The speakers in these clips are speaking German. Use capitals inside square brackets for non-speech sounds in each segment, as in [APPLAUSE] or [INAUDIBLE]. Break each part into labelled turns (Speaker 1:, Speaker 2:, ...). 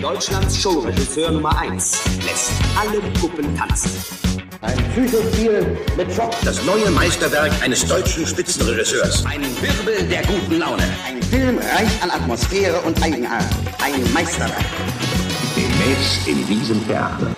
Speaker 1: Deutschlands Showregisseur Nummer 1 lässt alle Puppen tanzen.
Speaker 2: Ein Psychospiel mit Schock.
Speaker 3: Das neue Meisterwerk eines deutschen Spitzenregisseurs.
Speaker 1: Ein Wirbel der guten Laune.
Speaker 2: Ein Film reich an Atmosphäre und Eigenart. Ein Meisterwerk.
Speaker 3: Demnächst in diesem Theater.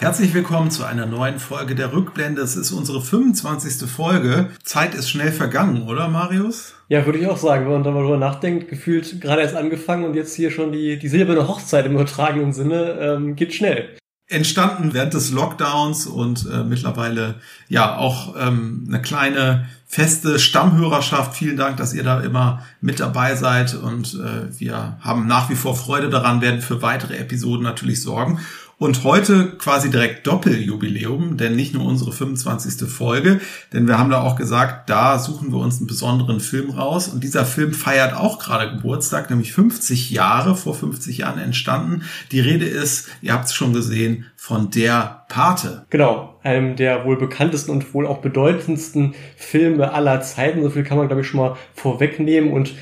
Speaker 4: Herzlich willkommen zu einer neuen Folge der Rückblende. Es ist unsere 25. Folge. Zeit ist schnell vergangen, oder Marius?
Speaker 5: Ja, würde ich auch sagen, wenn man da mal drüber nachdenkt, gefühlt gerade erst angefangen und jetzt hier schon die, die silberne Hochzeit im übertragenen Sinne, ähm, geht schnell.
Speaker 4: Entstanden während des Lockdowns und äh, mittlerweile ja auch ähm, eine kleine feste Stammhörerschaft. Vielen Dank, dass ihr da immer mit dabei seid und äh, wir haben nach wie vor Freude daran, werden für weitere Episoden natürlich sorgen. Und heute quasi direkt Doppeljubiläum, denn nicht nur unsere 25. Folge, denn wir haben da auch gesagt, da suchen wir uns einen besonderen Film raus. Und dieser Film feiert auch gerade Geburtstag, nämlich 50 Jahre, vor 50 Jahren entstanden. Die Rede ist, ihr habt es schon gesehen, von Der Pate.
Speaker 5: Genau, einem der wohl bekanntesten und wohl auch bedeutendsten Filme aller Zeiten. So viel kann man, glaube ich, schon mal vorwegnehmen. Und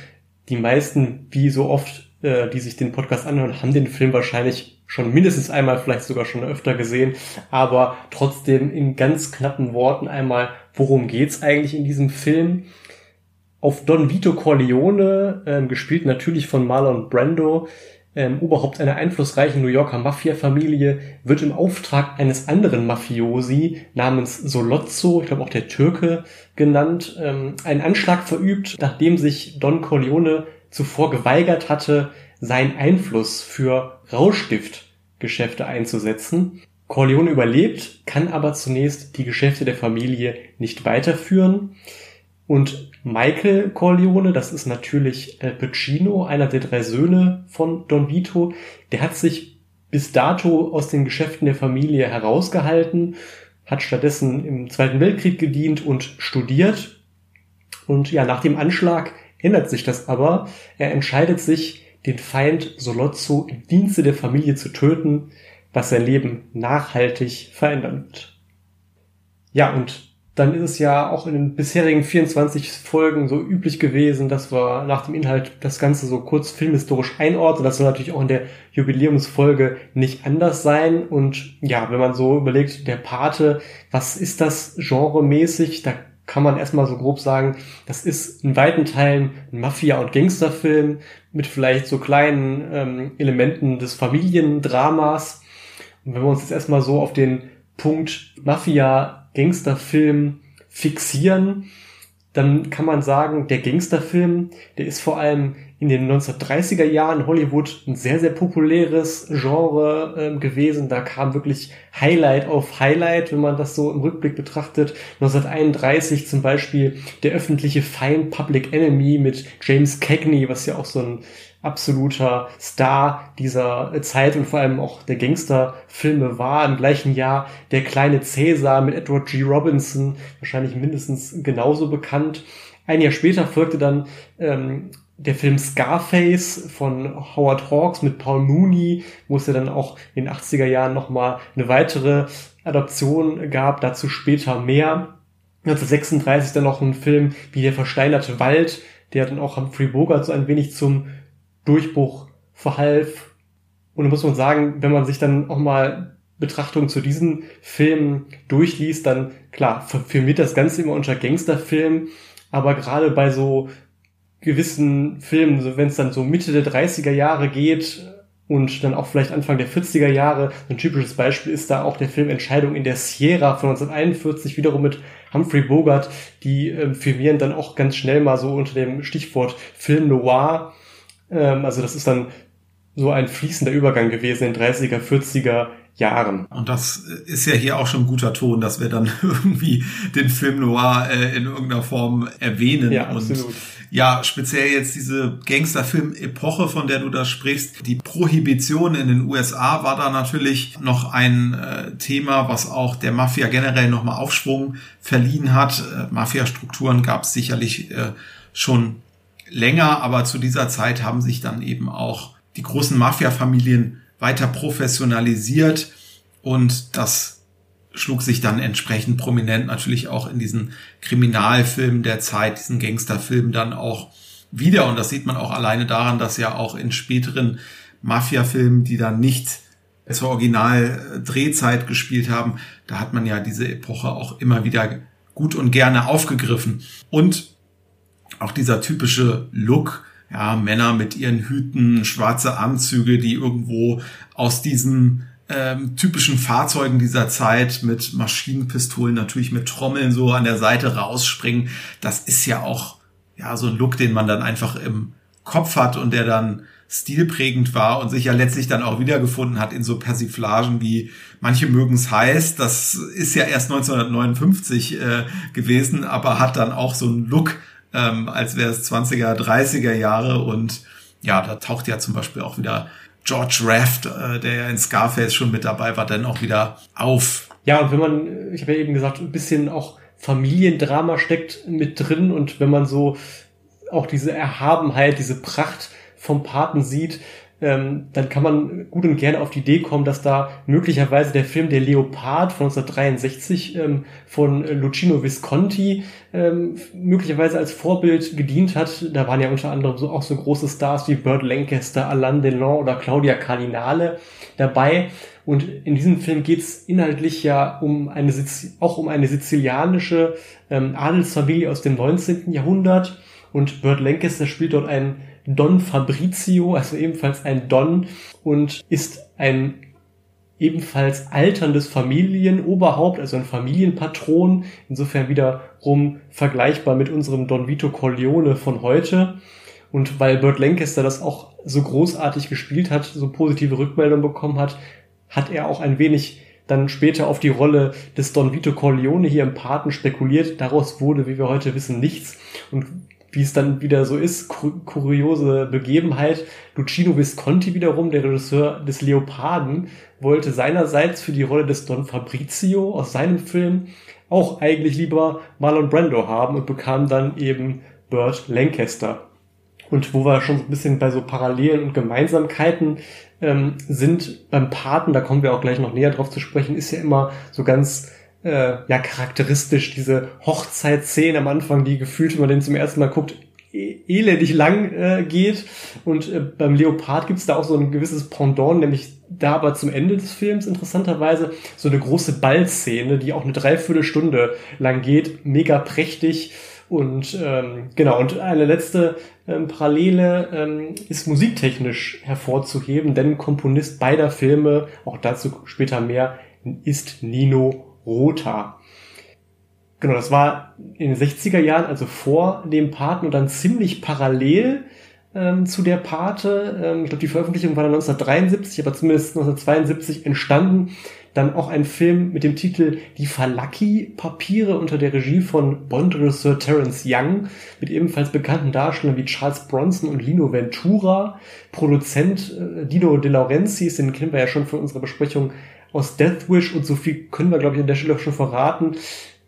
Speaker 5: die meisten, wie so oft, äh, die sich den Podcast anhören, haben den Film wahrscheinlich schon mindestens einmal, vielleicht sogar schon öfter gesehen, aber trotzdem in ganz knappen Worten einmal, worum geht's eigentlich in diesem Film? Auf Don Vito Corleone, ähm, gespielt natürlich von Marlon Brando, ähm, Oberhaupt einer einflussreichen New Yorker Mafia-Familie, wird im Auftrag eines anderen Mafiosi namens Solozzo, ich glaube auch der Türke genannt, ähm, einen Anschlag verübt, nachdem sich Don Corleone zuvor geweigert hatte, seinen Einfluss für Rauschgiftgeschäfte einzusetzen. Corleone überlebt, kann aber zunächst die Geschäfte der Familie nicht weiterführen. Und Michael Corleone, das ist natürlich Al Pacino, einer der drei Söhne von Don Vito, der hat sich bis dato aus den Geschäften der Familie herausgehalten, hat stattdessen im Zweiten Weltkrieg gedient und studiert. Und ja, nach dem Anschlag ändert sich das aber. Er entscheidet sich, den Feind Solozzo im Dienste der Familie zu töten, was sein Leben nachhaltig verändern wird. Ja, und dann ist es ja auch in den bisherigen 24 Folgen so üblich gewesen, dass wir nach dem Inhalt das Ganze so kurz filmhistorisch einordnen. Das soll natürlich auch in der Jubiläumsfolge nicht anders sein. Und ja, wenn man so überlegt, der Pate, was ist das genremäßig? Da kann man erstmal so grob sagen, das ist in weiten Teilen ein Mafia- und Gangsterfilm mit vielleicht so kleinen ähm, Elementen des Familiendramas. Und wenn wir uns jetzt erstmal so auf den Punkt Mafia-Gangsterfilm fixieren, dann kann man sagen, der Gangsterfilm, der ist vor allem in den 1930er Jahren Hollywood ein sehr, sehr populäres Genre äh, gewesen. Da kam wirklich Highlight auf Highlight, wenn man das so im Rückblick betrachtet. 1931 zum Beispiel der öffentliche Feind Public Enemy mit James Cagney, was ja auch so ein absoluter Star dieser Zeit und vor allem auch der Gangsterfilme war. Im gleichen Jahr der kleine Cäsar mit Edward G. Robinson, wahrscheinlich mindestens genauso bekannt. Ein Jahr später folgte dann ähm, der Film Scarface von Howard Hawks mit Paul Mooney, wo es ja dann auch in den 80er Jahren nochmal eine weitere Adaption gab, dazu später mehr. 1936 dann noch ein Film wie Der versteinerte Wald, der dann auch Humphrey Bogart so ein wenig zum Durchbruch verhalf. Und da muss man sagen, wenn man sich dann auch mal Betrachtungen zu diesen Filmen durchliest, dann klar, firmiert das Ganze immer unter Gangsterfilm, aber gerade bei so gewissen Filmen, so wenn es dann so Mitte der 30er Jahre geht und dann auch vielleicht Anfang der 40er Jahre, ein typisches Beispiel ist da auch der Film Entscheidung in der Sierra von 1941, wiederum mit Humphrey Bogart, die ähm, firmieren dann auch ganz schnell mal so unter dem Stichwort Film Noir. Ähm, also das ist dann so ein fließender Übergang gewesen in 30er, 40er Jahren.
Speaker 4: Und das ist ja hier auch schon ein guter Ton, dass wir dann [LAUGHS] irgendwie den Film Noir äh, in irgendeiner Form erwähnen.
Speaker 5: Ja, absolut.
Speaker 4: Und ja, speziell jetzt diese Gangsterfilm-Epoche, von der du da sprichst. Die Prohibition in den USA war da natürlich noch ein äh, Thema, was auch der Mafia generell nochmal Aufschwung verliehen hat. Äh, Mafia-Strukturen gab es sicherlich äh, schon länger, aber zu dieser Zeit haben sich dann eben auch die großen Mafia-Familien weiter professionalisiert und das schlug sich dann entsprechend prominent natürlich auch in diesen Kriminalfilmen der Zeit, diesen Gangsterfilmen dann auch wieder. Und das sieht man auch alleine daran, dass ja auch in späteren Mafia-Filmen, die dann nicht zur Original-Drehzeit gespielt haben. Da hat man ja diese Epoche auch immer wieder gut und gerne aufgegriffen. Und auch dieser typische Look, ja, Männer mit ihren Hüten, schwarze Anzüge, die irgendwo aus diesen ähm, typischen Fahrzeugen dieser Zeit mit Maschinenpistolen, natürlich mit Trommeln so an der Seite rausspringen. Das ist ja auch ja so ein Look, den man dann einfach im Kopf hat und der dann stilprägend war und sich ja letztlich dann auch wiedergefunden hat in so Persiflagen wie manche mögen es heiß, das ist ja erst 1959 äh, gewesen, aber hat dann auch so einen Look, ähm, als wäre es 20er, 30er Jahre und ja, da taucht ja zum Beispiel auch wieder George Raft, äh, der ja in Scarface schon mit dabei war, dann auch wieder auf.
Speaker 5: Ja, und wenn man, ich habe ja eben gesagt, ein bisschen auch Familiendrama steckt mit drin und wenn man so auch diese Erhabenheit, diese Pracht vom Paten sieht, ähm, dann kann man gut und gerne auf die Idee kommen, dass da möglicherweise der Film Der Leopard von 1963 ähm, von Lucino Visconti ähm, möglicherweise als Vorbild gedient hat. Da waren ja unter anderem so auch so große Stars wie Burt Lancaster, Alain Delon oder Claudia Cardinale dabei. Und in diesem Film geht's inhaltlich ja um eine auch um eine sizilianische ähm, Adelsfamilie aus dem 19. Jahrhundert. Und Burt Lancaster spielt dort einen Don Fabrizio, also ebenfalls ein Don und ist ein ebenfalls alterndes Familienoberhaupt, also ein Familienpatron, insofern wiederum vergleichbar mit unserem Don Vito Corleone von heute. Und weil Burt Lancaster das auch so großartig gespielt hat, so positive Rückmeldungen bekommen hat, hat er auch ein wenig dann später auf die Rolle des Don Vito Corleone hier im Paten spekuliert. Daraus wurde, wie wir heute wissen, nichts. Und wie es dann wieder so ist, kuriose Begebenheit. Lucino Visconti wiederum, der Regisseur des Leoparden, wollte seinerseits für die Rolle des Don Fabrizio aus seinem Film auch eigentlich lieber Marlon Brando haben und bekam dann eben Burt Lancaster. Und wo wir schon ein bisschen bei so Parallelen und Gemeinsamkeiten ähm, sind beim Paten, da kommen wir auch gleich noch näher drauf zu sprechen, ist ja immer so ganz äh, ja charakteristisch diese Hochzeitsszene am Anfang, die gefühlt, wenn man den zum ersten Mal guckt, e elendig lang äh, geht. Und äh, beim Leopard gibt's da auch so ein gewisses Pendant, nämlich da aber zum Ende des Films interessanterweise so eine große Ballszene, die auch eine Dreiviertelstunde lang geht, mega prächtig. Und ähm, genau, und eine letzte ähm, Parallele ähm, ist musiktechnisch hervorzuheben, denn Komponist beider Filme, auch dazu später mehr, ist Nino Rota. Genau, das war in den 60er Jahren, also vor dem Paten und dann ziemlich parallel ähm, zu der Pate. Ähm, ich glaube, die Veröffentlichung war dann 1973, aber zumindest 1972 entstanden. Dann auch ein Film mit dem Titel Die Falaki-Papiere unter der Regie von Bond-Regisseur Terence Young mit ebenfalls bekannten Darstellern wie Charles Bronson und Lino Ventura. Produzent äh, Dino De Laurentiis, den kennen wir ja schon für unsere Besprechung aus Death Wish und so viel können wir, glaube ich, an der Stelle auch schon verraten.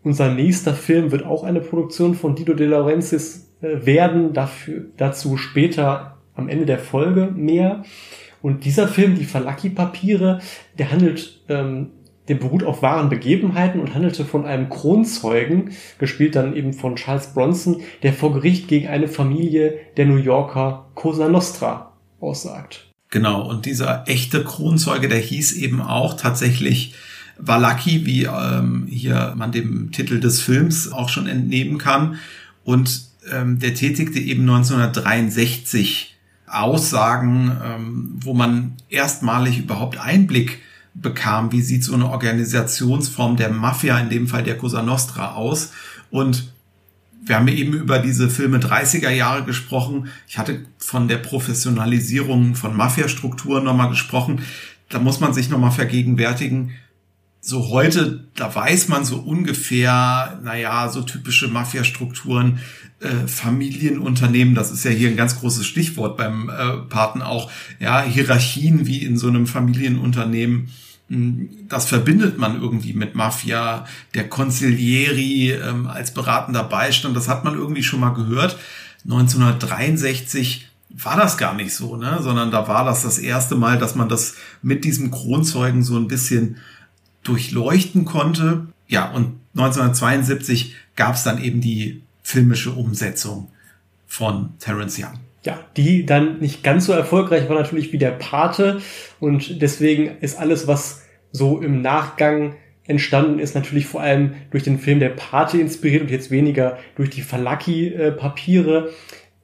Speaker 5: Unser nächster Film wird auch eine Produktion von Dido De Laurentiis äh, werden, dafür, dazu später am Ende der Folge mehr. Und dieser Film, die Falaki-Papiere, der handelt, ähm, der beruht auf wahren Begebenheiten und handelte von einem Kronzeugen, gespielt dann eben von Charles Bronson, der vor Gericht gegen eine Familie der New Yorker Cosa Nostra aussagt.
Speaker 4: Genau, und dieser echte Kronzeuge, der hieß eben auch tatsächlich Walaki, wie ähm, hier man dem Titel des Films auch schon entnehmen kann. Und ähm, der tätigte eben 1963 Aussagen, ähm, wo man erstmalig überhaupt Einblick bekam, wie sieht so eine Organisationsform der Mafia, in dem Fall der Cosa Nostra, aus. Und wir haben eben über diese Filme 30er Jahre gesprochen. Ich hatte von der Professionalisierung von Mafiastrukturen nochmal gesprochen. Da muss man sich nochmal vergegenwärtigen. So heute, da weiß man so ungefähr, naja, so typische Mafiastrukturen, äh, Familienunternehmen, das ist ja hier ein ganz großes Stichwort beim äh, Paten auch, ja, Hierarchien wie in so einem Familienunternehmen das verbindet man irgendwie mit Mafia, der Consiglieri ähm, als beratender Beistand, das hat man irgendwie schon mal gehört. 1963 war das gar nicht so, ne? sondern da war das das erste Mal, dass man das mit diesem Kronzeugen so ein bisschen durchleuchten konnte. Ja, und 1972 gab es dann eben die filmische Umsetzung von Terence Young.
Speaker 5: ja, die dann nicht ganz so erfolgreich war natürlich wie der Pate und deswegen ist alles, was so im Nachgang entstanden ist, natürlich vor allem durch den Film Der Pate inspiriert und jetzt weniger durch die Falaki-Papiere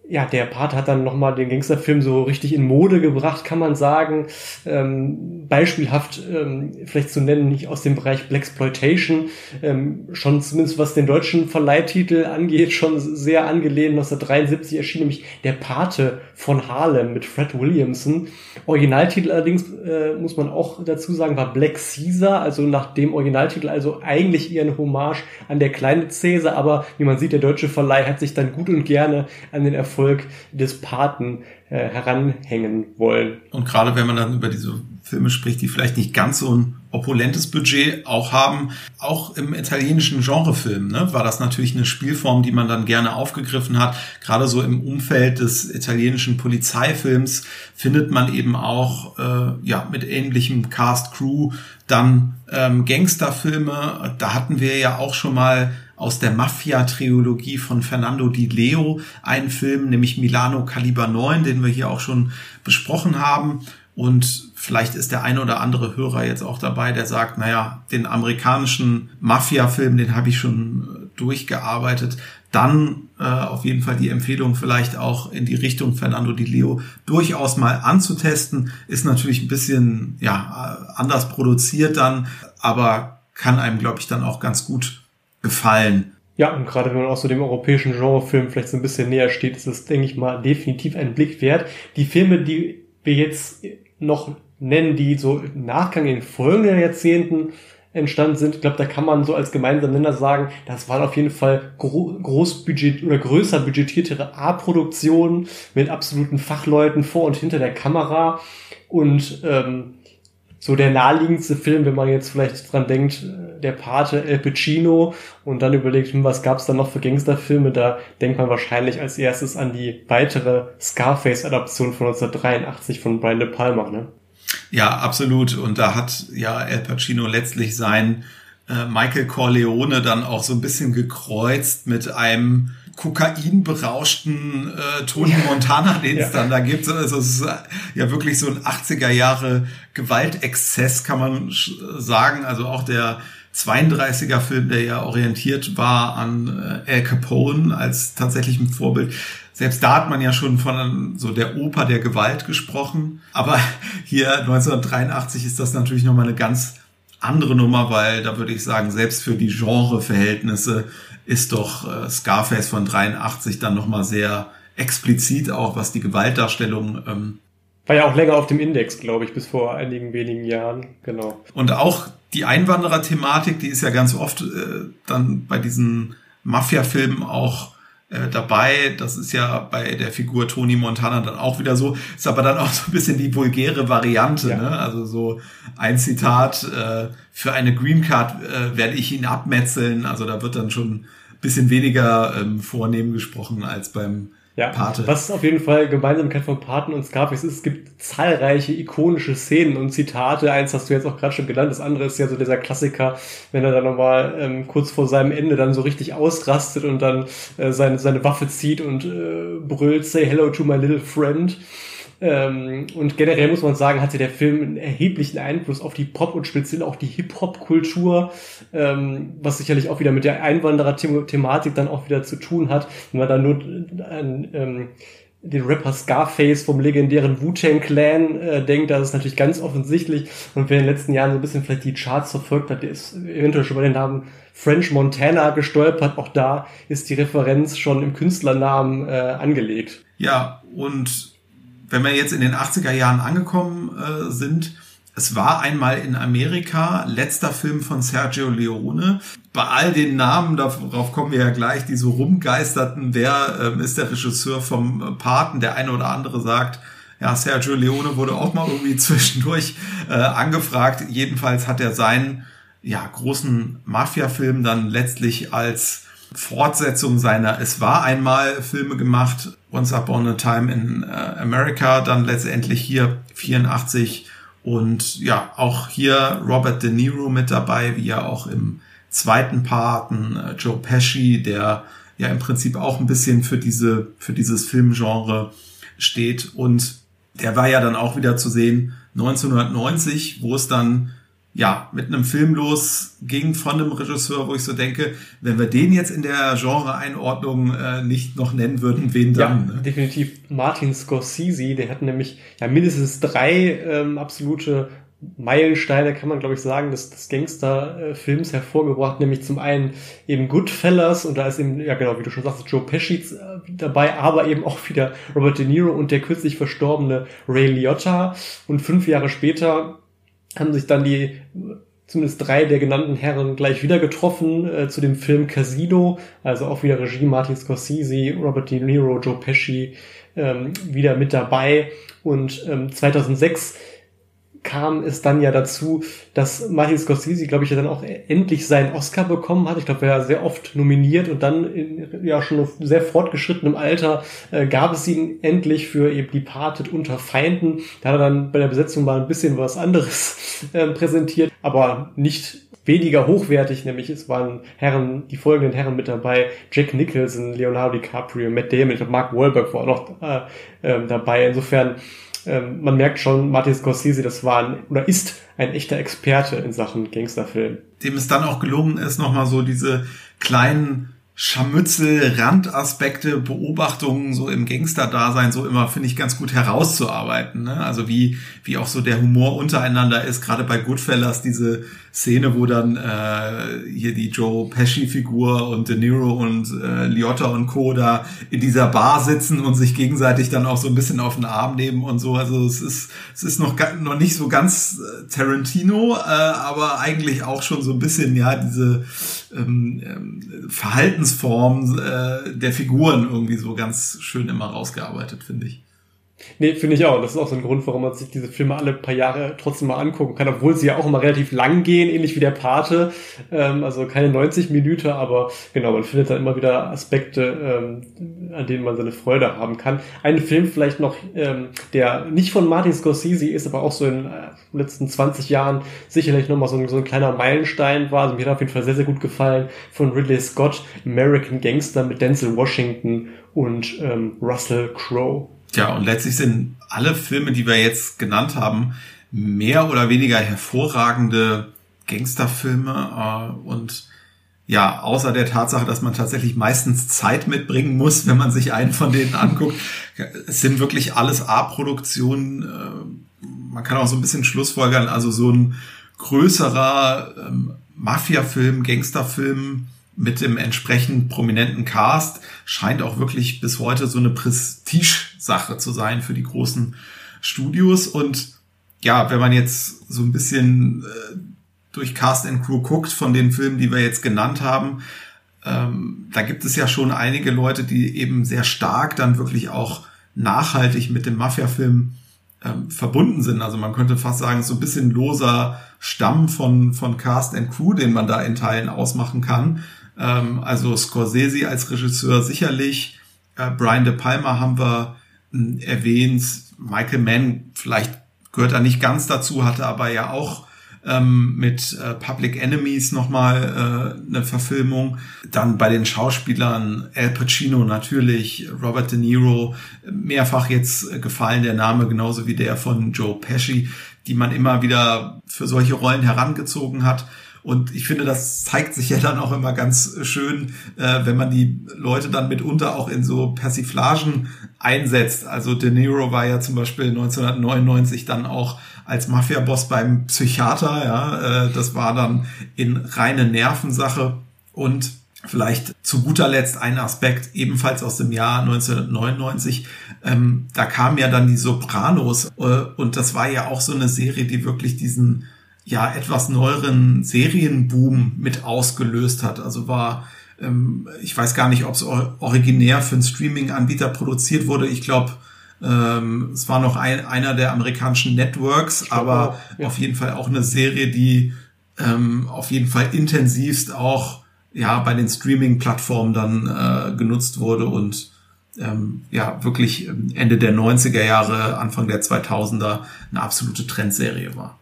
Speaker 5: ja, der Part hat dann nochmal den Gangsterfilm so richtig in Mode gebracht, kann man sagen. Ähm, beispielhaft ähm, vielleicht zu nennen, nicht aus dem Bereich Blaxploitation, ähm, schon zumindest was den deutschen Verleihtitel angeht, schon sehr angelehnt. 1973 erschien nämlich Der Pate von Harlem mit Fred Williamson. Originaltitel allerdings, äh, muss man auch dazu sagen, war Black Caesar, also nach dem Originaltitel also eigentlich eher eine Hommage an der kleine Caesar, aber wie man sieht, der deutsche Verleih hat sich dann gut und gerne an den Erfolg Erfolg des Paten äh, heranhängen wollen.
Speaker 4: Und gerade wenn man dann über diese Filme spricht, die vielleicht nicht ganz so ein opulentes Budget auch haben, auch im italienischen Genrefilm, ne, war das natürlich eine Spielform, die man dann gerne aufgegriffen hat. Gerade so im Umfeld des italienischen Polizeifilms findet man eben auch äh, ja mit ähnlichem Cast Crew dann ähm, Gangsterfilme. Da hatten wir ja auch schon mal aus der Mafia-Trilogie von Fernando Di Leo einen Film, nämlich Milano Kaliber 9, den wir hier auch schon besprochen haben. Und vielleicht ist der eine oder andere Hörer jetzt auch dabei, der sagt, naja, den amerikanischen Mafia-Film, den habe ich schon äh, durchgearbeitet. Dann äh, auf jeden Fall die Empfehlung vielleicht auch in die Richtung Fernando Di Leo durchaus mal anzutesten. Ist natürlich ein bisschen ja anders produziert dann, aber kann einem, glaube ich, dann auch ganz gut gefallen.
Speaker 5: Ja, und gerade wenn man auch so dem europäischen Genrefilm vielleicht so ein bisschen näher steht, ist es, denke ich mal, definitiv ein Blick wert. Die Filme, die wir jetzt noch nennen, die so im Nachgang in den folgenden Jahrzehnten entstanden sind, ich glaube, da kann man so als gemeinsamer Nenner sagen, das waren auf jeden Fall gro großbudget oder größer budgetiertere A-Produktionen mit absoluten Fachleuten vor und hinter der Kamera und ähm, so der naheliegendste Film, wenn man jetzt vielleicht dran denkt, äh, der Pate El Pacino und dann überlegt, hm, was gab's da noch für Gangsterfilme, da denkt man wahrscheinlich als erstes an die weitere Scarface-Adaption von 1983 von Brian De Palma, ne?
Speaker 4: Ja, absolut. Und da hat ja El Pacino letztlich sein äh, Michael Corleone dann auch so ein bisschen gekreuzt mit einem kokainberauschten äh, Tony Montana, den es ja. dann da gibt. Also es ist ja wirklich so ein 80er Jahre Gewaltexzess, kann man sagen. Also auch der 32er Film, der ja orientiert war an äh, Al Capone als tatsächlichem Vorbild. Selbst da hat man ja schon von so der Oper der Gewalt gesprochen. Aber [LAUGHS] hier 1983 ist das natürlich nochmal eine ganz andere Nummer, weil da würde ich sagen, selbst für die Genreverhältnisse ist doch äh, Scarface von 83 dann nochmal sehr explizit auch, was die Gewaltdarstellung ähm,
Speaker 5: war ja auch länger auf dem Index, glaube ich, bis vor einigen wenigen Jahren, genau.
Speaker 4: Und auch die Einwanderer-Thematik, die ist ja ganz oft äh, dann bei diesen Mafia-Filmen auch äh, dabei. Das ist ja bei der Figur Tony Montana dann auch wieder so. Ist aber dann auch so ein bisschen die vulgäre Variante. Ja. Ne? Also so ein Zitat, äh, für eine Green Card äh, werde ich ihn abmetzeln. Also da wird dann schon ein bisschen weniger ähm, vornehm gesprochen als beim
Speaker 5: ja, Pate. Was auf jeden Fall Gemeinsamkeit von Paten und Scarface ist, es gibt zahlreiche ikonische Szenen und Zitate. Eins hast du jetzt auch gerade schon genannt, das andere ist ja so dieser Klassiker, wenn er dann nochmal ähm, kurz vor seinem Ende dann so richtig ausrastet und dann äh, seine, seine Waffe zieht und äh, brüllt, say hello to my little friend. Ähm, und generell muss man sagen, hatte der Film einen erheblichen Einfluss auf die Pop- und speziell auch die Hip-Hop-Kultur, ähm, was sicherlich auch wieder mit der Einwanderer-Thematik dann auch wieder zu tun hat. Wenn man dann nur an ähm, den Rapper Scarface vom legendären Wu-Tang Clan äh, denkt, das ist natürlich ganz offensichtlich. Und wer in den letzten Jahren so ein bisschen vielleicht die Charts verfolgt hat, der ist eventuell schon bei den Namen French Montana gestolpert. Auch da ist die Referenz schon im Künstlernamen äh, angelegt.
Speaker 4: Ja, und wenn wir jetzt in den 80er Jahren angekommen äh, sind, es war einmal in Amerika, letzter Film von Sergio Leone. Bei all den Namen, darauf kommen wir ja gleich, die so rumgeisterten, wer ähm, ist der Regisseur vom äh, Paten? Der eine oder andere sagt, ja, Sergio Leone wurde auch mal irgendwie [LAUGHS] zwischendurch äh, angefragt. Jedenfalls hat er seinen ja, großen Mafia-Film dann letztlich als Fortsetzung seiner Es war einmal Filme gemacht, Once Upon a Time in äh, America, dann letztendlich hier 84 und ja, auch hier Robert De Niro mit dabei, wie ja auch im zweiten Parten äh, Joe Pesci, der ja im Prinzip auch ein bisschen für diese, für dieses Filmgenre steht. Und der war ja dann auch wieder zu sehen 1990, wo es dann ja, mit einem Film losging von einem Regisseur, wo ich so denke, wenn wir den jetzt in der Genre-Einordnung äh, nicht noch nennen würden, wen dann?
Speaker 5: Ja, ne? definitiv Martin Scorsese, der hat nämlich ja mindestens drei ähm, absolute Meilensteine, kann man glaube ich sagen, des, des Gangster-Films hervorgebracht, nämlich zum einen eben Goodfellas und da ist eben, ja genau, wie du schon sagst, Joe Pesci äh, dabei, aber eben auch wieder Robert De Niro und der kürzlich verstorbene Ray Liotta und fünf Jahre später haben sich dann die zumindest drei der genannten Herren gleich wieder getroffen äh, zu dem Film Casino, also auch wieder Regie Martin Scorsese, Robert De Niro, Joe Pesci ähm, wieder mit dabei. Und ähm, 2006 kam es dann ja dazu, dass Martin Scorsese, glaube ich, ja dann auch endlich seinen Oscar bekommen hat. Ich glaube, er war sehr oft nominiert und dann in ja schon sehr fortgeschrittenem Alter äh, gab es ihn endlich für eben Departed unter Feinden. Da hat er dann bei der Besetzung mal ein bisschen was anderes äh, präsentiert, aber nicht weniger hochwertig, nämlich es waren Herren, die folgenden Herren mit dabei, Jack Nicholson, Leonardo DiCaprio, Matt Damon, Mark Wahlberg war auch noch äh, äh, dabei. Insofern ähm, man merkt schon, Martin Scorsese, das war ein, oder ist ein echter Experte in Sachen Gangsterfilm.
Speaker 4: Dem es dann auch gelungen ist, nochmal so diese kleinen Scharmützel, Randaspekte, Beobachtungen so im Gangster-Dasein so immer, finde ich, ganz gut herauszuarbeiten. Ne? Also wie, wie auch so der Humor untereinander ist, gerade bei Goodfellas, diese Szene, wo dann äh, hier die Joe Pesci-Figur und De Niro und äh, Liotta und Co. da in dieser Bar sitzen und sich gegenseitig dann auch so ein bisschen auf den Arm nehmen und so. Also es ist, es ist noch, noch nicht so ganz äh, Tarantino, äh, aber eigentlich auch schon so ein bisschen, ja, diese ähm, ähm, Verhaltensform äh, der Figuren irgendwie so ganz schön immer rausgearbeitet, finde ich.
Speaker 5: Nee, finde ich auch. Das ist auch so ein Grund, warum man sich diese Filme alle paar Jahre trotzdem mal angucken kann, obwohl sie ja auch immer relativ lang gehen, ähnlich wie der Pate. Ähm, also keine 90 Minuten, aber genau, man findet dann immer wieder Aspekte, ähm, an denen man seine Freude haben kann. Ein Film vielleicht noch, ähm, der nicht von Martin Scorsese ist, aber auch so in den äh, letzten 20 Jahren sicherlich nochmal so ein, so ein kleiner Meilenstein war. Also mir hat auf jeden Fall sehr, sehr gut gefallen von Ridley Scott, American Gangster mit Denzel Washington und ähm, Russell Crowe.
Speaker 4: Ja, und letztlich sind alle Filme, die wir jetzt genannt haben, mehr oder weniger hervorragende Gangsterfilme äh, und ja, außer der Tatsache, dass man tatsächlich meistens Zeit mitbringen muss, wenn man sich einen von denen anguckt. Es sind wirklich alles A-Produktionen. Äh, man kann auch so ein bisschen Schlussfolgern, also so ein größerer ähm, Mafia-Film, Gangsterfilm mit dem entsprechend prominenten Cast scheint auch wirklich bis heute so eine Prestige-Sache zu sein für die großen Studios. Und ja, wenn man jetzt so ein bisschen äh, durch Cast and Crew guckt von den Filmen, die wir jetzt genannt haben, ähm, da gibt es ja schon einige Leute, die eben sehr stark dann wirklich auch nachhaltig mit dem Mafia-Film ähm, verbunden sind. Also man könnte fast sagen, so ein bisschen loser Stamm von, von Cast and Crew, den man da in Teilen ausmachen kann. Ähm, also Scorsese als Regisseur sicherlich. Äh, Brian De Palma haben wir erwähnt. Michael Mann vielleicht gehört er nicht ganz dazu, hatte aber ja auch ähm, mit äh, Public Enemies nochmal äh, eine Verfilmung. Dann bei den Schauspielern Al Pacino natürlich, Robert De Niro, mehrfach jetzt äh, gefallen der Name, genauso wie der von Joe Pesci, die man immer wieder für solche Rollen herangezogen hat. Und ich finde, das zeigt sich ja dann auch immer ganz schön, äh, wenn man die Leute dann mitunter auch in so Persiflagen einsetzt. Also De Niro war ja zum Beispiel 1999 dann auch als Mafia-Boss beim Psychiater. Ja, äh, das war dann in reine Nervensache und Vielleicht zu guter Letzt ein Aspekt, ebenfalls aus dem Jahr 1999. Ähm, da kamen ja dann die Sopranos äh, und das war ja auch so eine Serie, die wirklich diesen ja etwas neueren Serienboom mit ausgelöst hat. Also war, ähm, ich weiß gar nicht, ob es originär für einen Streaming-Anbieter produziert wurde. Ich glaube, ähm, es war noch ein, einer der amerikanischen Networks, aber auch, ja. auf jeden Fall auch eine Serie, die ähm, auf jeden Fall intensivst auch ja bei den Streaming-Plattformen dann äh, genutzt wurde und ähm, ja wirklich Ende der 90er Jahre, Anfang der 2000er eine absolute Trendserie war.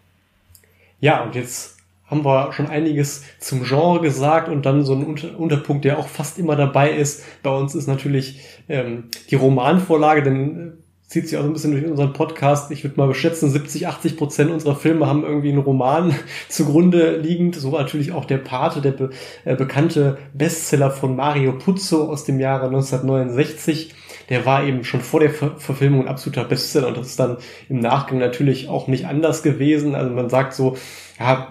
Speaker 5: Ja, und jetzt haben wir schon einiges zum Genre gesagt und dann so ein Unter Unterpunkt, der auch fast immer dabei ist. Bei uns ist natürlich ähm, die Romanvorlage, denn äh, zieht sich auch ein bisschen durch unseren Podcast. Ich würde mal beschätzen, 70, 80 Prozent unserer Filme haben irgendwie einen Roman [LAUGHS] zugrunde liegend. So war natürlich auch der Pate, der be äh, bekannte Bestseller von Mario Puzo aus dem Jahre 1969. Der war eben schon vor der Ver Verfilmung ein absoluter Bestseller und das ist dann im Nachgang natürlich auch nicht anders gewesen. Also man sagt so, ja,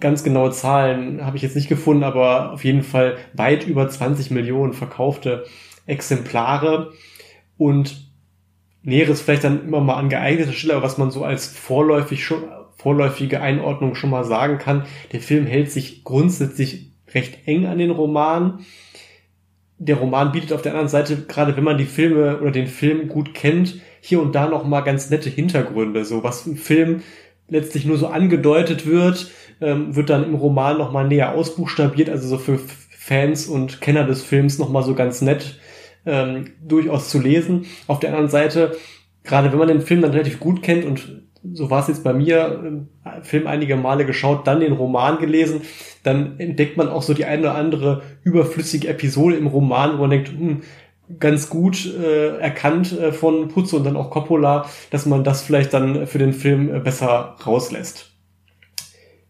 Speaker 5: ganz genaue Zahlen habe ich jetzt nicht gefunden, aber auf jeden Fall weit über 20 Millionen verkaufte Exemplare und Näheres vielleicht dann immer mal an geeigneter Stelle, was man so als vorläufig schon, vorläufige Einordnung schon mal sagen kann, der Film hält sich grundsätzlich recht eng an den Roman. Der Roman bietet auf der anderen Seite, gerade wenn man die Filme oder den Film gut kennt, hier und da noch mal ganz nette Hintergründe. So was im Film letztlich nur so angedeutet wird, ähm, wird dann im Roman noch mal näher ausbuchstabiert. Also so für Fans und Kenner des Films noch mal so ganz nett ähm, durchaus zu lesen. Auf der anderen Seite, gerade wenn man den Film dann relativ gut kennt und so war es jetzt bei mir, äh, Film einige Male geschaut, dann den Roman gelesen, dann entdeckt man auch so die eine oder andere überflüssige Episode im Roman, wo man denkt, hm, ganz gut äh, erkannt äh, von Putze und dann auch Coppola, dass man das vielleicht dann für den Film äh, besser rauslässt.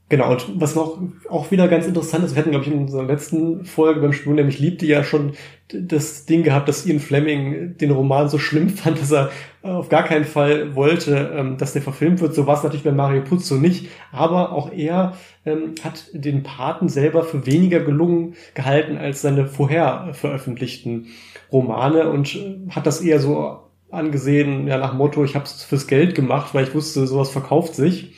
Speaker 5: Genau, und was noch auch wieder ganz interessant ist, wir hatten, glaube ich, in unserer letzten Folge beim Spion, nämlich liebte ja schon das Ding gehabt, dass Ian Fleming den Roman so schlimm [LAUGHS] fand, dass er auf gar keinen Fall wollte, ähm, dass der verfilmt wird. So war es natürlich bei Mario Puzo nicht. Aber auch er ähm, hat den Paten selber für weniger gelungen gehalten als seine vorher veröffentlichten Romane und äh, hat das eher so angesehen, ja, nach Motto, ich habe es fürs Geld gemacht, weil ich wusste, sowas verkauft sich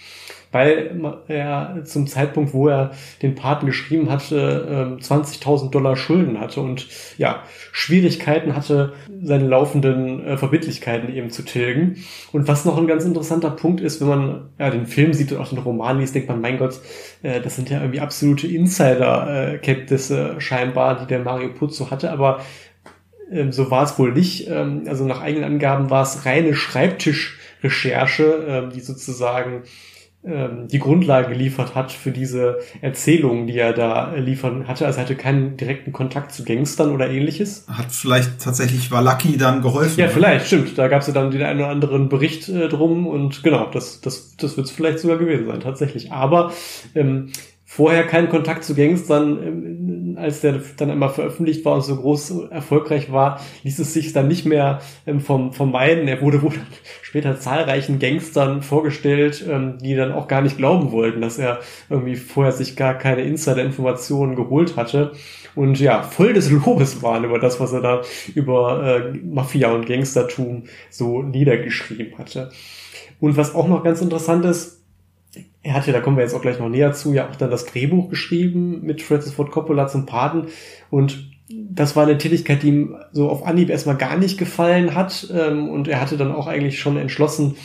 Speaker 5: weil er zum Zeitpunkt, wo er den Paten geschrieben hatte, 20.000 ähm, Dollar Schulden hatte und ja, Schwierigkeiten hatte, seine laufenden äh, Verbindlichkeiten eben zu tilgen. Und was noch ein ganz interessanter Punkt ist, wenn man ja, den Film sieht und auch den Roman liest, denkt man, mein Gott, äh, das sind ja irgendwie absolute Insider-Kenntnisse scheinbar, die der Mario Puzo hatte, aber ähm, so war es wohl nicht. Ähm, also nach eigenen Angaben war es reine Schreibtischrecherche, die sozusagen die Grundlage geliefert hat für diese Erzählungen, die er da liefern hatte. Also er hatte keinen direkten Kontakt zu Gangstern oder ähnliches.
Speaker 4: Hat vielleicht tatsächlich Walaki dann geholfen.
Speaker 5: Ja, ne? vielleicht, stimmt. Da gab es ja dann den einen oder anderen Bericht äh, drum und genau, das, das, das wird es vielleicht sogar gewesen sein, tatsächlich. Aber ähm, vorher keinen Kontakt zu Gangstern, ähm, als der dann einmal veröffentlicht war und so groß erfolgreich war, ließ es sich dann nicht mehr ähm, vom, vermeiden. Er wurde wohl [LAUGHS] später zahlreichen Gangstern vorgestellt, ähm, die dann auch gar nicht glauben wollten, dass er irgendwie vorher sich gar keine Insider-Informationen geholt hatte und ja, voll des Lobes waren über das, was er da über äh, Mafia und Gangstertum so niedergeschrieben hatte. Und was auch noch ganz interessant ist, er hat ja, da kommen wir jetzt auch gleich noch näher zu, ja auch dann das Drehbuch geschrieben mit Francis Ford Coppola zum Paten und das war eine Tätigkeit, die ihm so auf Anhieb erstmal gar nicht gefallen hat ähm, und er hatte dann auch eigentlich schon entschlossen,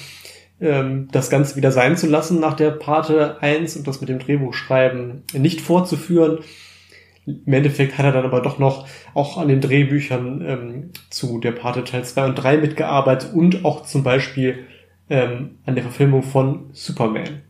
Speaker 5: ähm, das Ganze wieder sein zu lassen nach der Pate 1 und das mit dem Drehbuchschreiben nicht fortzuführen. Im Endeffekt hat er dann aber doch noch auch an den Drehbüchern ähm, zu der Pate Teil 2 und 3 mitgearbeitet und auch zum Beispiel ähm, an der Verfilmung von Superman.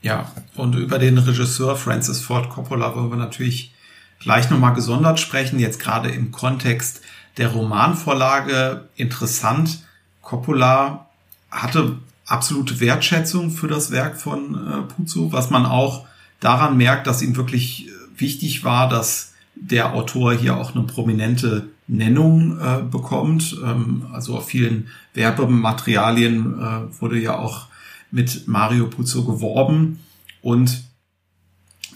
Speaker 4: Ja, und über den Regisseur Francis Ford Coppola wollen wir natürlich gleich nochmal gesondert sprechen, jetzt gerade im Kontext der Romanvorlage interessant. Coppola hatte absolute Wertschätzung für das Werk von äh, Puzo, was man auch daran merkt, dass ihm wirklich äh, wichtig war, dass der Autor hier auch eine prominente Nennung äh, bekommt. Ähm, also auf vielen Werbematerialien äh, wurde ja auch mit Mario Puzo geworben. Und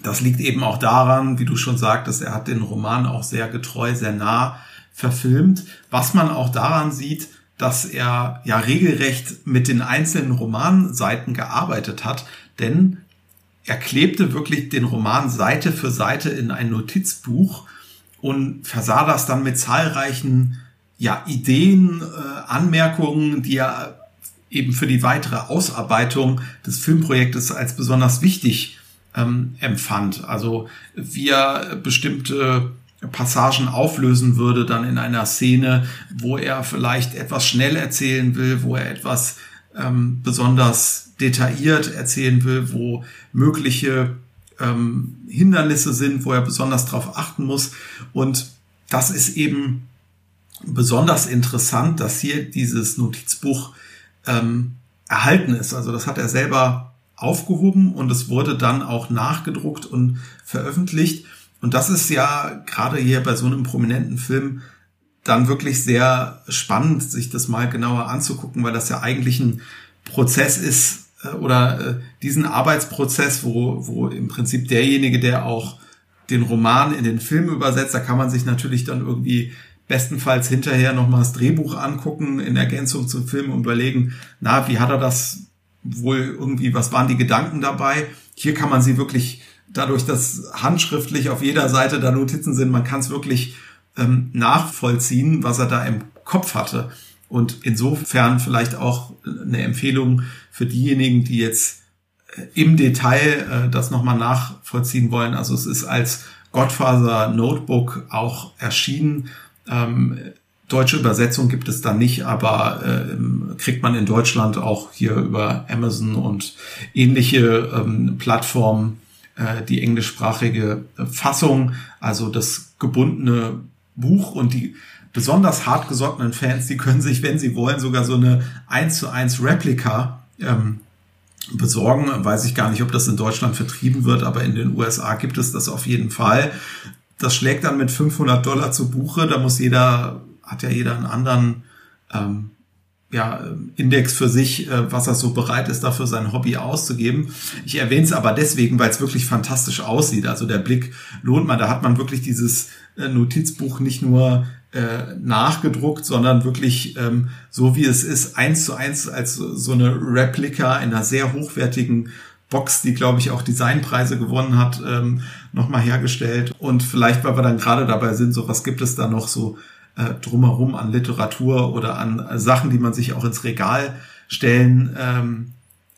Speaker 4: das liegt eben auch daran, wie du schon sagtest, er hat den Roman auch sehr getreu, sehr nah verfilmt. Was man auch daran sieht, dass er ja regelrecht mit den einzelnen Romanseiten gearbeitet hat, denn er klebte wirklich den Roman Seite für Seite in ein Notizbuch und versah das dann mit zahlreichen ja, Ideen, äh, Anmerkungen, die er eben für die weitere Ausarbeitung des Filmprojektes als besonders wichtig ähm, empfand. Also wie er bestimmte Passagen auflösen würde dann in einer Szene, wo er vielleicht etwas schnell erzählen will, wo er etwas ähm, besonders detailliert erzählen will, wo mögliche ähm, Hindernisse sind, wo er besonders darauf achten muss. Und das ist eben besonders interessant, dass hier dieses Notizbuch ähm, erhalten ist. Also das hat er selber aufgehoben und es wurde dann auch nachgedruckt und veröffentlicht. Und das ist ja gerade hier bei so einem prominenten Film dann wirklich sehr spannend, sich das mal genauer anzugucken, weil das ja eigentlich ein Prozess ist äh, oder äh, diesen Arbeitsprozess, wo, wo im Prinzip derjenige, der auch den Roman in den Film übersetzt, da kann man sich natürlich dann irgendwie bestenfalls hinterher nochmal das Drehbuch angucken in Ergänzung zum Film und überlegen, na, wie hat er das wohl irgendwie, was waren die Gedanken dabei? Hier kann man sie wirklich dadurch, dass handschriftlich auf jeder Seite da Notizen sind, man kann es wirklich ähm, nachvollziehen, was er da im Kopf hatte. Und insofern vielleicht auch eine Empfehlung für diejenigen, die jetzt äh, im Detail äh, das nochmal nachvollziehen wollen. Also es ist als Godfather Notebook auch erschienen. Ähm, deutsche Übersetzung gibt es da nicht, aber äh, kriegt man in Deutschland auch hier über Amazon und ähnliche ähm, Plattformen äh, die englischsprachige Fassung, also das gebundene Buch und die besonders hartgesottenen Fans, die können sich, wenn sie wollen, sogar so eine 1 zu 1 Replika ähm, besorgen. Weiß ich gar nicht, ob das in Deutschland vertrieben wird, aber in den USA gibt es das auf jeden Fall. Das schlägt dann mit 500 Dollar zu Buche. Da muss jeder, hat ja jeder einen anderen ähm, ja, Index für sich, äh, was er so bereit ist, dafür sein Hobby auszugeben. Ich erwähne es aber deswegen, weil es wirklich fantastisch aussieht. Also der Blick lohnt man. Da hat man wirklich dieses äh, Notizbuch nicht nur äh, nachgedruckt, sondern wirklich ähm, so wie es ist, eins zu eins als so eine Replika in einer sehr hochwertigen Box, die glaube ich auch Designpreise gewonnen hat, ähm, nochmal hergestellt. Und vielleicht, weil wir dann gerade dabei sind, so was gibt es da noch so äh, drumherum an Literatur oder an Sachen, die man sich auch ins Regal stellen ähm,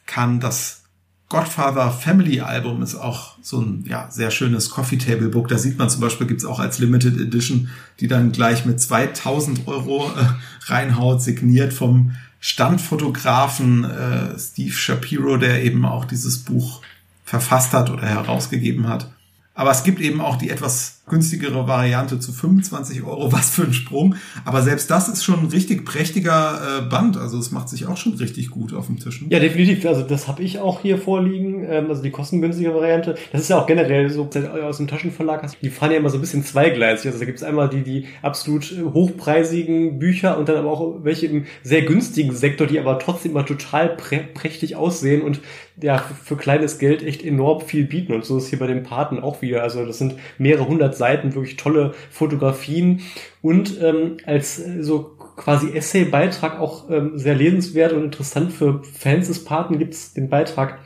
Speaker 4: kann. Das Godfather Family Album ist auch so ein ja, sehr schönes Coffee Table Book. Da sieht man zum Beispiel, gibt's auch als Limited Edition, die dann gleich mit 2000 Euro äh, reinhaut, signiert vom Standfotografen äh, Steve Shapiro, der eben auch dieses Buch verfasst hat oder herausgegeben hat. Aber es gibt eben auch die etwas günstigere Variante zu 25 Euro, [LAUGHS] was für ein Sprung. Aber selbst das ist schon ein richtig prächtiger äh, Band. Also es macht sich auch schon richtig gut auf dem Tisch.
Speaker 5: Ja, definitiv. Also das habe ich auch hier vorliegen. Ähm, also die kostengünstige Variante. Das ist ja auch generell so aus dem Taschenverlag. Hast. Die fahren ja immer so ein bisschen zweigleisig. Also da gibt es einmal die, die absolut äh, hochpreisigen Bücher und dann aber auch welche im sehr günstigen Sektor, die aber trotzdem immer total prä prächtig aussehen und ja, für kleines Geld echt enorm viel bieten. Und so ist hier bei den Paten auch wieder. Also das sind mehrere hundert Seiten, wirklich tolle Fotografien und ähm, als äh, so quasi Essay-Beitrag auch ähm, sehr lesenswert und interessant für Fans des Paten gibt es den Beitrag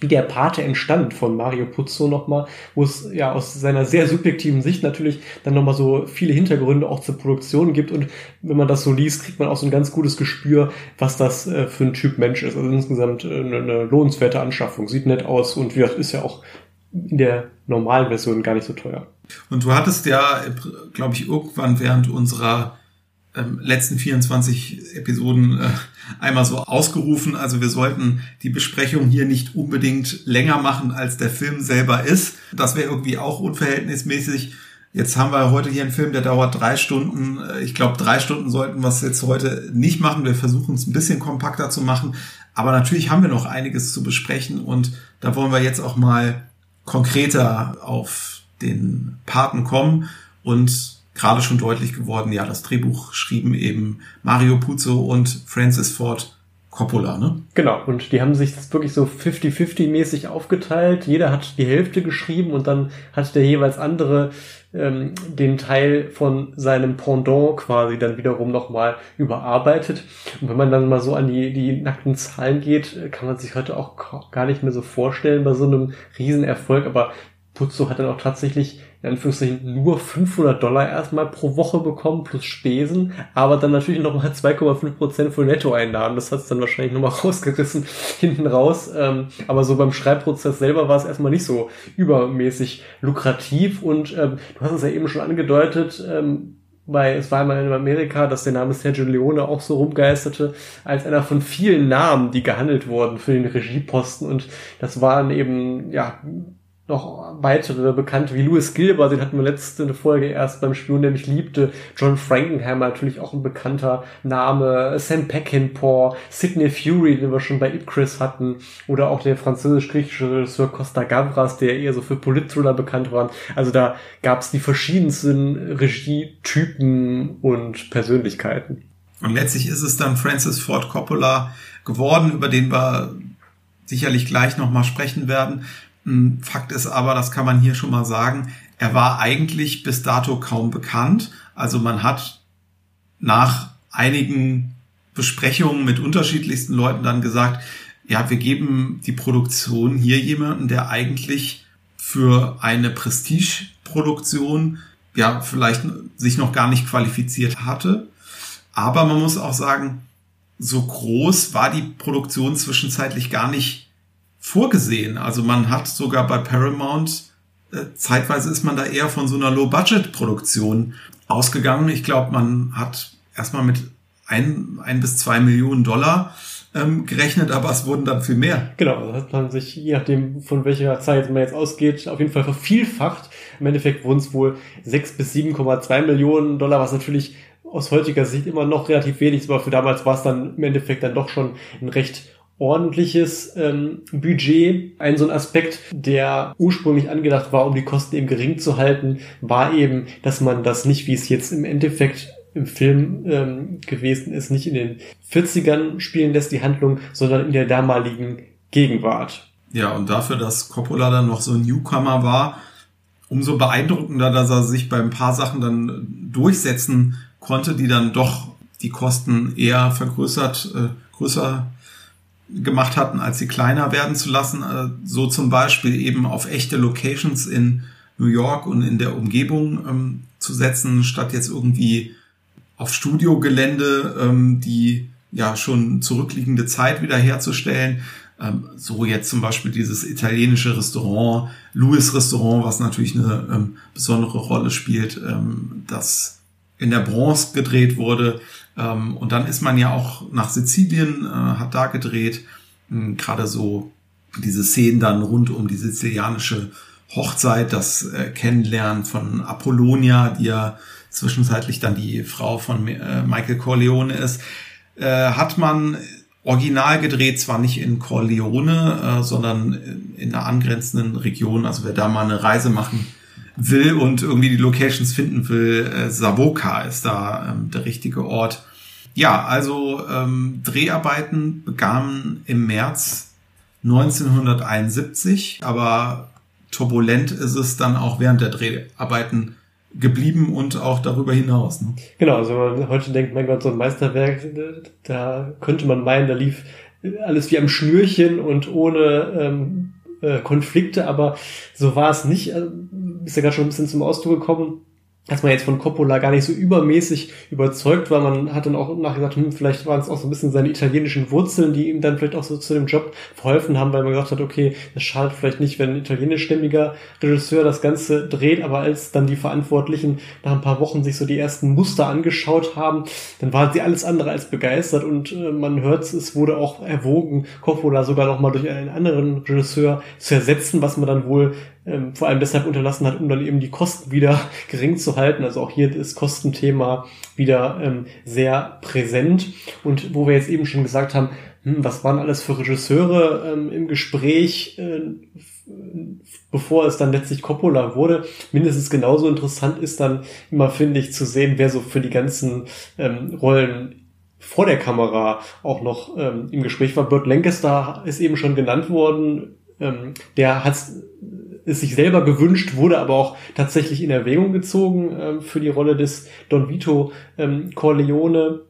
Speaker 5: wie der Pate entstand von Mario Puzo nochmal, wo es ja aus seiner sehr subjektiven Sicht natürlich dann nochmal so viele Hintergründe auch zur Produktion gibt und wenn man das so liest, kriegt man auch so ein ganz gutes Gespür, was das äh, für ein Typ Mensch ist. Also insgesamt äh, eine, eine lohnenswerte Anschaffung, sieht nett aus und wie ist ja auch in der normalen Version gar nicht so teuer.
Speaker 4: Und du hattest ja, glaube ich, irgendwann während unserer ähm, letzten 24 Episoden äh, einmal so ausgerufen, also wir sollten die Besprechung hier nicht unbedingt länger machen, als der Film selber ist. Das wäre irgendwie auch unverhältnismäßig. Jetzt haben wir heute hier einen Film, der dauert drei Stunden. Äh, ich glaube, drei Stunden sollten wir es jetzt heute nicht machen. Wir versuchen es ein bisschen kompakter zu machen. Aber natürlich haben wir noch einiges zu besprechen und da wollen wir jetzt auch mal konkreter auf den Paten kommen und gerade schon deutlich geworden, ja, das Drehbuch schrieben eben Mario Puzo und Francis Ford Coppola, ne?
Speaker 5: Genau, und die haben sich das wirklich so 50-50-mäßig aufgeteilt. Jeder hat die Hälfte geschrieben und dann hat der jeweils andere ähm, den Teil von seinem Pendant quasi dann wiederum nochmal überarbeitet. Und wenn man dann mal so an die, die nackten Zahlen geht, kann man sich heute auch gar nicht mehr so vorstellen bei so einem Riesenerfolg. Aber Putzo hat dann auch tatsächlich in Anführungszeichen nur 500 Dollar erstmal pro Woche bekommen plus Spesen, aber dann natürlich nochmal 2,5 Prozent für Nettoeinnahmen. Das hat es dann wahrscheinlich nochmal [LAUGHS] rausgerissen hinten raus. Ähm, aber so beim Schreibprozess selber war es erstmal nicht so übermäßig lukrativ und ähm, du hast es ja eben schon angedeutet, ähm, weil es war einmal in Amerika, dass der Name Sergio Leone auch so rumgeisterte, als einer von vielen Namen, die gehandelt wurden für den Regieposten. Und das waren eben, ja, noch weitere Bekannte wie Louis Gilbert, den hatten wir letzte Folge erst beim Spion, der mich liebte. John Frankenheimer, natürlich auch ein bekannter Name. Sam Peckinpah, Sidney Fury, den wir schon bei Ipcris hatten. Oder auch der französisch-griechische Regisseur Costa Gavras, der eher so für Politthriller bekannt war. Also da gab es die verschiedensten Regietypen und Persönlichkeiten.
Speaker 4: Und letztlich ist es dann Francis Ford Coppola geworden, über den wir sicherlich gleich nochmal sprechen werden. Hm, Fakt ist aber, das kann man hier schon mal sagen, er war eigentlich bis dato kaum bekannt. Also man hat nach einigen Besprechungen mit unterschiedlichsten Leuten dann gesagt, ja, wir geben die Produktion hier jemanden, der eigentlich für eine Prestige-Produktion ja vielleicht sich noch gar nicht qualifiziert hatte. Aber man muss auch sagen, so groß war die Produktion zwischenzeitlich gar nicht vorgesehen. Also man hat sogar bei Paramount, äh, zeitweise ist man da eher von so einer Low-Budget-Produktion ausgegangen. Ich glaube, man hat erstmal mit ein, ein bis zwei Millionen Dollar ähm, gerechnet, aber es wurden dann viel mehr.
Speaker 5: Genau, da hat man sich, je nachdem von welcher Zeit man jetzt ausgeht, auf jeden Fall vervielfacht. Im Endeffekt wurden es wohl sechs bis 7,2 Millionen Dollar, was natürlich aus heutiger Sicht immer noch relativ wenig ist, aber für damals war es dann im Endeffekt dann doch schon ein recht ordentliches ähm, Budget. Ein so ein Aspekt, der ursprünglich angedacht war, um die Kosten eben gering zu halten, war eben, dass man das nicht, wie es jetzt im Endeffekt im Film ähm, gewesen ist, nicht in den 40ern spielen lässt, die Handlung, sondern in der damaligen Gegenwart.
Speaker 4: Ja, und dafür, dass Coppola dann noch so ein Newcomer war, umso beeindruckender, dass er sich bei ein paar Sachen dann durchsetzen konnte, die dann doch die Kosten eher vergrößert, äh, größer gemacht hatten, als sie kleiner werden zu lassen. Äh, so zum Beispiel eben auf echte Locations in New York und in der Umgebung ähm, zu setzen, statt jetzt irgendwie auf Studiogelände, ähm, die ja schon zurückliegende Zeit wiederherzustellen. Ähm, so jetzt zum Beispiel dieses italienische Restaurant, Louis Restaurant, was natürlich eine ähm, besondere Rolle spielt, ähm, das in der Bronze gedreht wurde. Ähm, und dann ist man ja auch nach Sizilien, äh, hat da gedreht, ähm, gerade so diese Szenen dann rund um die sizilianische Hochzeit, das äh, Kennenlernen von Apollonia, die ja zwischenzeitlich dann die Frau von äh, Michael Corleone ist, äh, hat man original gedreht, zwar nicht in Corleone, äh, sondern in einer angrenzenden Region. Also wer da mal eine Reise machen will und irgendwie die Locations finden will, äh, Savoca ist da ähm, der richtige Ort. Ja, also ähm, Dreharbeiten begannen im März 1971, aber turbulent ist es dann auch während der Dreharbeiten geblieben und auch darüber hinaus. Ne?
Speaker 5: Genau, also wenn man heute denkt, mein Gott, so ein Meisterwerk, da könnte man meinen, da lief alles wie am Schnürchen und ohne ähm, äh, Konflikte, aber so war es nicht. Ist ja gerade schon ein bisschen zum Ausdruck gekommen dass man jetzt von Coppola gar nicht so übermäßig überzeugt war. Man hat dann auch nachgesagt, hm, vielleicht waren es auch so ein bisschen seine italienischen Wurzeln, die ihm dann vielleicht auch so zu dem Job verholfen haben, weil man gesagt hat, okay, das schadet vielleicht nicht, wenn ein italienischstämmiger Regisseur das Ganze dreht, aber als dann die Verantwortlichen nach ein paar Wochen sich so die ersten Muster angeschaut haben, dann waren sie alles andere als begeistert und äh, man hört, es wurde auch erwogen, Coppola sogar noch mal durch einen anderen Regisseur zu ersetzen, was man dann wohl ähm, vor allem deshalb unterlassen hat, um dann eben die Kosten wieder [LAUGHS] gering zu halten. Also auch hier ist Kostenthema wieder ähm, sehr präsent. Und wo wir jetzt eben schon gesagt haben, hm, was waren alles für Regisseure ähm, im Gespräch, äh, bevor es dann letztlich Coppola wurde. Mindestens genauso interessant ist dann immer, finde ich, zu sehen, wer so für die ganzen ähm, Rollen vor der Kamera auch noch ähm, im Gespräch war. Burt Lancaster ist eben schon genannt worden. Ähm, der hat es sich selber gewünscht, wurde aber auch tatsächlich in Erwägung gezogen ähm, für die Rolle des Don Vito ähm, Corleone.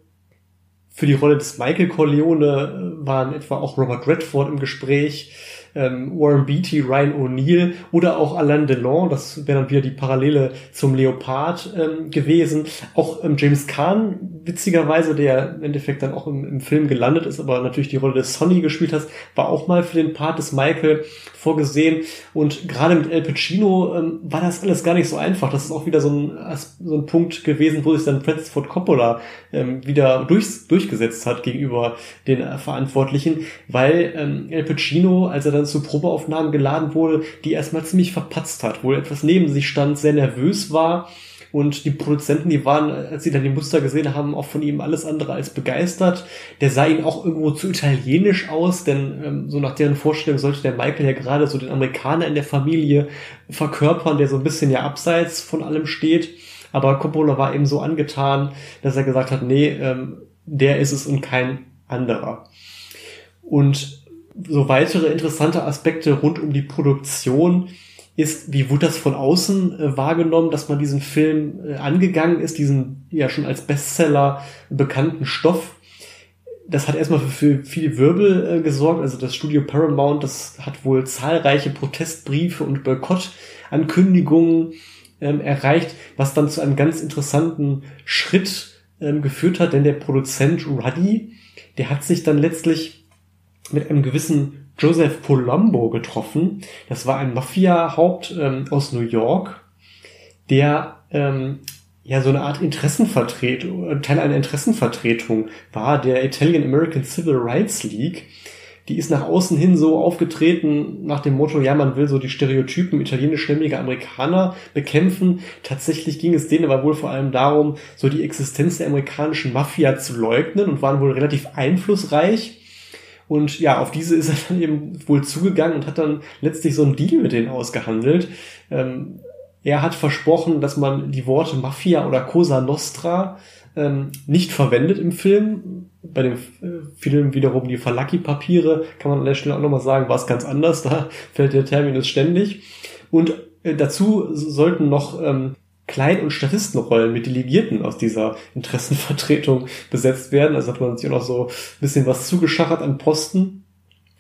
Speaker 5: Für die Rolle des Michael Corleone äh, waren etwa auch Robert Redford im Gespräch ähm, Warren Beatty, Ryan O'Neill oder auch Alain Delon, das wäre dann wieder die Parallele zum Leopard ähm, gewesen. Auch ähm, James Kahn, witzigerweise, der im Endeffekt dann auch im, im, Film gelandet ist, aber natürlich die Rolle des Sonny gespielt hat, war auch mal für den Part des Michael vorgesehen. Und gerade mit El Pacino ähm, war das alles gar nicht so einfach. Das ist auch wieder so ein, so ein Punkt gewesen, wo sich dann Francis Ford Coppola ähm, wieder durch, durchgesetzt hat gegenüber den äh, Verantwortlichen, weil ähm, El Pacino, als er dann zu Probeaufnahmen geladen wurde, die erstmal ziemlich verpatzt hat, wo etwas neben sich stand, sehr nervös war und die Produzenten, die waren, als sie dann die Muster gesehen haben, auch von ihm alles andere als begeistert. Der sah ihnen auch irgendwo zu italienisch aus, denn ähm, so nach deren Vorstellung sollte der Michael ja gerade so den Amerikaner in der Familie verkörpern, der so ein bisschen ja abseits von allem steht. Aber Coppola war eben so angetan, dass er gesagt hat, nee, ähm, der ist es und kein anderer. Und so weitere interessante Aspekte rund um die Produktion ist, wie wurde das von außen äh, wahrgenommen, dass man diesen Film äh, angegangen ist, diesen ja schon als Bestseller bekannten Stoff. Das hat erstmal für, für viel Wirbel äh, gesorgt. Also das Studio Paramount, das hat wohl zahlreiche Protestbriefe und Boykottankündigungen ähm, erreicht, was dann zu einem ganz interessanten Schritt ähm, geführt hat, denn der Produzent Ruddy, der hat sich dann letztlich mit einem gewissen Joseph Polombo getroffen. Das war ein Mafia-Haupt ähm, aus New York, der ähm, ja so eine Art Interessenvertretung, Teil einer Interessenvertretung war, der Italian American Civil Rights League. Die ist nach außen hin so aufgetreten nach dem Motto, ja, man will so die Stereotypen italienischstämmige Amerikaner bekämpfen. Tatsächlich ging es denen aber wohl vor allem darum, so die Existenz der amerikanischen Mafia zu leugnen und waren wohl relativ einflussreich und ja, auf diese ist er dann eben wohl zugegangen und hat dann letztlich so einen Deal mit denen ausgehandelt. Ähm, er hat versprochen, dass man die Worte Mafia oder Cosa Nostra ähm, nicht verwendet im Film. Bei dem äh, Film wiederum die Falaki-Papiere, kann man an der Stelle auch nochmal sagen, war es ganz anders. Da fällt der Terminus ständig. Und äh, dazu sollten noch ähm, Klein- und Statistenrollen mit Delegierten aus dieser Interessenvertretung besetzt werden. Also hat man sich auch noch so ein bisschen was zugeschachert an Posten.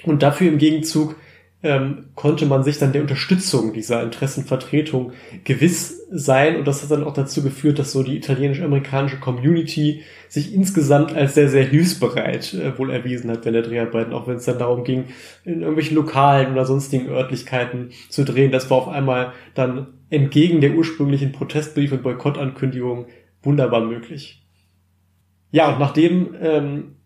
Speaker 5: Und dafür im Gegenzug ähm, konnte man sich dann der Unterstützung dieser Interessenvertretung gewiss sein. Und das hat dann auch dazu geführt, dass so die italienisch-amerikanische Community sich insgesamt als sehr, sehr hilfsbereit äh, wohl erwiesen hat während der Dreharbeiten, auch wenn es dann darum ging, in irgendwelchen Lokalen oder sonstigen Örtlichkeiten zu drehen. Das war auf einmal dann entgegen der ursprünglichen Protestbrief- und Boykottankündigung wunderbar möglich. Ja, und nachdem ähm,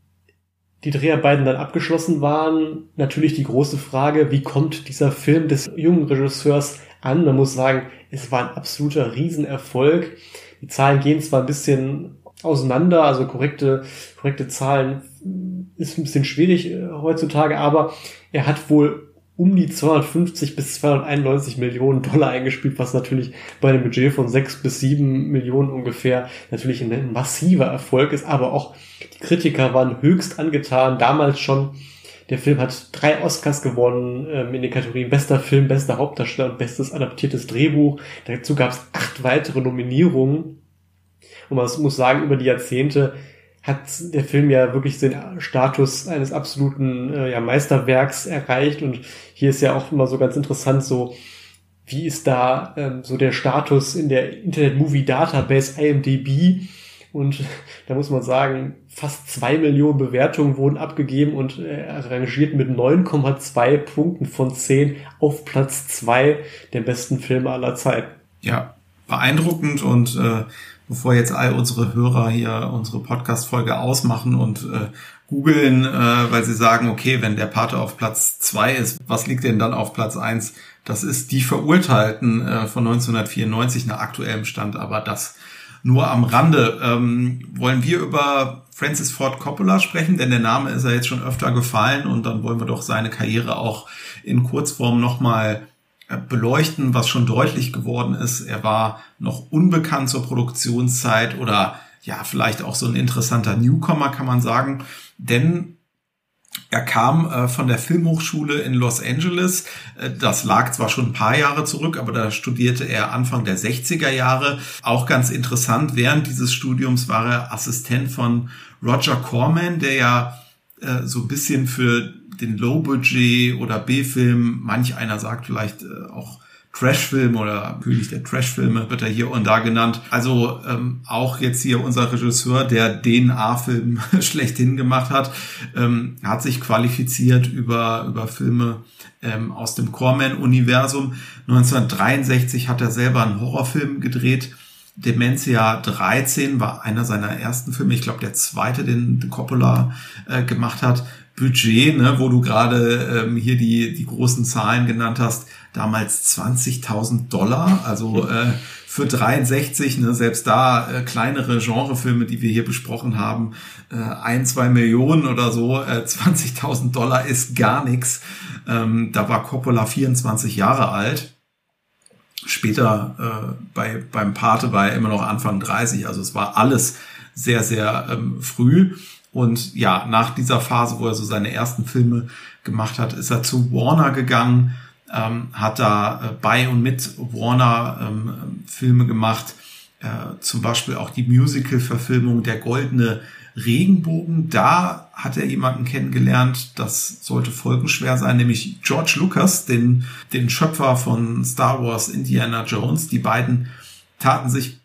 Speaker 5: die Dreharbeiten dann abgeschlossen waren, natürlich die große Frage, wie kommt dieser Film des jungen Regisseurs an? Man muss sagen, es war ein absoluter Riesenerfolg. Die Zahlen gehen zwar ein bisschen auseinander, also korrekte, korrekte Zahlen ist ein bisschen schwierig äh, heutzutage, aber er hat wohl um die 250 bis 291 Millionen Dollar eingespielt, was natürlich bei einem Budget von 6 bis 7 Millionen ungefähr natürlich ein massiver Erfolg ist, aber auch die Kritiker waren höchst angetan, damals schon. Der Film hat drei Oscars gewonnen ähm, in den Kategorien bester Film, bester Hauptdarsteller und bestes adaptiertes Drehbuch. Dazu gab es acht weitere Nominierungen. Und man muss sagen, über die Jahrzehnte hat der Film ja wirklich den Status eines absoluten äh, ja, Meisterwerks erreicht. Und hier ist ja auch immer so ganz interessant so, wie ist da ähm, so der Status in der Internet Movie Database IMDb und [LAUGHS] da muss man sagen, fast zwei Millionen Bewertungen wurden abgegeben und äh, rangiert mit 9,2 Punkten von 10 auf Platz zwei der besten Filme aller Zeiten.
Speaker 4: Ja, beeindruckend und äh, bevor jetzt all unsere Hörer hier unsere Podcast-Folge ausmachen und äh, googeln, äh, weil sie sagen, okay, wenn der Pate auf Platz zwei ist, was liegt denn dann auf Platz eins? Das ist die Verurteilten äh, von 1994 nach aktuellem Stand, aber das nur am Rande. Ähm, wollen wir über Francis Ford Coppola sprechen, denn der Name ist ja jetzt schon öfter gefallen und dann wollen wir doch seine Karriere auch in Kurzform nochmal beleuchten, was schon deutlich geworden ist. Er war noch unbekannt zur Produktionszeit oder ja, vielleicht auch so ein interessanter Newcomer, kann man sagen. Denn er kam äh, von der Filmhochschule in Los Angeles. Äh, das lag zwar schon ein paar Jahre zurück, aber da studierte er Anfang der 60er Jahre. Auch ganz interessant, während dieses Studiums war er Assistent von Roger Corman, der ja äh, so ein bisschen für den Low-Budget oder B-Film, manch einer sagt vielleicht äh, auch Trashfilm oder König der Trashfilme wird er hier und da genannt. Also ähm, auch jetzt hier unser Regisseur, der den A-Film [LAUGHS] schlechthin gemacht hat, ähm, hat sich qualifiziert über, über Filme ähm, aus dem Corman-Universum. 1963 hat er selber einen Horrorfilm gedreht. Dementia 13 war einer seiner ersten Filme, ich glaube der zweite, den Coppola äh, gemacht hat Budget, ne, wo du gerade ähm, hier die, die großen Zahlen genannt hast, damals 20.000 Dollar, also äh, für 63, ne, selbst da äh, kleinere Genrefilme, die wir hier besprochen haben, äh, ein, zwei Millionen oder so, äh, 20.000 Dollar ist gar nichts. Ähm, da war Coppola 24 Jahre alt. Später äh, bei, beim Pate war er immer noch Anfang 30, also es war alles sehr, sehr ähm, früh. Und ja, nach dieser Phase, wo er so seine ersten Filme gemacht hat, ist er zu Warner gegangen, ähm, hat da äh, bei und mit Warner ähm, Filme gemacht, äh, zum Beispiel auch die Musical-Verfilmung Der Goldene Regenbogen. Da hat er jemanden kennengelernt, das sollte folgenschwer sein, nämlich George Lucas, den, den Schöpfer von Star Wars, Indiana Jones. Die beiden taten sich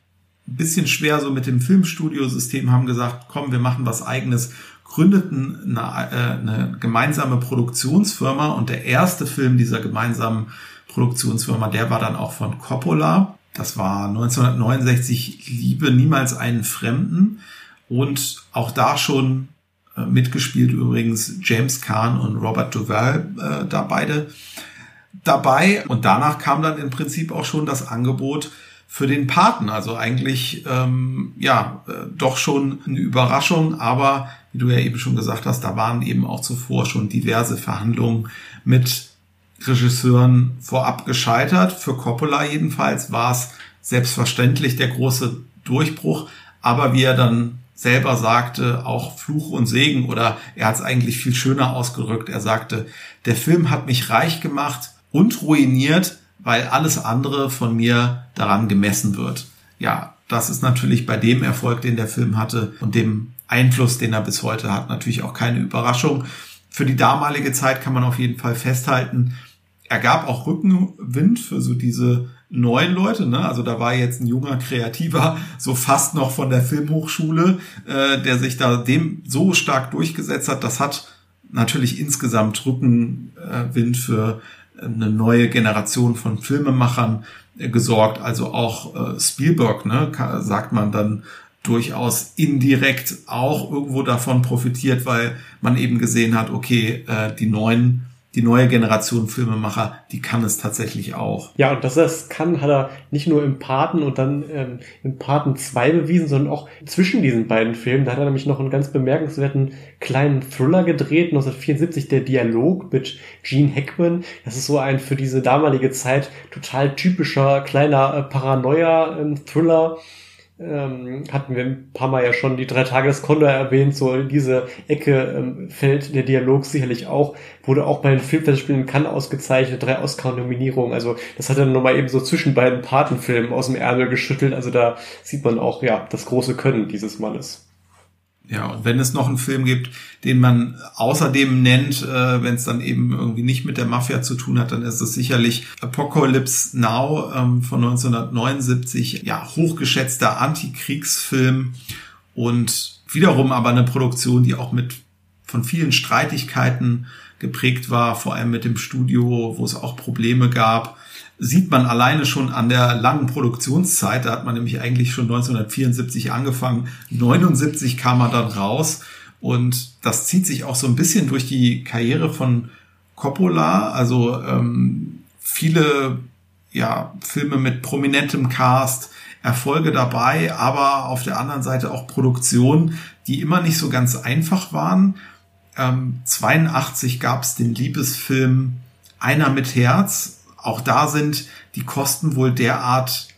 Speaker 4: bisschen schwer so mit dem Filmstudiosystem, haben gesagt, komm, wir machen was eigenes, gründeten eine, äh, eine gemeinsame Produktionsfirma und der erste Film dieser gemeinsamen Produktionsfirma, der war dann auch von Coppola. Das war 1969 Liebe niemals einen Fremden. Und auch da schon äh, mitgespielt übrigens James Kahn und Robert Duvall äh, da beide dabei. Und danach kam dann im Prinzip auch schon das Angebot für den Paten. Also eigentlich ähm, ja äh, doch schon eine Überraschung, aber wie du ja eben schon gesagt hast, da waren eben auch zuvor schon diverse Verhandlungen mit Regisseuren vorab gescheitert. Für Coppola jedenfalls war es selbstverständlich der große Durchbruch, aber wie er dann selber sagte, auch Fluch und Segen oder er hat es eigentlich viel schöner ausgedrückt. Er sagte, der Film hat mich reich gemacht und ruiniert, weil alles andere von mir daran gemessen wird. Ja, das ist natürlich bei dem Erfolg, den der Film hatte und dem Einfluss, den er bis heute hat, natürlich auch keine Überraschung. Für die damalige Zeit kann man auf jeden Fall festhalten, er gab auch Rückenwind für so diese neuen Leute, ne? Also da war jetzt ein junger Kreativer, so fast noch von der Filmhochschule, äh, der sich da dem so stark durchgesetzt hat. Das hat natürlich insgesamt Rückenwind für eine neue Generation von Filmemachern äh, gesorgt. Also auch äh, Spielberg, ne, sagt man dann durchaus indirekt auch irgendwo davon profitiert, weil man eben gesehen hat, okay, äh, die neuen die neue Generation Filmemacher, die kann es tatsächlich auch.
Speaker 5: Ja, und dass er es kann, hat er nicht nur im Paten und dann ähm, im Paten 2 bewiesen, sondern auch zwischen diesen beiden Filmen. Da hat er nämlich noch einen ganz bemerkenswerten kleinen Thriller gedreht, 1974, der Dialog mit Gene Hackman. Das ist so ein für diese damalige Zeit total typischer kleiner äh, Paranoia-Thriller. Ähm, ähm, hatten wir ein paar Mal ja schon die drei Tage des Condor erwähnt, so in diese Ecke ähm, fällt der Dialog sicherlich auch, wurde auch bei den Filmfestspielen in Cannes ausgezeichnet, drei Oscar-Nominierungen, also das hat er nochmal eben so zwischen beiden Patenfilmen aus dem Ärmel geschüttelt, also da sieht man auch, ja, das große Können dieses Mannes.
Speaker 4: Ja, und wenn es noch einen Film gibt, den man außerdem nennt, äh, wenn es dann eben irgendwie nicht mit der Mafia zu tun hat, dann ist es sicherlich Apocalypse Now ähm, von 1979. Ja, hochgeschätzter Antikriegsfilm und wiederum aber eine Produktion, die auch mit von vielen Streitigkeiten geprägt war, vor allem mit dem Studio, wo es auch Probleme gab sieht man alleine schon an der langen Produktionszeit. Da hat man nämlich eigentlich schon 1974 angefangen. 79 kam er dann raus. Und das zieht sich auch so ein bisschen durch die Karriere von Coppola. Also ähm, viele ja, Filme mit prominentem Cast, Erfolge dabei, aber auf der anderen Seite auch Produktionen, die immer nicht so ganz einfach waren. Ähm, 82 gab es den Liebesfilm Einer mit Herz, auch da sind die Kosten wohl derart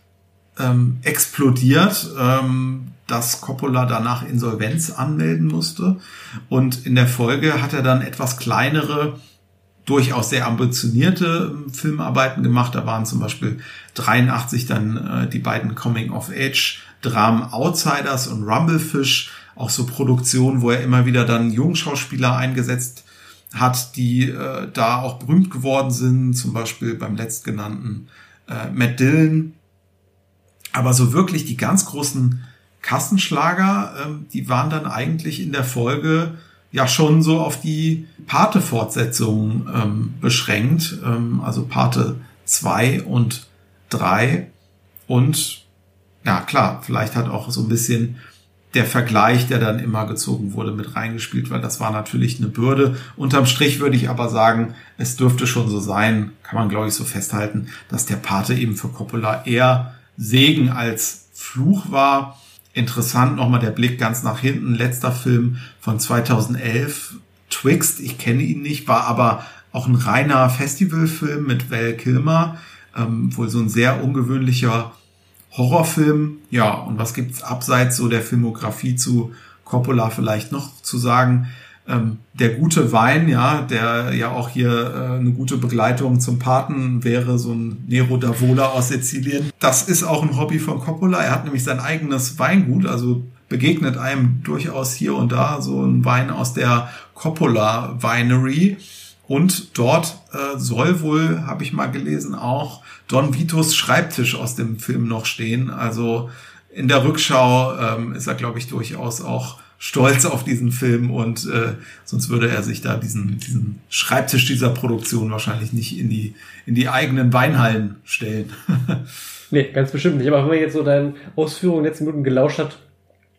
Speaker 4: ähm, explodiert, ähm, dass Coppola danach Insolvenz anmelden musste. Und in der Folge hat er dann etwas kleinere, durchaus sehr ambitionierte ähm, Filmarbeiten gemacht. Da waren zum Beispiel 83 dann äh, die beiden Coming-of-Age-Dramen Outsiders und Rumblefish, auch so Produktionen, wo er immer wieder dann Jungschauspieler eingesetzt hat, die äh, da auch berühmt geworden sind, zum Beispiel beim letztgenannten äh, Matt Dillon. Aber so wirklich die ganz großen Kassenschlager, ähm, die waren dann eigentlich in der Folge ja schon so auf die Pate-Fortsetzung ähm, beschränkt, ähm, also Pate 2 und 3. Und ja, klar, vielleicht hat auch so ein bisschen der Vergleich, der dann immer gezogen wurde, mit reingespielt, weil das war natürlich eine Bürde. Unterm Strich würde ich aber sagen, es dürfte schon so sein, kann man glaube ich so festhalten, dass der Pate eben für Coppola eher Segen als Fluch war. Interessant nochmal der Blick ganz nach hinten. Letzter Film von 2011, Twixt. Ich kenne ihn nicht, war aber auch ein reiner Festivalfilm mit Val Kilmer. Ähm, wohl so ein sehr ungewöhnlicher Horrorfilm. Ja, und was gibt's abseits so der Filmografie zu Coppola vielleicht noch zu sagen? Ähm, der gute Wein, ja, der ja auch hier äh, eine gute Begleitung zum Paten wäre, so ein Nero d'Avola aus Sizilien. Das ist auch ein Hobby von Coppola. Er hat nämlich sein eigenes Weingut, also begegnet einem durchaus hier und da so ein Wein aus der Coppola Winery. Und dort äh, soll wohl, habe ich mal gelesen, auch Don Vitos Schreibtisch aus dem Film noch stehen. Also in der Rückschau ähm, ist er, glaube ich, durchaus auch stolz auf diesen Film und äh, sonst würde er sich da diesen, diesen Schreibtisch dieser Produktion wahrscheinlich nicht in die, in die eigenen Weinhallen stellen. [LAUGHS]
Speaker 5: nee, ganz bestimmt nicht. Aber wenn man jetzt so deinen Ausführungen letzten Minuten gelauscht hat,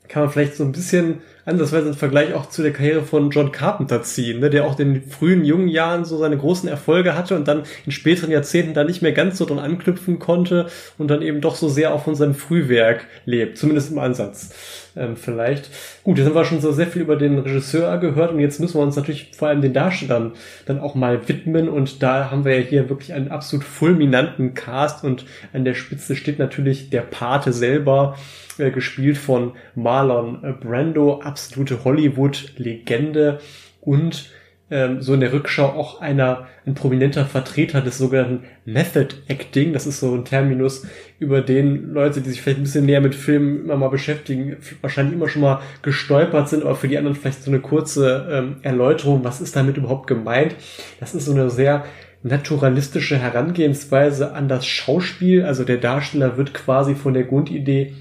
Speaker 5: kann man vielleicht so ein bisschen andersweise einen Vergleich auch zu der Karriere von John Carpenter ziehen, ne, der auch in den frühen jungen Jahren so seine großen Erfolge hatte und dann in späteren Jahrzehnten da nicht mehr ganz so dran anknüpfen konnte und dann eben doch so sehr auch von seinem Frühwerk lebt, zumindest im Ansatz ähm, vielleicht. Gut, jetzt haben wir schon so sehr viel über den Regisseur gehört und jetzt müssen wir uns natürlich vor allem den Darstellern dann auch mal widmen und da haben wir ja hier wirklich einen absolut fulminanten Cast und an der Spitze steht natürlich der Pate selber, äh, gespielt von Marlon Brando, absolute Hollywood-Legende und ähm, so in der Rückschau auch einer, ein prominenter Vertreter des sogenannten Method Acting. Das ist so ein Terminus, über den Leute, die sich vielleicht ein bisschen näher mit Filmen immer mal beschäftigen, wahrscheinlich immer schon mal gestolpert sind, aber für die anderen vielleicht so eine kurze ähm, Erläuterung, was ist damit überhaupt gemeint? Das ist so eine sehr naturalistische Herangehensweise an das Schauspiel. Also der Darsteller wird quasi von der Grundidee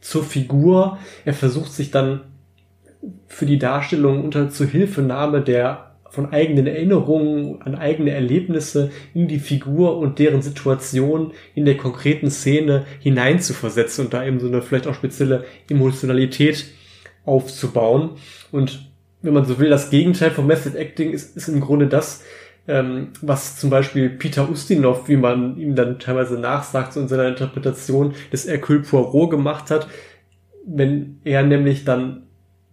Speaker 5: zur Figur. Er versucht sich dann für die Darstellung unter Zuhilfenahme der von eigenen Erinnerungen an eigene Erlebnisse in die Figur und deren Situation in der konkreten Szene hineinzuversetzen und da eben so eine vielleicht auch spezielle Emotionalität aufzubauen. Und wenn man so will, das Gegenteil von Method Acting ist, ist im Grunde das, ähm, was zum Beispiel Peter Ustinov, wie man ihm dann teilweise nachsagt, so in seiner Interpretation des Hercule Poirot gemacht hat, wenn er nämlich dann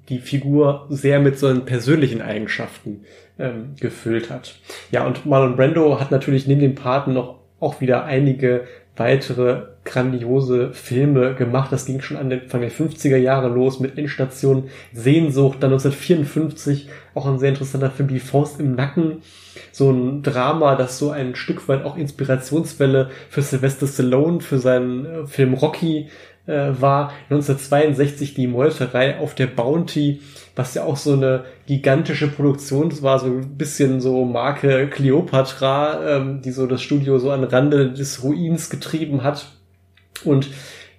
Speaker 5: die Figur sehr mit seinen persönlichen Eigenschaften ähm, gefüllt hat. Ja, und Marlon Brando hat natürlich neben dem Paten noch auch wieder einige weitere grandiose Filme gemacht. Das ging schon Anfang der 50er Jahre los mit Endstation Sehnsucht, dann 1954 auch ein sehr interessanter Film, Die Faust im Nacken, so ein Drama, das so ein Stück weit auch Inspirationswelle für Sylvester Stallone, für seinen äh, Film Rocky äh, war. 1962 die Meuterei auf der Bounty, was ja auch so eine gigantische Produktion war, so ein bisschen so Marke Cleopatra, ähm, die so das Studio so an Rande des Ruins getrieben hat. Und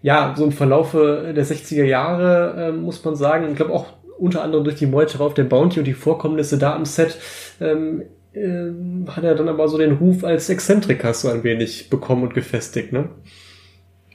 Speaker 5: ja, so im Verlaufe der 60er Jahre äh, muss man sagen, ich glaube auch unter anderem durch die Meuterei auf der Bounty und die Vorkommnisse da am Set, ähm, äh, hat er dann aber so den Ruf als Exzentriker so ein wenig bekommen und gefestigt, ne?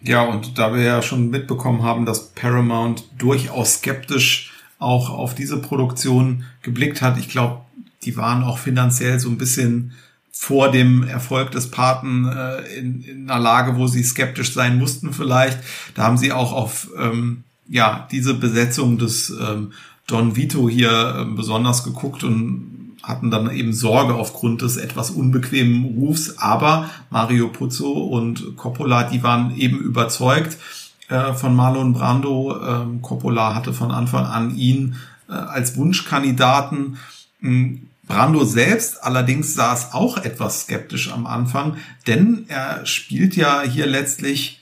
Speaker 4: Ja, und da wir ja schon mitbekommen haben, dass Paramount durchaus skeptisch auch auf diese Produktion geblickt hat, ich glaube, die waren auch finanziell so ein bisschen vor dem Erfolg des Paten äh, in, in einer Lage, wo sie skeptisch sein mussten vielleicht. Da haben sie auch auf ähm, ja diese Besetzung des ähm, Don Vito hier äh, besonders geguckt und hatten dann eben Sorge aufgrund des etwas unbequemen Rufs. Aber Mario Puzo und Coppola, die waren eben überzeugt äh, von Marlon Brando. Ähm, Coppola hatte von Anfang an ihn äh, als Wunschkandidaten. Hm, Brando selbst allerdings saß auch etwas skeptisch am Anfang, denn er spielt ja hier letztlich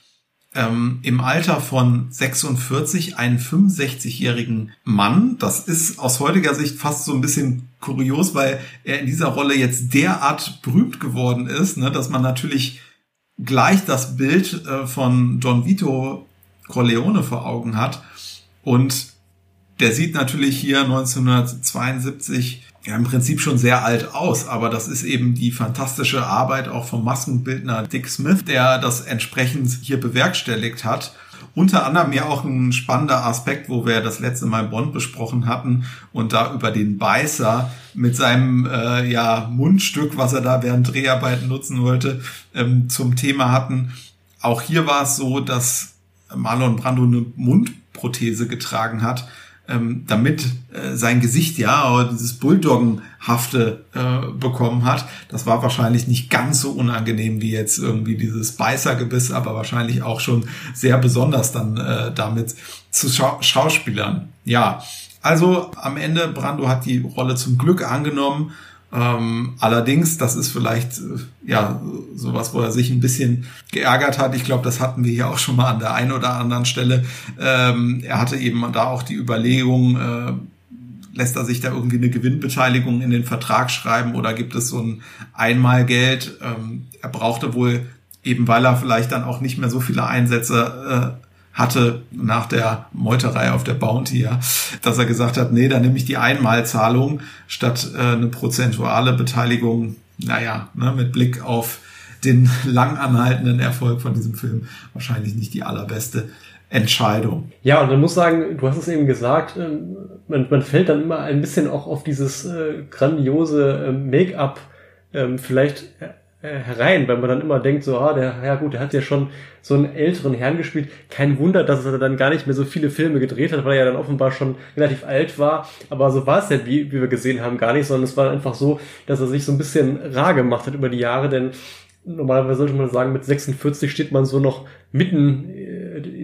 Speaker 4: ähm, im Alter von 46 einen 65-jährigen Mann. Das ist aus heutiger Sicht fast so ein bisschen kurios, weil er in dieser Rolle jetzt derart berühmt geworden ist, ne, dass man natürlich gleich das Bild äh, von Don Vito Corleone vor Augen hat. Und der sieht natürlich hier 1972 ja im Prinzip schon sehr alt aus, aber das ist eben die fantastische Arbeit auch vom Maskenbildner Dick Smith, der das entsprechend hier bewerkstelligt hat. unter anderem ja auch ein spannender Aspekt, wo wir das letzte Mal Bond besprochen hatten und da über den Beißer mit seinem äh, ja, Mundstück, was er da während Dreharbeiten nutzen wollte, ähm, zum Thema hatten. Auch hier war es so, dass Marlon Brando eine Mundprothese getragen hat, ähm, damit äh, sein Gesicht ja dieses Bulldoggenhafte äh, bekommen hat. Das war wahrscheinlich nicht ganz so unangenehm wie jetzt irgendwie dieses Beißergebiss, aber wahrscheinlich auch schon sehr besonders dann äh, damit zu Schau Schauspielern. Ja, also am Ende Brando hat die Rolle zum Glück angenommen ähm, allerdings, das ist vielleicht äh, ja sowas, wo er sich ein bisschen geärgert hat. Ich glaube, das hatten wir hier auch schon mal an der einen oder anderen Stelle. Ähm, er hatte eben da auch die Überlegung, äh, lässt er sich da irgendwie eine Gewinnbeteiligung in den Vertrag schreiben oder gibt es so ein Einmalgeld? Ähm, er brauchte wohl eben, weil er vielleicht dann auch nicht mehr so viele Einsätze äh, hatte nach der Meuterei auf der Bounty, ja, dass er gesagt hat, nee, dann nehme ich die Einmalzahlung statt äh, eine prozentuale Beteiligung, naja, ne, mit Blick auf den [LAUGHS] lang anhaltenden Erfolg von diesem Film wahrscheinlich nicht die allerbeste Entscheidung.
Speaker 5: Ja, und man muss sagen, du hast es eben gesagt, ähm, man, man fällt dann immer ein bisschen auch auf dieses äh, grandiose äh, Make-up ähm, vielleicht äh, herein, weil man dann immer denkt, so, ah, der, ja gut, der hat ja schon so einen älteren Herrn gespielt. Kein Wunder, dass er dann gar nicht mehr so viele Filme gedreht hat, weil er ja dann offenbar schon relativ alt war. Aber so war es ja, wie, wie wir gesehen haben, gar nicht, sondern es war einfach so, dass er sich so ein bisschen rar gemacht hat über die Jahre, denn normalerweise sollte man sagen, mit 46 steht man so noch mitten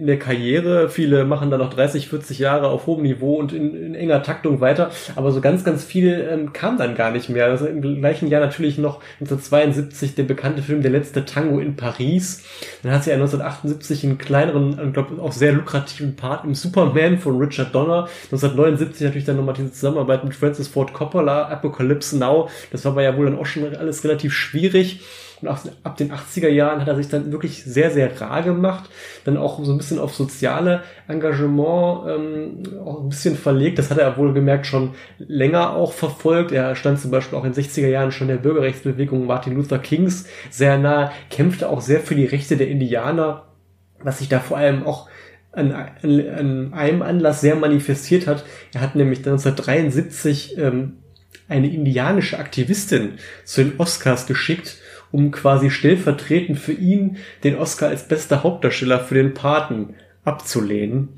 Speaker 5: in der Karriere. Viele machen dann noch 30, 40 Jahre auf hohem Niveau und in, in enger Taktung weiter. Aber so ganz, ganz viel ähm, kam dann gar nicht mehr. Also im gleichen Jahr natürlich noch 1972 der bekannte Film Der letzte Tango in Paris. Dann hat sie ja 1978 einen kleineren, ich glaube auch sehr lukrativen Part im Superman von Richard Donner. 1979 natürlich dann nochmal diese Zusammenarbeit mit Francis Ford Coppola, Apocalypse Now. Das war aber ja wohl dann auch schon alles relativ schwierig. Und ab den 80er Jahren hat er sich dann wirklich sehr, sehr rar gemacht. Dann auch so ein bisschen auf soziale Engagement ähm, auch ein bisschen verlegt. Das hat er wohl gemerkt schon länger auch verfolgt. Er stand zum Beispiel auch in den 60er Jahren schon der Bürgerrechtsbewegung Martin Luther Kings sehr nah, kämpfte auch sehr für die Rechte der Indianer, was sich da vor allem auch an, an, an einem Anlass sehr manifestiert hat. Er hat nämlich 1973 ähm, eine indianische Aktivistin zu den Oscars geschickt, um quasi stellvertretend für ihn den Oscar als bester Hauptdarsteller für den Paten abzulehnen.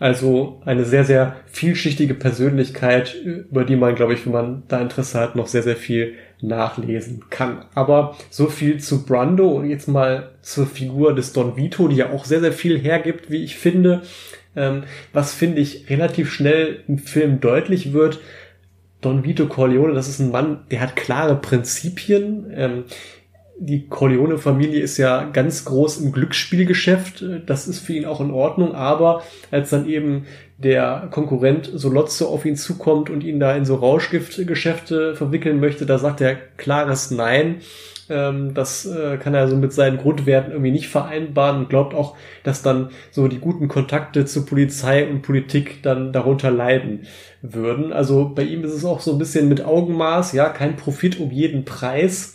Speaker 5: Also eine sehr, sehr vielschichtige Persönlichkeit, über die man, glaube ich, wenn man da Interesse hat, noch sehr, sehr viel nachlesen kann. Aber so viel zu Brando und jetzt mal zur Figur des Don Vito, die ja auch sehr, sehr viel hergibt, wie ich finde. Ähm, was finde ich relativ schnell im Film deutlich wird. Don Vito Corleone, das ist ein Mann, der hat klare Prinzipien. Ähm, die Corleone-Familie ist ja ganz groß im Glücksspielgeschäft. Das ist für ihn auch in Ordnung. Aber als dann eben der Konkurrent Solozzo auf ihn zukommt und ihn da in so Rauschgiftgeschäfte verwickeln möchte, da sagt er klares Nein. Ähm, das äh, kann er so mit seinen Grundwerten irgendwie nicht vereinbaren und glaubt auch, dass dann so die guten Kontakte zu Polizei und Politik dann darunter leiden würden. Also bei ihm ist es auch so ein bisschen mit Augenmaß, ja, kein Profit um jeden Preis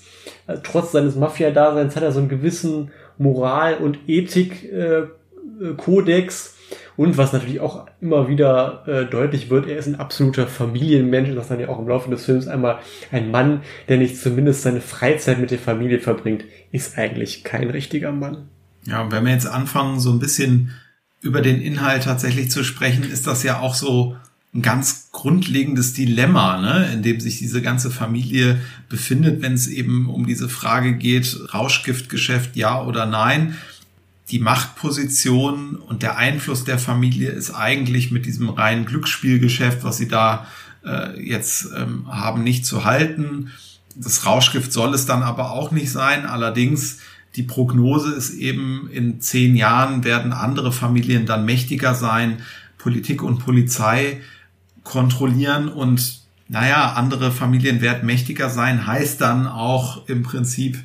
Speaker 5: also trotz seines Mafia-Daseins hat er so einen gewissen Moral- und Ethik-Kodex. und was natürlich auch immer wieder äh, deutlich wird, er ist ein absoluter Familienmensch. Das dann ja auch im Laufe des Films einmal ein Mann, der nicht zumindest seine Freizeit mit der Familie verbringt, ist eigentlich kein richtiger Mann.
Speaker 4: Ja, und wenn wir jetzt anfangen, so ein bisschen über den Inhalt tatsächlich zu sprechen, ist das ja auch so ein ganz grundlegendes Dilemma, ne, in dem sich diese ganze Familie befindet, wenn es eben um diese Frage geht, Rauschgiftgeschäft ja oder nein. Die Machtposition und der Einfluss der Familie ist eigentlich mit diesem reinen Glücksspielgeschäft, was sie da äh, jetzt ähm, haben, nicht zu halten. Das Rauschgift soll es dann aber auch nicht sein. Allerdings die Prognose ist eben, in zehn Jahren werden andere Familien dann mächtiger sein. Politik und Polizei kontrollieren und naja, andere Familien werden mächtiger sein, heißt dann auch im Prinzip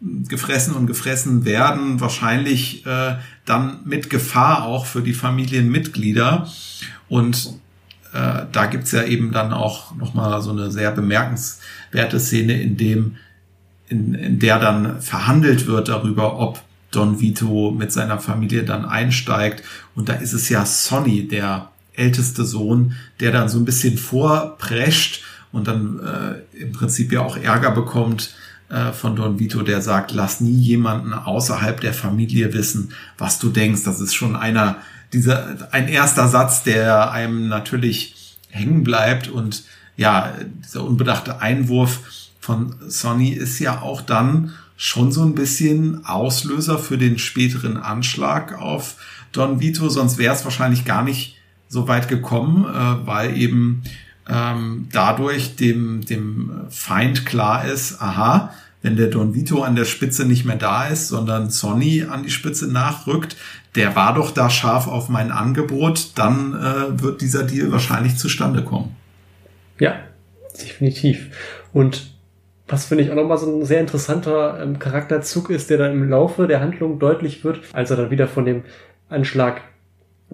Speaker 4: gefressen und gefressen werden, wahrscheinlich äh, dann mit Gefahr auch für die Familienmitglieder. Und äh, da gibt's ja eben dann auch nochmal so eine sehr bemerkenswerte Szene, in dem, in, in der dann verhandelt wird darüber, ob Don Vito mit seiner Familie dann einsteigt. Und da ist es ja Sonny, der älteste Sohn, der dann so ein bisschen vorprescht und dann äh, im Prinzip ja auch Ärger bekommt äh, von Don Vito, der sagt, lass nie jemanden außerhalb der Familie wissen, was du denkst. Das ist schon einer dieser ein erster Satz, der einem natürlich hängen bleibt und ja, dieser unbedachte Einwurf von Sonny ist ja auch dann schon so ein bisschen Auslöser für den späteren Anschlag auf Don Vito, sonst wäre es wahrscheinlich gar nicht so weit gekommen, äh, weil eben ähm, dadurch dem, dem Feind klar ist, aha, wenn der Don Vito an der Spitze nicht mehr da ist, sondern Sonny an die Spitze nachrückt, der war doch da scharf auf mein Angebot, dann äh, wird dieser Deal wahrscheinlich zustande kommen.
Speaker 5: Ja, definitiv. Und was finde ich auch nochmal so ein sehr interessanter ähm, Charakterzug ist, der dann im Laufe der Handlung deutlich wird, als er dann wieder von dem Anschlag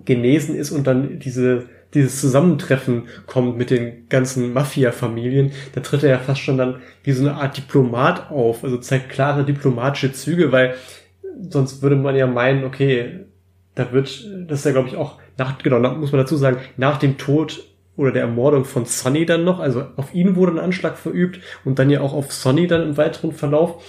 Speaker 5: genesen ist und dann diese dieses Zusammentreffen kommt mit den ganzen Mafia-Familien, da tritt er ja fast schon dann wie so eine Art Diplomat auf, also zeigt klare diplomatische Züge, weil sonst würde man ja meinen, okay, da wird, das ist ja glaube ich auch nach, genau, muss man dazu sagen, nach dem Tod oder der Ermordung von Sonny dann noch, also auf ihn wurde ein Anschlag verübt und dann ja auch auf Sonny dann im weiteren Verlauf.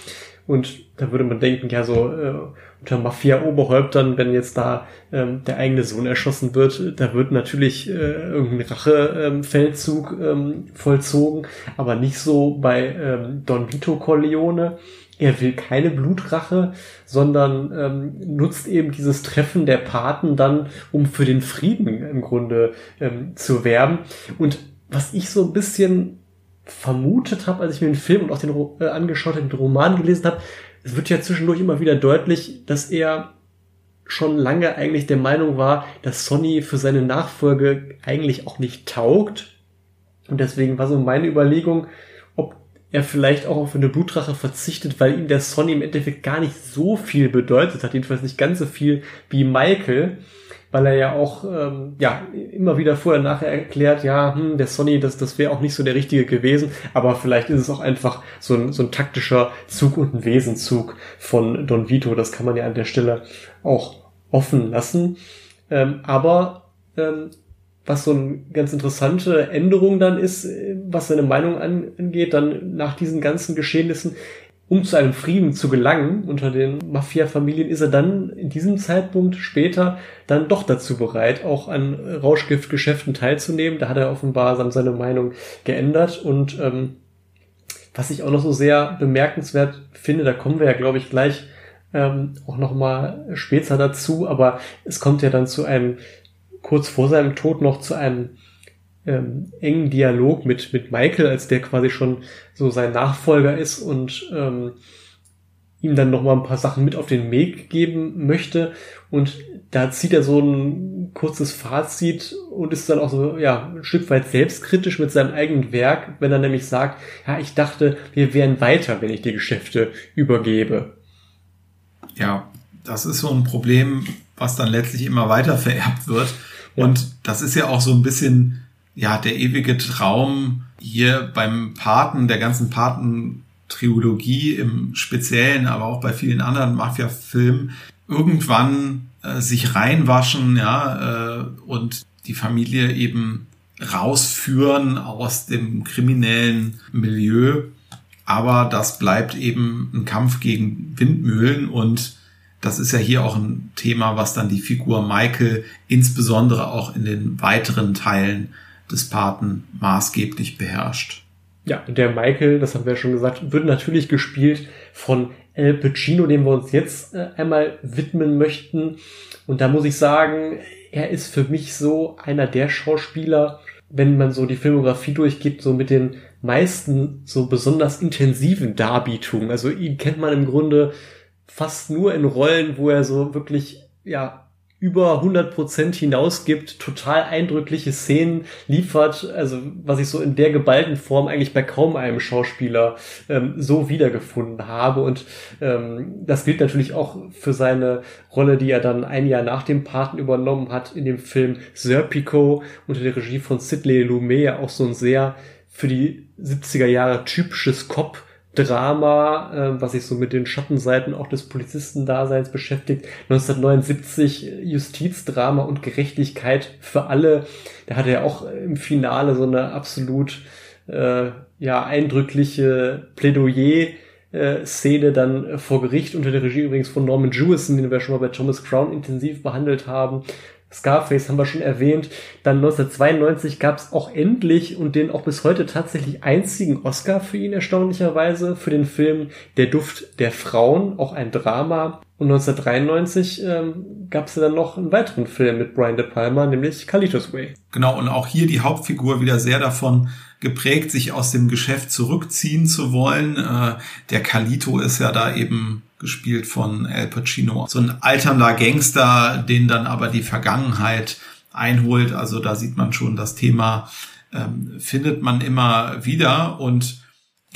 Speaker 5: Und da würde man denken, ja, so äh, unter Mafia-Oberhäuptern, wenn jetzt da ähm, der eigene Sohn erschossen wird, da wird natürlich äh, irgendein Rachefeldzug ähm, vollzogen, aber nicht so bei ähm, Don Vito Corleone. Er will keine Blutrache, sondern ähm, nutzt eben dieses Treffen der Paten dann, um für den Frieden im Grunde ähm, zu werben. Und was ich so ein bisschen vermutet habe, als ich mir den Film und auch den äh, angeschaut habe, den Roman gelesen habe, es wird ja zwischendurch immer wieder deutlich, dass er schon lange eigentlich der Meinung war, dass Sony für seine Nachfolge eigentlich auch nicht taugt. Und deswegen war so meine Überlegung, ob er vielleicht auch auf eine Blutrache verzichtet, weil ihm der Sony im Endeffekt gar nicht so viel bedeutet hat, jedenfalls nicht ganz so viel wie Michael weil er ja auch ähm, ja immer wieder vorher nachher erklärt, ja, hm, der Sonny, das, das wäre auch nicht so der richtige gewesen, aber vielleicht ist es auch einfach so ein, so ein taktischer Zug und ein Wesenzug von Don Vito, das kann man ja an der Stelle auch offen lassen. Ähm, aber ähm, was so eine ganz interessante Änderung dann ist, was seine Meinung angeht, dann nach diesen ganzen Geschehnissen, um zu einem Frieden zu gelangen unter den Mafia-Familien, ist er dann in diesem Zeitpunkt später dann doch dazu bereit, auch an Rauschgiftgeschäften teilzunehmen. Da hat er offenbar seine Meinung geändert und ähm, was ich auch noch so sehr bemerkenswert finde, da kommen wir ja, glaube ich, gleich ähm, auch noch mal später dazu, aber es kommt ja dann zu einem kurz vor seinem Tod noch zu einem ähm, engen Dialog mit, mit Michael, als der quasi schon so sein Nachfolger ist und ähm, ihm dann noch mal ein paar Sachen mit auf den Weg geben möchte. Und da zieht er so ein kurzes Fazit und ist dann auch so, ja, ein Stück weit selbstkritisch mit seinem eigenen Werk, wenn er nämlich sagt, ja, ich dachte, wir wären weiter, wenn ich die Geschäfte übergebe.
Speaker 4: Ja, das ist so ein Problem, was dann letztlich immer weiter vererbt wird. Ja. Und das ist ja auch so ein bisschen ja, der ewige Traum hier beim Paten, der ganzen Paten-Trilogie im Speziellen, aber auch bei vielen anderen Mafia-Filmen, irgendwann äh, sich reinwaschen, ja, äh, und die Familie eben rausführen aus dem kriminellen Milieu. Aber das bleibt eben ein Kampf gegen Windmühlen und das ist ja hier auch ein Thema, was dann die Figur Michael insbesondere auch in den weiteren Teilen des Paten maßgeblich beherrscht.
Speaker 5: Ja, und der Michael, das haben wir ja schon gesagt, wird natürlich gespielt von El Pacino, dem wir uns jetzt äh, einmal widmen möchten. Und da muss ich sagen, er ist für mich so einer der Schauspieler, wenn man so die Filmografie durchgibt, so mit den meisten so besonders intensiven Darbietungen. Also ihn kennt man im Grunde fast nur in Rollen, wo er so wirklich, ja, über 100% hinausgibt, total eindrückliche Szenen liefert, also was ich so in der geballten Form eigentlich bei kaum einem Schauspieler ähm, so wiedergefunden habe. Und ähm, das gilt natürlich auch für seine Rolle, die er dann ein Jahr nach dem Paten übernommen hat in dem Film Serpico unter der Regie von Sidney Lumet, auch so ein sehr für die 70er Jahre typisches Cop Drama, äh, was sich so mit den Schattenseiten auch des Polizistendaseins beschäftigt. 1979 Justizdrama und Gerechtigkeit für alle. Da hatte er auch im Finale so eine absolut äh, ja eindrückliche Plädoyer. Äh, Szene dann vor Gericht unter der Regie übrigens von Norman Jewison, den wir schon mal bei Thomas Crown intensiv behandelt haben. Scarface haben wir schon erwähnt. Dann 1992 gab es auch endlich und den auch bis heute tatsächlich einzigen Oscar für ihn erstaunlicherweise für den Film Der Duft der Frauen, auch ein Drama. Und 1993 ähm, gab es dann noch einen weiteren Film mit Brian De Palma, nämlich Carlitos Way.
Speaker 4: Genau, und auch hier die Hauptfigur wieder sehr davon geprägt, sich aus dem Geschäft zurückziehen zu wollen. Äh, der Carlito ist ja da eben gespielt von Al Pacino. So ein alternder Gangster, den dann aber die Vergangenheit einholt. Also da sieht man schon, das Thema ähm, findet man immer wieder. Und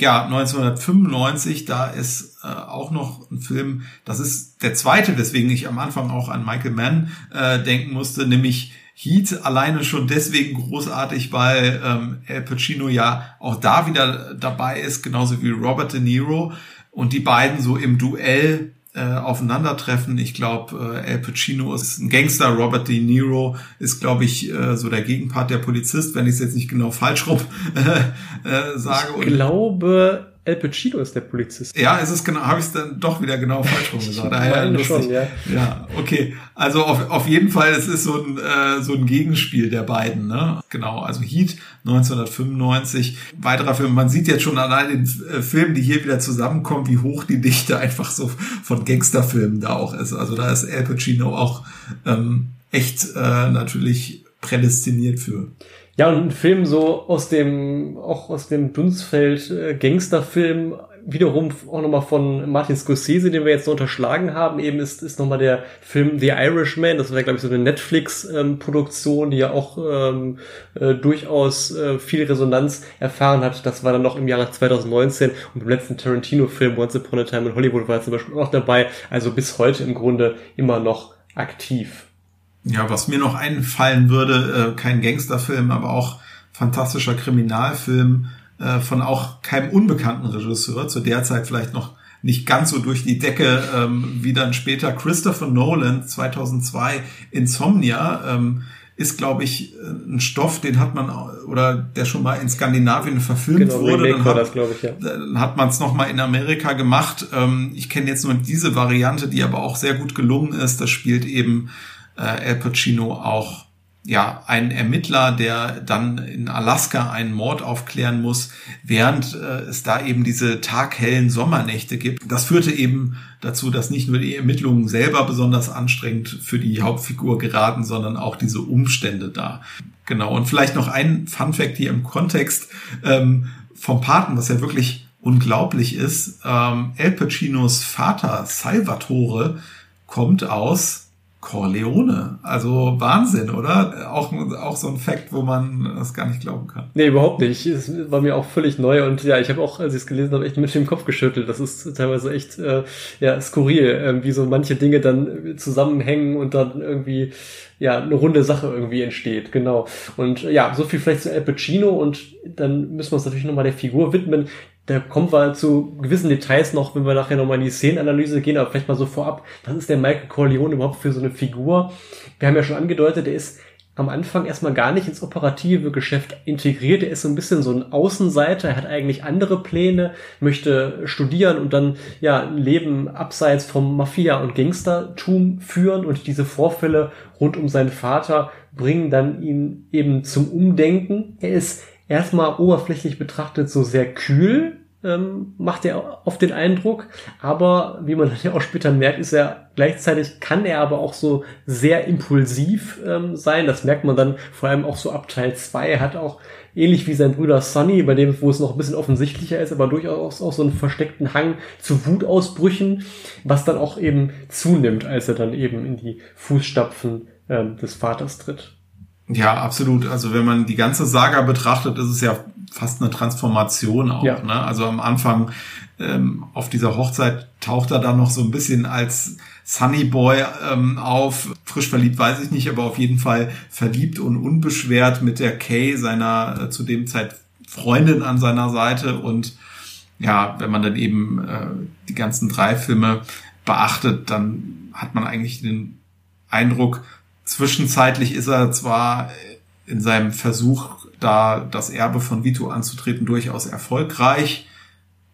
Speaker 4: ja, 1995, da ist äh, auch noch ein Film, das ist der zweite, weswegen ich am Anfang auch an Michael Mann äh, denken musste, nämlich Heat. Alleine schon deswegen großartig, weil ähm, Al Pacino ja auch da wieder dabei ist, genauso wie Robert De Niro. Und die beiden so im Duell äh, aufeinandertreffen. Ich glaube, äh, Al Pacino ist ein Gangster, Robert De Niro ist, glaube ich, äh, so der Gegenpart der Polizist, wenn ich es jetzt nicht genau falsch rum [LAUGHS] äh, äh, sage.
Speaker 5: Ich glaube, Al Pacino ist der Polizist.
Speaker 4: Ja, ist es genau, habe ich es dann doch wieder genau falsch rum gesagt. [LAUGHS]
Speaker 5: Ah, ja, schon, ja.
Speaker 4: ja, okay. Also auf, auf jeden Fall, es ist so ein, äh, so ein Gegenspiel der beiden. Ne? Genau, also Heat 1995. Weiterer Film, man sieht jetzt schon allein den äh, Filmen, die hier wieder zusammenkommen, wie hoch die Dichte einfach so von Gangsterfilmen da auch ist. Also da ist Al Pacino auch ähm, echt äh, natürlich prädestiniert für.
Speaker 5: Ja, und ein Film so aus dem, auch aus dem Dunstfeld äh, Gangsterfilm, wiederum auch nochmal von Martin Scorsese, den wir jetzt so unterschlagen haben, eben ist, ist nochmal der Film The Irishman, das war, glaube ich, so eine Netflix-Produktion, ähm, die ja auch ähm, äh, durchaus äh, viel Resonanz erfahren hat. Das war dann noch im Jahre 2019 und im letzten Tarantino-Film Once Upon a Time in Hollywood war er zum Beispiel auch dabei, also bis heute im Grunde immer noch aktiv.
Speaker 4: Ja, was mir noch einfallen würde, äh, kein Gangsterfilm, aber auch fantastischer Kriminalfilm äh, von auch keinem unbekannten Regisseur, zu der Zeit vielleicht noch nicht ganz so durch die Decke ähm, wie dann später Christopher Nolan 2002 Insomnia ähm, ist glaube ich ein Stoff, den hat man oder der schon mal in Skandinavien verfilmt genau, wurde, dann hat, das, ich, ja. dann hat man es noch mal in Amerika gemacht. Ähm, ich kenne jetzt nur diese Variante, die aber auch sehr gut gelungen ist. Das spielt eben äh, Al Pacino auch ja, ein Ermittler, der dann in Alaska einen Mord aufklären muss, während äh, es da eben diese taghellen Sommernächte gibt. Das führte eben dazu, dass nicht nur die Ermittlungen selber besonders anstrengend für die Hauptfigur geraten, sondern auch diese Umstände da. Genau. Und vielleicht noch ein Fun Fact hier im Kontext ähm, vom Paten, was ja wirklich unglaublich ist. Ähm, El Pacinos Vater Salvatore kommt aus Corleone. Also Wahnsinn, oder? Auch, auch so ein Fakt, wo man das gar nicht glauben kann.
Speaker 5: Nee, überhaupt nicht. Es war mir auch völlig neu und ja, ich habe auch, als ich es gelesen habe, echt mit dem Kopf geschüttelt. Das ist teilweise echt äh, ja, skurril, äh, wie so manche Dinge dann zusammenhängen und dann irgendwie ja, eine runde Sache irgendwie entsteht, genau. Und ja, so viel vielleicht zu Al Pacino und dann müssen wir uns natürlich nochmal der Figur widmen, da kommen wir zu gewissen Details noch, wenn wir nachher nochmal in die Szenenanalyse gehen, aber vielleicht mal so vorab, was ist der Michael Corleone überhaupt für so eine Figur? Wir haben ja schon angedeutet, der ist am Anfang erstmal gar nicht ins operative Geschäft integriert. Er ist so ein bisschen so ein Außenseiter. Er hat eigentlich andere Pläne, möchte studieren und dann ja ein Leben abseits vom Mafia- und Gangstertum führen. Und diese Vorfälle rund um seinen Vater bringen dann ihn eben zum Umdenken. Er ist erstmal oberflächlich betrachtet so sehr kühl, ähm, macht er auf den Eindruck. Aber wie man [LAUGHS] dann ja auch später merkt, ist er gleichzeitig kann er aber auch so sehr impulsiv ähm, sein. Das merkt man dann vor allem auch so ab Teil 2. Er hat auch ähnlich wie sein Bruder Sonny, bei dem, wo es noch ein bisschen offensichtlicher ist, aber durchaus auch so einen versteckten Hang zu Wutausbrüchen, was dann auch eben zunimmt, als er dann eben in die Fußstapfen ähm, des Vaters tritt.
Speaker 4: Ja, absolut. Also wenn man die ganze Saga betrachtet, ist es ja fast eine Transformation auch. Ja. Ne? Also am Anfang ähm, auf dieser Hochzeit taucht er dann noch so ein bisschen als Sunny Boy ähm, auf. Frisch verliebt weiß ich nicht, aber auf jeden Fall verliebt und unbeschwert mit der Kay, seiner äh, zu dem Zeit Freundin an seiner Seite und ja, wenn man dann eben äh, die ganzen drei Filme beachtet, dann hat man eigentlich den Eindruck, zwischenzeitlich ist er zwar in seinem Versuch, da das Erbe von Vito anzutreten, durchaus erfolgreich,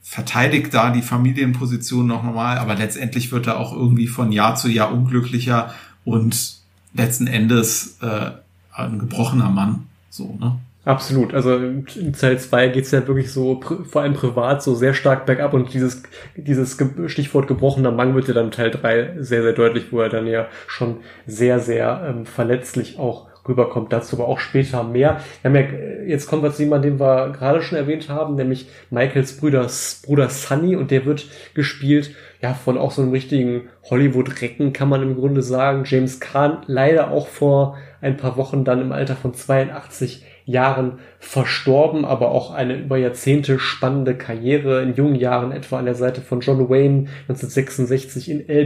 Speaker 4: verteidigt da die Familienposition noch normal, aber letztendlich wird er auch irgendwie von Jahr zu Jahr unglücklicher und letzten Endes äh, ein gebrochener Mann. So, ne?
Speaker 5: Absolut. Also in Teil 2 geht's ja wirklich so, vor allem privat, so sehr stark bergab und dieses, dieses Stichwort gebrochener Mann wird ja dann Teil 3 sehr, sehr deutlich, wo er dann ja schon sehr, sehr ähm, verletzlich auch rüberkommt. Dazu aber auch später mehr. Wir haben ja, jetzt kommen wir zu jemandem, den wir gerade schon erwähnt haben, nämlich Michaels Brüder, Bruder Sunny und der wird gespielt, ja, von auch so einem richtigen Hollywood-Recken, kann man im Grunde sagen. James Kahn leider auch vor ein paar Wochen dann im Alter von 82 Jahren verstorben, aber auch eine über Jahrzehnte spannende Karriere in jungen Jahren etwa an der Seite von John Wayne 1966 in El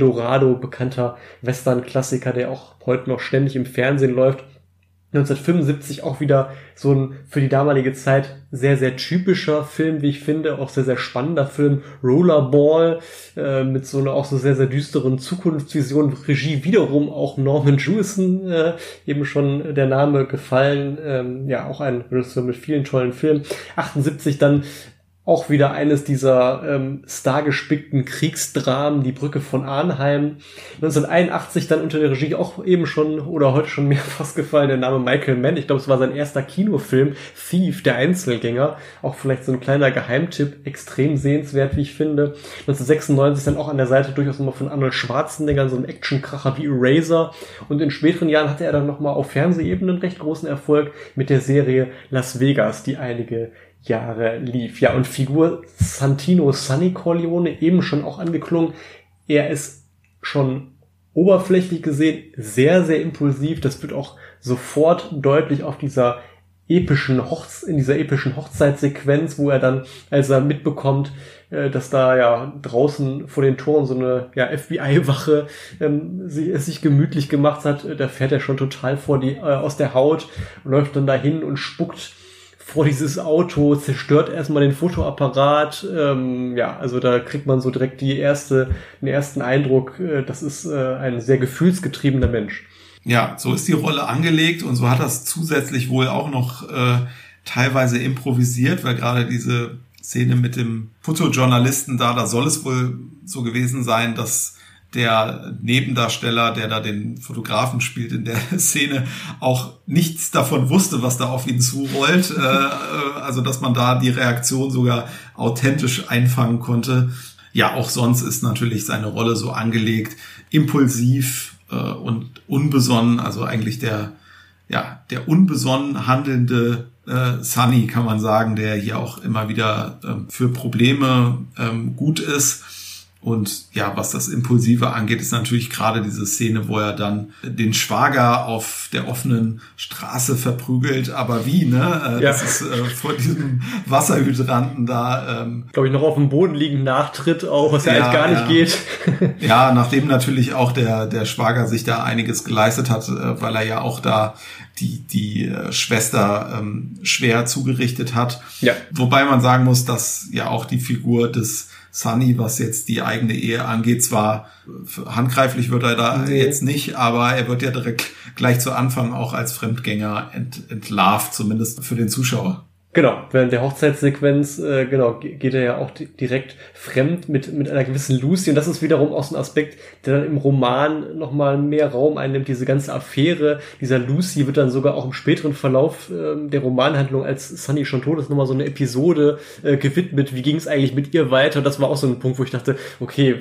Speaker 5: bekannter Western-Klassiker, der auch heute noch ständig im Fernsehen läuft. 1975 auch wieder so ein für die damalige Zeit sehr, sehr typischer Film, wie ich finde, auch sehr, sehr spannender Film, Rollerball, äh, mit so einer auch so sehr, sehr düsteren Zukunftsvision, Regie wiederum auch Norman Jewison, äh, eben schon der Name gefallen, ähm, ja, auch ein Regisseur mit vielen tollen Filmen. 78 dann auch wieder eines dieser ähm, stargespickten Kriegsdramen, die Brücke von Arnheim. 1981 dann unter der Regie auch eben schon oder heute schon mehrfach gefallen der Name Michael Mann. Ich glaube, es war sein erster Kinofilm, Thief, der Einzelgänger. Auch vielleicht so ein kleiner Geheimtipp, extrem sehenswert, wie ich finde. 1996 dann auch an der Seite durchaus nochmal von Arnold Schwarzenegger, so ein Actionkracher wie Eraser. Und in späteren Jahren hatte er dann nochmal auf Fernsehebene einen recht großen Erfolg mit der Serie Las Vegas, die einige Jahre lief. Ja, und Figur Santino Sunny Corleone eben schon auch angeklungen. Er ist schon oberflächlich gesehen sehr, sehr impulsiv. Das wird auch sofort deutlich auf dieser epischen Hochz in dieser epischen Hochzeitssequenz, wo er dann, als er mitbekommt, äh, dass da ja draußen vor den Toren so eine ja, FBI-Wache ähm, sich, es sich gemütlich gemacht hat, da fährt er schon total vor die äh, aus der Haut, läuft dann dahin und spuckt vor dieses Auto, zerstört erstmal den Fotoapparat. Ähm, ja, also da kriegt man so direkt die erste, den ersten Eindruck, äh, das ist äh, ein sehr gefühlsgetriebener Mensch.
Speaker 4: Ja, so ist die Rolle angelegt und so hat das zusätzlich wohl auch noch äh, teilweise improvisiert, weil gerade diese Szene mit dem Fotojournalisten da, da soll es wohl so gewesen sein, dass der Nebendarsteller, der da den Fotografen spielt in der [LAUGHS] Szene, auch nichts davon wusste, was da auf ihn zurollt. Äh, äh, also, dass man da die Reaktion sogar authentisch einfangen konnte. Ja, auch sonst ist natürlich seine Rolle so angelegt, impulsiv äh, und unbesonnen, also eigentlich der, ja, der unbesonnen handelnde äh, Sunny, kann man sagen, der hier auch immer wieder äh, für Probleme ähm, gut ist und ja, was das Impulsive angeht, ist natürlich gerade diese Szene, wo er dann den Schwager auf der offenen Straße verprügelt. Aber wie, ne? Äh, ja. Das ist äh, vor diesem Wasserhydranten da. Ähm,
Speaker 5: Glaube ich, noch auf dem Boden liegen Nachtritt auch, was ja, ja eigentlich gar nicht geht. [LAUGHS]
Speaker 4: ja, nachdem natürlich auch der, der Schwager sich da einiges geleistet hat, äh, weil er ja auch da die, die äh, Schwester ähm, schwer zugerichtet hat. Ja. Wobei man sagen muss, dass ja auch die Figur des Sunny, was jetzt die eigene Ehe angeht. Zwar handgreiflich wird er da nee. jetzt nicht, aber er wird ja direkt gleich zu Anfang auch als Fremdgänger ent, entlarvt, zumindest für den Zuschauer.
Speaker 5: Genau, während der Hochzeitssequenz, äh, genau, geht er ja auch direkt fremd mit, mit einer gewissen Lucy. Und das ist wiederum auch so ein Aspekt, der dann im Roman nochmal mehr Raum einnimmt. Diese ganze Affäre dieser Lucy wird dann sogar auch im späteren Verlauf äh, der Romanhandlung, als Sunny schon tot ist, nochmal so eine Episode äh, gewidmet. Wie ging es eigentlich mit ihr weiter? Und das war auch so ein Punkt, wo ich dachte, okay,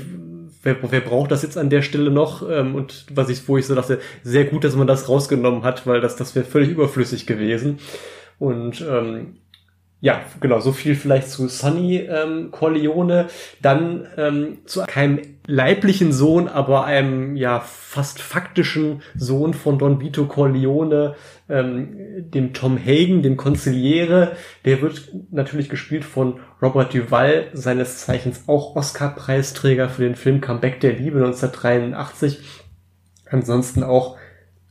Speaker 5: wer, wer braucht das jetzt an der Stelle noch? Ähm, und was ich, wo ich so dachte, sehr gut, dass man das rausgenommen hat, weil das, das wäre völlig überflüssig gewesen. Und ähm, ja, genau, so viel vielleicht zu Sonny ähm, Corleone. Dann ähm, zu keinem leiblichen Sohn, aber einem ja fast faktischen Sohn von Don Vito Corleone, ähm, dem Tom Hagen, dem Konziliere. Der wird natürlich gespielt von Robert Duval, seines Zeichens auch Oscar-Preisträger für den Film Comeback der Liebe 1983. Ansonsten auch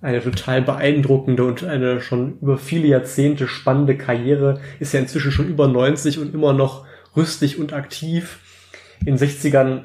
Speaker 5: eine total beeindruckende und eine schon über viele Jahrzehnte spannende Karriere. Ist ja inzwischen schon über 90 und immer noch rüstig und aktiv. In 60ern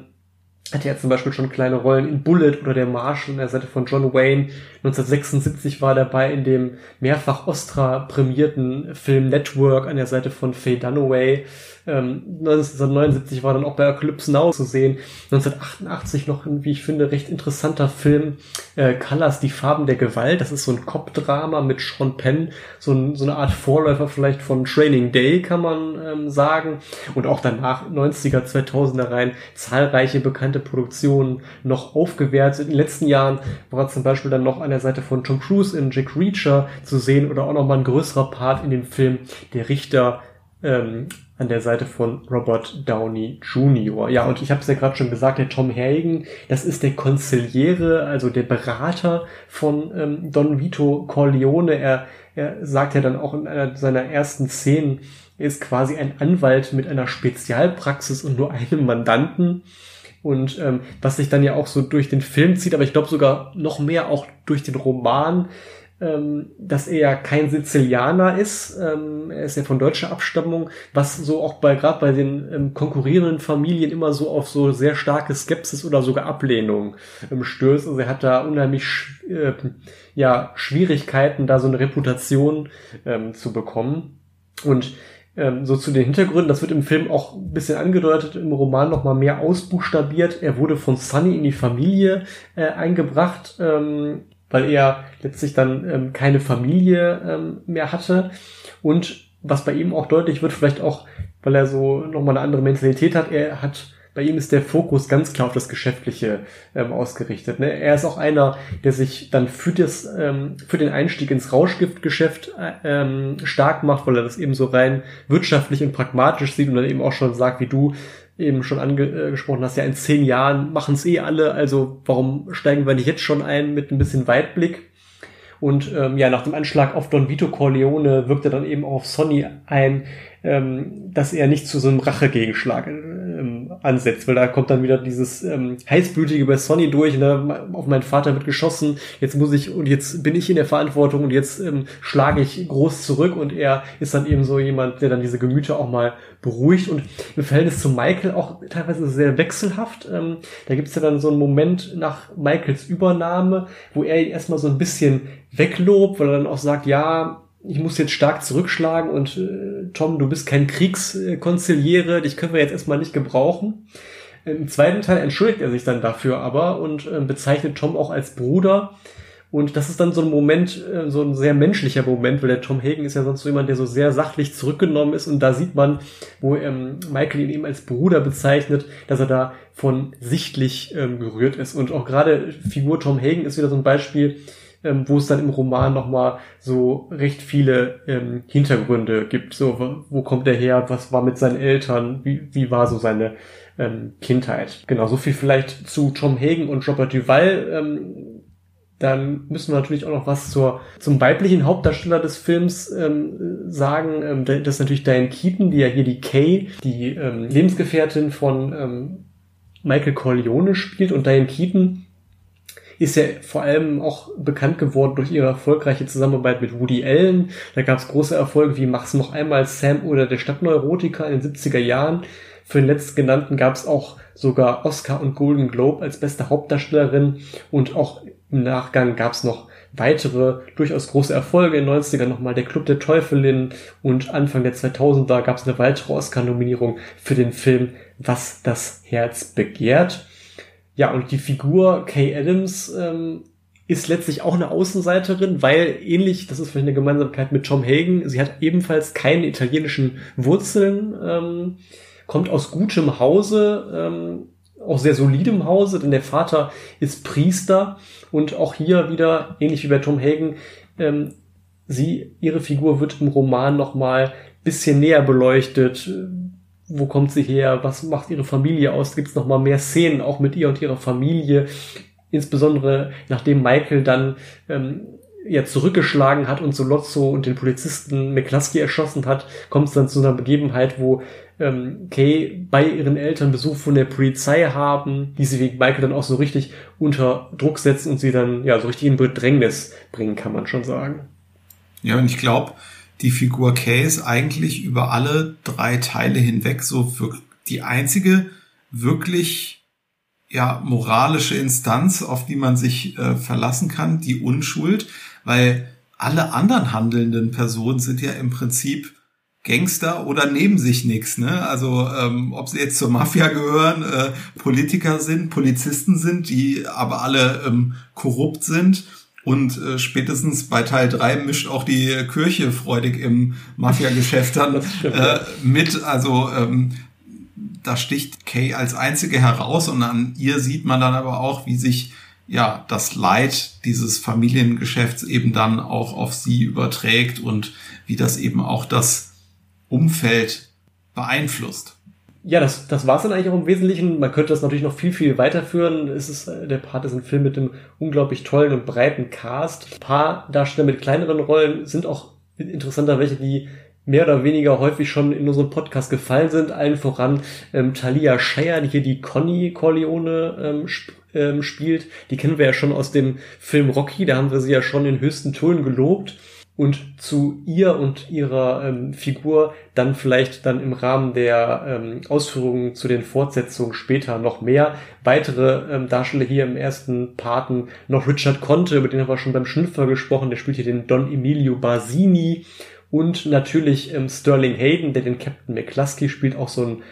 Speaker 5: hatte er zum Beispiel schon kleine Rollen in Bullet oder der Marshall an der Seite von John Wayne. 1976 war er dabei in dem mehrfach Oscar prämierten Film Network an der Seite von Faye Dunaway. 1979 ähm, war dann auch bei Eclipse Now zu sehen. 1988 noch ein, wie ich finde, recht interessanter Film, äh, Colors, die Farben der Gewalt. Das ist so ein Cop-Drama mit Sean Penn, so, ein, so, eine Art Vorläufer vielleicht von Training Day, kann man ähm, sagen. Und auch danach 90er, 2000er rein zahlreiche bekannte Produktionen noch aufgewertet. In den letzten Jahren war zum Beispiel dann noch an der Seite von Tom Cruise in Jack Reacher zu sehen oder auch noch mal ein größerer Part in dem Film Der Richter ähm, an der Seite von Robert Downey Jr. Ja, und ich habe es ja gerade schon gesagt, der Tom Hagen, das ist der Konziliere, also der Berater von ähm, Don Vito Corleone. Er, er sagt ja dann auch in einer seiner ersten Szenen, er ist quasi ein Anwalt mit einer Spezialpraxis und nur einem Mandanten. Und ähm, was sich dann ja auch so durch den Film zieht, aber ich glaube sogar noch mehr auch durch den Roman, ähm, dass er ja kein Sizilianer ist. Ähm, er ist ja von deutscher Abstammung, was so auch bei gerade bei den ähm, konkurrierenden Familien immer so auf so sehr starke Skepsis oder sogar Ablehnung ähm, stößt. Also er hat da unheimlich äh, ja Schwierigkeiten, da so eine Reputation ähm, zu bekommen. Und ähm, so zu den Hintergründen, das wird im Film auch ein bisschen angedeutet, im Roman nochmal mehr ausbuchstabiert. Er wurde von Sunny in die Familie äh, eingebracht. Ähm, weil er letztlich dann ähm, keine Familie ähm, mehr hatte. Und was bei ihm auch deutlich wird, vielleicht auch, weil er so nochmal eine andere Mentalität hat, er hat bei ihm ist der Fokus ganz klar auf das Geschäftliche ähm, ausgerichtet. Ne? Er ist auch einer, der sich dann für, das, ähm, für den Einstieg ins Rauschgiftgeschäft äh, ähm, stark macht, weil er das eben so rein wirtschaftlich und pragmatisch sieht und dann eben auch schon sagt, wie du, eben schon angesprochen hast, ja, in zehn Jahren machen es eh alle, also warum steigen wir nicht jetzt schon ein mit ein bisschen Weitblick? Und ähm, ja, nach dem Anschlag auf Don Vito Corleone wirkt er dann eben auf Sonny ein, ähm, dass er nicht zu so einem Rachegegenschlag ähm, ansetzt, weil da kommt dann wieder dieses ähm, heißblütige bei Sonny durch, ne? auf meinen Vater wird geschossen, jetzt muss ich und jetzt bin ich in der Verantwortung und jetzt ähm, schlage ich groß zurück und er ist dann eben so jemand, der dann diese Gemüter auch mal beruhigt und im Verhältnis zu Michael auch teilweise sehr wechselhaft. Ähm, da gibt's ja dann so einen Moment nach Michaels Übernahme, wo er ihn erstmal so ein bisschen weglobt, weil er dann auch sagt, ja, ich muss jetzt stark zurückschlagen und äh, Tom, du bist kein Kriegskonziliere, dich können wir jetzt erstmal nicht gebrauchen. Im zweiten Teil entschuldigt er sich dann dafür aber und äh, bezeichnet Tom auch als Bruder. Und das ist dann so ein Moment, äh, so ein sehr menschlicher Moment, weil der Tom Hagen ist ja sonst so jemand, der so sehr sachlich zurückgenommen ist. Und da sieht man, wo ähm, Michael ihn eben als Bruder bezeichnet, dass er da von sichtlich ähm, gerührt ist. Und auch gerade Figur Tom Hagen ist wieder so ein Beispiel, ähm, wo es dann im Roman nochmal so recht viele ähm, Hintergründe gibt. So, wo, kommt er her? Was war mit seinen Eltern? Wie, wie war so seine ähm, Kindheit? Genau, so viel vielleicht zu Tom Hagen und Robert Duval. Ähm, dann müssen wir natürlich auch noch was zur, zum weiblichen Hauptdarsteller des Films ähm, sagen. Ähm, das ist natürlich Diane Keaton, die ja hier die Kay, die ähm, Lebensgefährtin von ähm, Michael Corleone spielt. Und Diane Keaton ist ja vor allem auch bekannt geworden durch ihre erfolgreiche Zusammenarbeit mit Woody Allen. Da gab es große Erfolge wie Mach's noch einmal Sam oder der Stadtneurotiker in den 70er Jahren. Für den letztgenannten gab es auch sogar Oscar und Golden Globe als beste Hauptdarstellerin und auch im Nachgang gab es noch weitere durchaus große Erfolge. In den 90ern nochmal der Club der Teufelin und Anfang der 2000er gab es eine weitere Oscar-Nominierung für den Film Was das Herz begehrt. Ja, und die Figur Kay Adams ähm, ist letztlich auch eine Außenseiterin, weil ähnlich, das ist vielleicht eine Gemeinsamkeit mit Tom Hagen, sie hat ebenfalls keine italienischen Wurzeln, ähm, kommt aus gutem Hause, ähm, auch sehr solidem Hause, denn der Vater ist Priester und auch hier wieder, ähnlich wie bei Tom Hagen, ähm, sie, ihre Figur wird im Roman nochmal bisschen näher beleuchtet, wo kommt sie her, was macht ihre Familie aus, gibt es nochmal mehr Szenen auch mit ihr und ihrer Familie, insbesondere nachdem Michael dann ähm, ja zurückgeschlagen hat und Solozzo und den Polizisten McCluskey erschossen hat, kommt es dann zu einer Begebenheit, wo ähm, Kay bei ihren Eltern Besuch von der Polizei haben, die sie wegen Michael dann auch so richtig unter Druck setzen und sie dann ja so richtig in Bedrängnis bringen, kann man schon sagen.
Speaker 4: Ja, und ich glaube, die Figur Case eigentlich über alle drei Teile hinweg so die einzige wirklich ja moralische Instanz, auf die man sich äh, verlassen kann, die Unschuld, weil alle anderen handelnden Personen sind ja im Prinzip Gangster oder neben sich nichts. Ne? Also ähm, ob sie jetzt zur Mafia gehören, äh, Politiker sind, Polizisten sind, die aber alle ähm, korrupt sind. Und äh, spätestens bei Teil 3 mischt auch die Kirche freudig im Mafia-Geschäft dann äh, mit. Also ähm, da sticht Kay als einzige heraus und an ihr sieht man dann aber auch, wie sich ja das Leid dieses Familiengeschäfts eben dann auch auf sie überträgt und wie das eben auch das Umfeld beeinflusst.
Speaker 5: Ja, das, das war es dann eigentlich auch im Wesentlichen. Man könnte das natürlich noch viel, viel weiterführen. Es ist, äh, der Part ist ein Film mit einem unglaublich tollen und breiten Cast. Ein paar Darsteller mit kleineren Rollen sind auch interessanter welche, die mehr oder weniger häufig schon in unserem Podcast gefallen sind. Allen voran ähm, Talia Shire, die hier die Conny Corleone ähm, sp ähm, spielt. Die kennen wir ja schon aus dem Film Rocky. Da haben wir sie ja schon in höchsten Tönen gelobt und zu ihr und ihrer ähm, Figur dann vielleicht dann im Rahmen der ähm, Ausführungen zu den Fortsetzungen später noch mehr. Weitere ähm, Darsteller hier im ersten Paten noch Richard Conte, mit dem haben wir schon beim Schnüffer gesprochen, der spielt hier den Don Emilio Basini und natürlich ähm, Sterling Hayden, der den Captain McCluskey spielt, auch so ein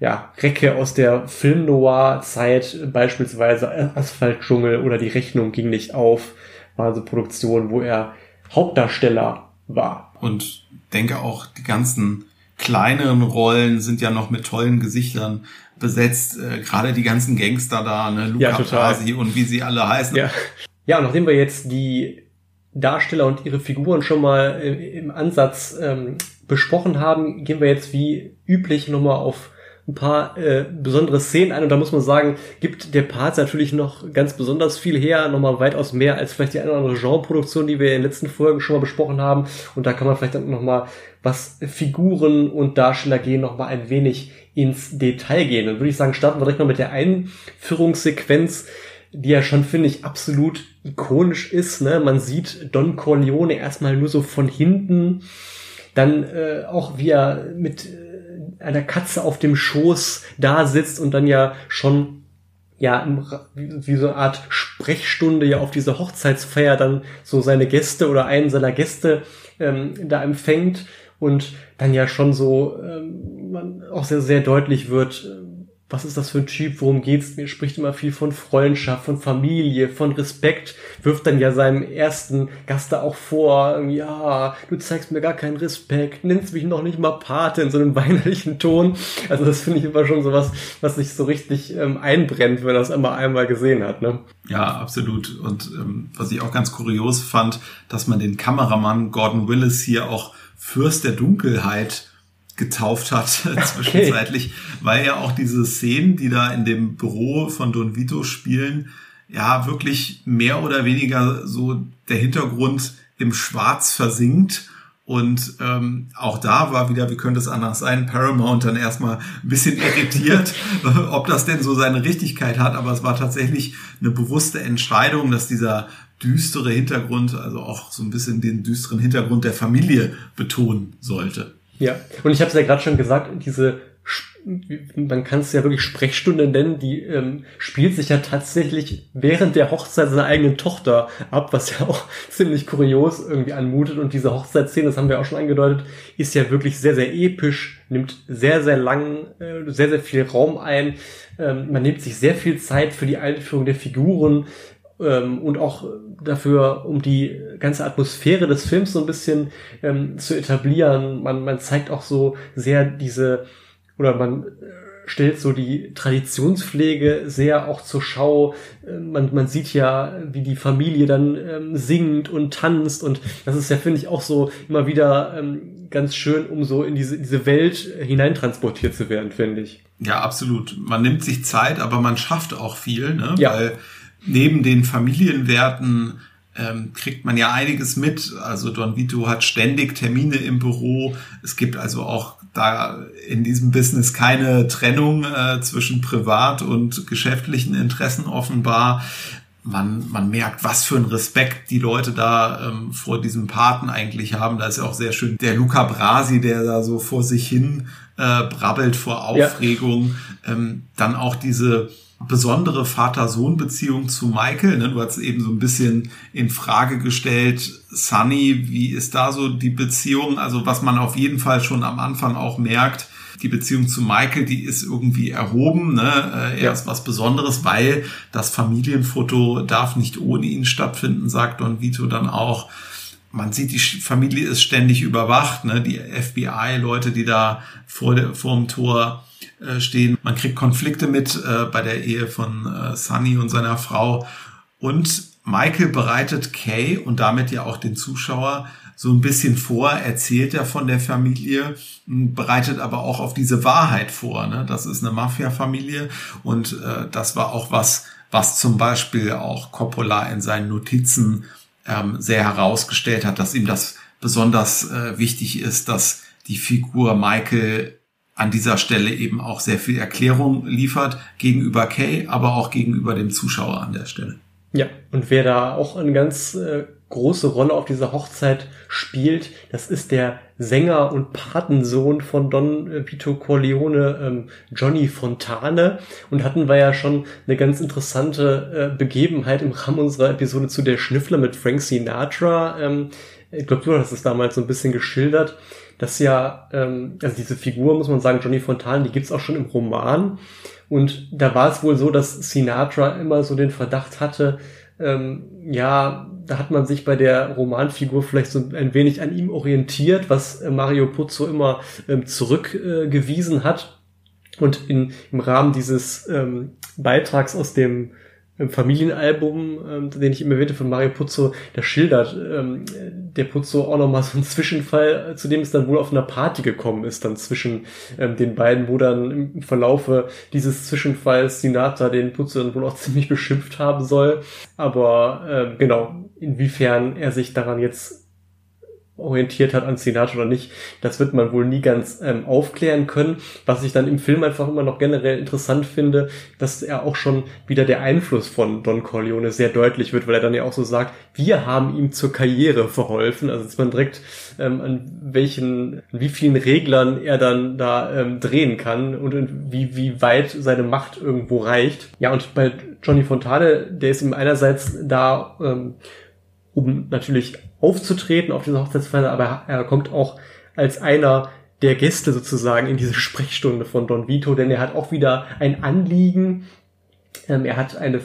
Speaker 5: ja, Recke aus der Film-Noir-Zeit, beispielsweise Asphaltdschungel oder Die Rechnung ging nicht auf, war also Produktion, wo er Hauptdarsteller war.
Speaker 4: Und denke auch, die ganzen kleineren Rollen sind ja noch mit tollen Gesichtern besetzt. Äh, Gerade die ganzen Gangster da, ne, Luca ja, und wie sie alle heißen.
Speaker 5: Ja. ja, und nachdem wir jetzt die Darsteller und ihre Figuren schon mal äh, im Ansatz ähm, besprochen haben, gehen wir jetzt wie üblich nochmal auf ein paar äh, besondere Szenen ein und da muss man sagen, gibt der Part natürlich noch ganz besonders viel her, nochmal weitaus mehr als vielleicht die eine oder andere Genreproduktion, die wir in den letzten Folgen schon mal besprochen haben und da kann man vielleicht dann nochmal, was Figuren und Darsteller gehen, nochmal ein wenig ins Detail gehen. Dann würde ich sagen, starten wir direkt mal mit der Einführungssequenz, die ja schon, finde ich, absolut ikonisch ist. Ne? Man sieht Don Corleone erstmal nur so von hinten, dann äh, auch wie er mit einer Katze auf dem Schoß da sitzt und dann ja schon ja, wie so eine Art Sprechstunde ja auf dieser Hochzeitsfeier dann so seine Gäste oder einen seiner Gäste ähm, da empfängt und dann ja schon so ähm, man auch sehr, sehr deutlich wird, was ist das für ein Typ, worum geht's mir, spricht immer viel von Freundschaft, von Familie, von Respekt, wirft dann ja seinem ersten Gast da auch vor, ja, du zeigst mir gar keinen Respekt, nennst mich noch nicht mal Pate in so einem [LAUGHS] weinerlichen Ton. Also das finde ich immer schon so was, sich so richtig ähm, einbrennt, wenn er das immer einmal gesehen hat, ne?
Speaker 4: Ja, absolut. Und ähm, was ich auch ganz kurios fand, dass man den Kameramann Gordon Willis hier auch Fürst der Dunkelheit getauft hat [LAUGHS] zwischenzeitlich, okay. weil ja auch diese Szenen, die da in dem Büro von Don Vito spielen, ja wirklich mehr oder weniger so der Hintergrund im Schwarz versinkt. Und ähm, auch da war wieder, wie könnte es anders sein, Paramount dann erstmal ein bisschen irritiert, [LAUGHS] ob das denn so seine Richtigkeit hat. Aber es war tatsächlich eine bewusste Entscheidung, dass dieser düstere Hintergrund, also auch so ein bisschen den düsteren Hintergrund der Familie betonen sollte.
Speaker 5: Ja, und ich habe es ja gerade schon gesagt, diese man kann es ja wirklich Sprechstunde nennen, die ähm, spielt sich ja tatsächlich während der Hochzeit seiner eigenen Tochter ab, was ja auch [LAUGHS] ziemlich kurios irgendwie anmutet. Und diese Hochzeitsszene, das haben wir auch schon angedeutet, ist ja wirklich sehr, sehr episch, nimmt sehr, sehr lang, äh, sehr, sehr viel Raum ein. Ähm, man nimmt sich sehr viel Zeit für die Einführung der Figuren ähm, und auch dafür, um die ganze Atmosphäre des Films so ein bisschen ähm, zu etablieren. Man, man zeigt auch so sehr diese, oder man äh, stellt so die Traditionspflege sehr auch zur Schau. Äh, man, man sieht ja, wie die Familie dann ähm, singt und tanzt und das ist ja, finde ich, auch so immer wieder ähm, ganz schön, um so in diese, diese Welt hineintransportiert zu werden, finde ich.
Speaker 4: Ja, absolut. Man nimmt sich Zeit, aber man schafft auch viel, ne?
Speaker 5: Ja.
Speaker 4: Weil neben den Familienwerten ähm, kriegt man ja einiges mit. Also Don Vito hat ständig Termine im Büro. Es gibt also auch da in diesem Business keine Trennung äh, zwischen privat und geschäftlichen Interessen offenbar. man, man merkt, was für ein Respekt die Leute da ähm, vor diesem Paten eigentlich haben. Da ist ja auch sehr schön der Luca Brasi, der da so vor sich hin äh, brabbelt vor Aufregung. Ja. Ähm, dann auch diese besondere Vater-Sohn-Beziehung zu Michael. Ne? Du hast eben so ein bisschen in Frage gestellt, Sunny, wie ist da so die Beziehung? Also was man auf jeden Fall schon am Anfang auch merkt, die Beziehung zu Michael, die ist irgendwie erhoben. Ne? Äh, er ja. ist was Besonderes, weil das Familienfoto darf nicht ohne ihn stattfinden, sagt Don Vito dann auch. Man sieht, die Familie ist ständig überwacht, ne? die FBI-Leute, die da vor, der, vor dem Tor äh, stehen. Man kriegt Konflikte mit äh, bei der Ehe von äh, Sunny und seiner Frau. Und Michael bereitet Kay und damit ja auch den Zuschauer so ein bisschen vor, erzählt er von der Familie, bereitet aber auch auf diese Wahrheit vor. Ne? Das ist eine Mafia-Familie und äh, das war auch was, was zum Beispiel auch Coppola in seinen Notizen ähm, sehr herausgestellt hat, dass ihm das besonders äh, wichtig ist, dass die Figur Michael an dieser Stelle eben auch sehr viel Erklärung liefert gegenüber Kay, aber auch gegenüber dem Zuschauer an der Stelle.
Speaker 5: Ja, und wer da auch eine ganz äh, große Rolle auf dieser Hochzeit spielt, das ist der Sänger und Patensohn von Don Vito Corleone, ähm, Johnny Fontane. Und hatten wir ja schon eine ganz interessante äh, Begebenheit im Rahmen unserer Episode zu der Schnüffler mit Frank Sinatra. Ähm, ich glaube, du hast es damals so ein bisschen geschildert dass ja, ähm, also diese Figur, muss man sagen, Johnny Fontane, die gibt's auch schon im Roman. Und da war es wohl so, dass Sinatra immer so den Verdacht hatte, ähm, ja, da hat man sich bei der Romanfigur vielleicht so ein wenig an ihm orientiert, was äh, Mario Puzo immer ähm, zurückgewiesen äh, hat. Und in, im Rahmen dieses ähm, Beitrags aus dem Familienalbum, ähm, den ich immer erwähnte von Mario Puzzo, der schildert ähm, der Puzzo auch nochmal so einen Zwischenfall, zu dem es dann wohl auf einer Party gekommen ist, dann zwischen ähm, den beiden, wo dann im Verlaufe dieses Zwischenfalls Sinatra den Puzzo dann wohl auch [LAUGHS] ziemlich beschimpft haben soll. Aber ähm, genau, inwiefern er sich daran jetzt orientiert hat an Sinatra oder nicht, das wird man wohl nie ganz ähm, aufklären können. Was ich dann im Film einfach immer noch generell interessant finde, dass er auch schon wieder der Einfluss von Don Corleone sehr deutlich wird, weil er dann ja auch so sagt, wir haben ihm zur Karriere verholfen. Also dass man direkt ähm, an welchen, an wie vielen Reglern er dann da ähm, drehen kann und wie, wie weit seine Macht irgendwo reicht. Ja, und bei Johnny Fontane, der ist ihm einerseits da ähm, um natürlich aufzutreten auf dieser Hochzeitsfeier, aber er kommt auch als einer der Gäste sozusagen in diese Sprechstunde von Don Vito, denn er hat auch wieder ein Anliegen. Ähm, er hat eine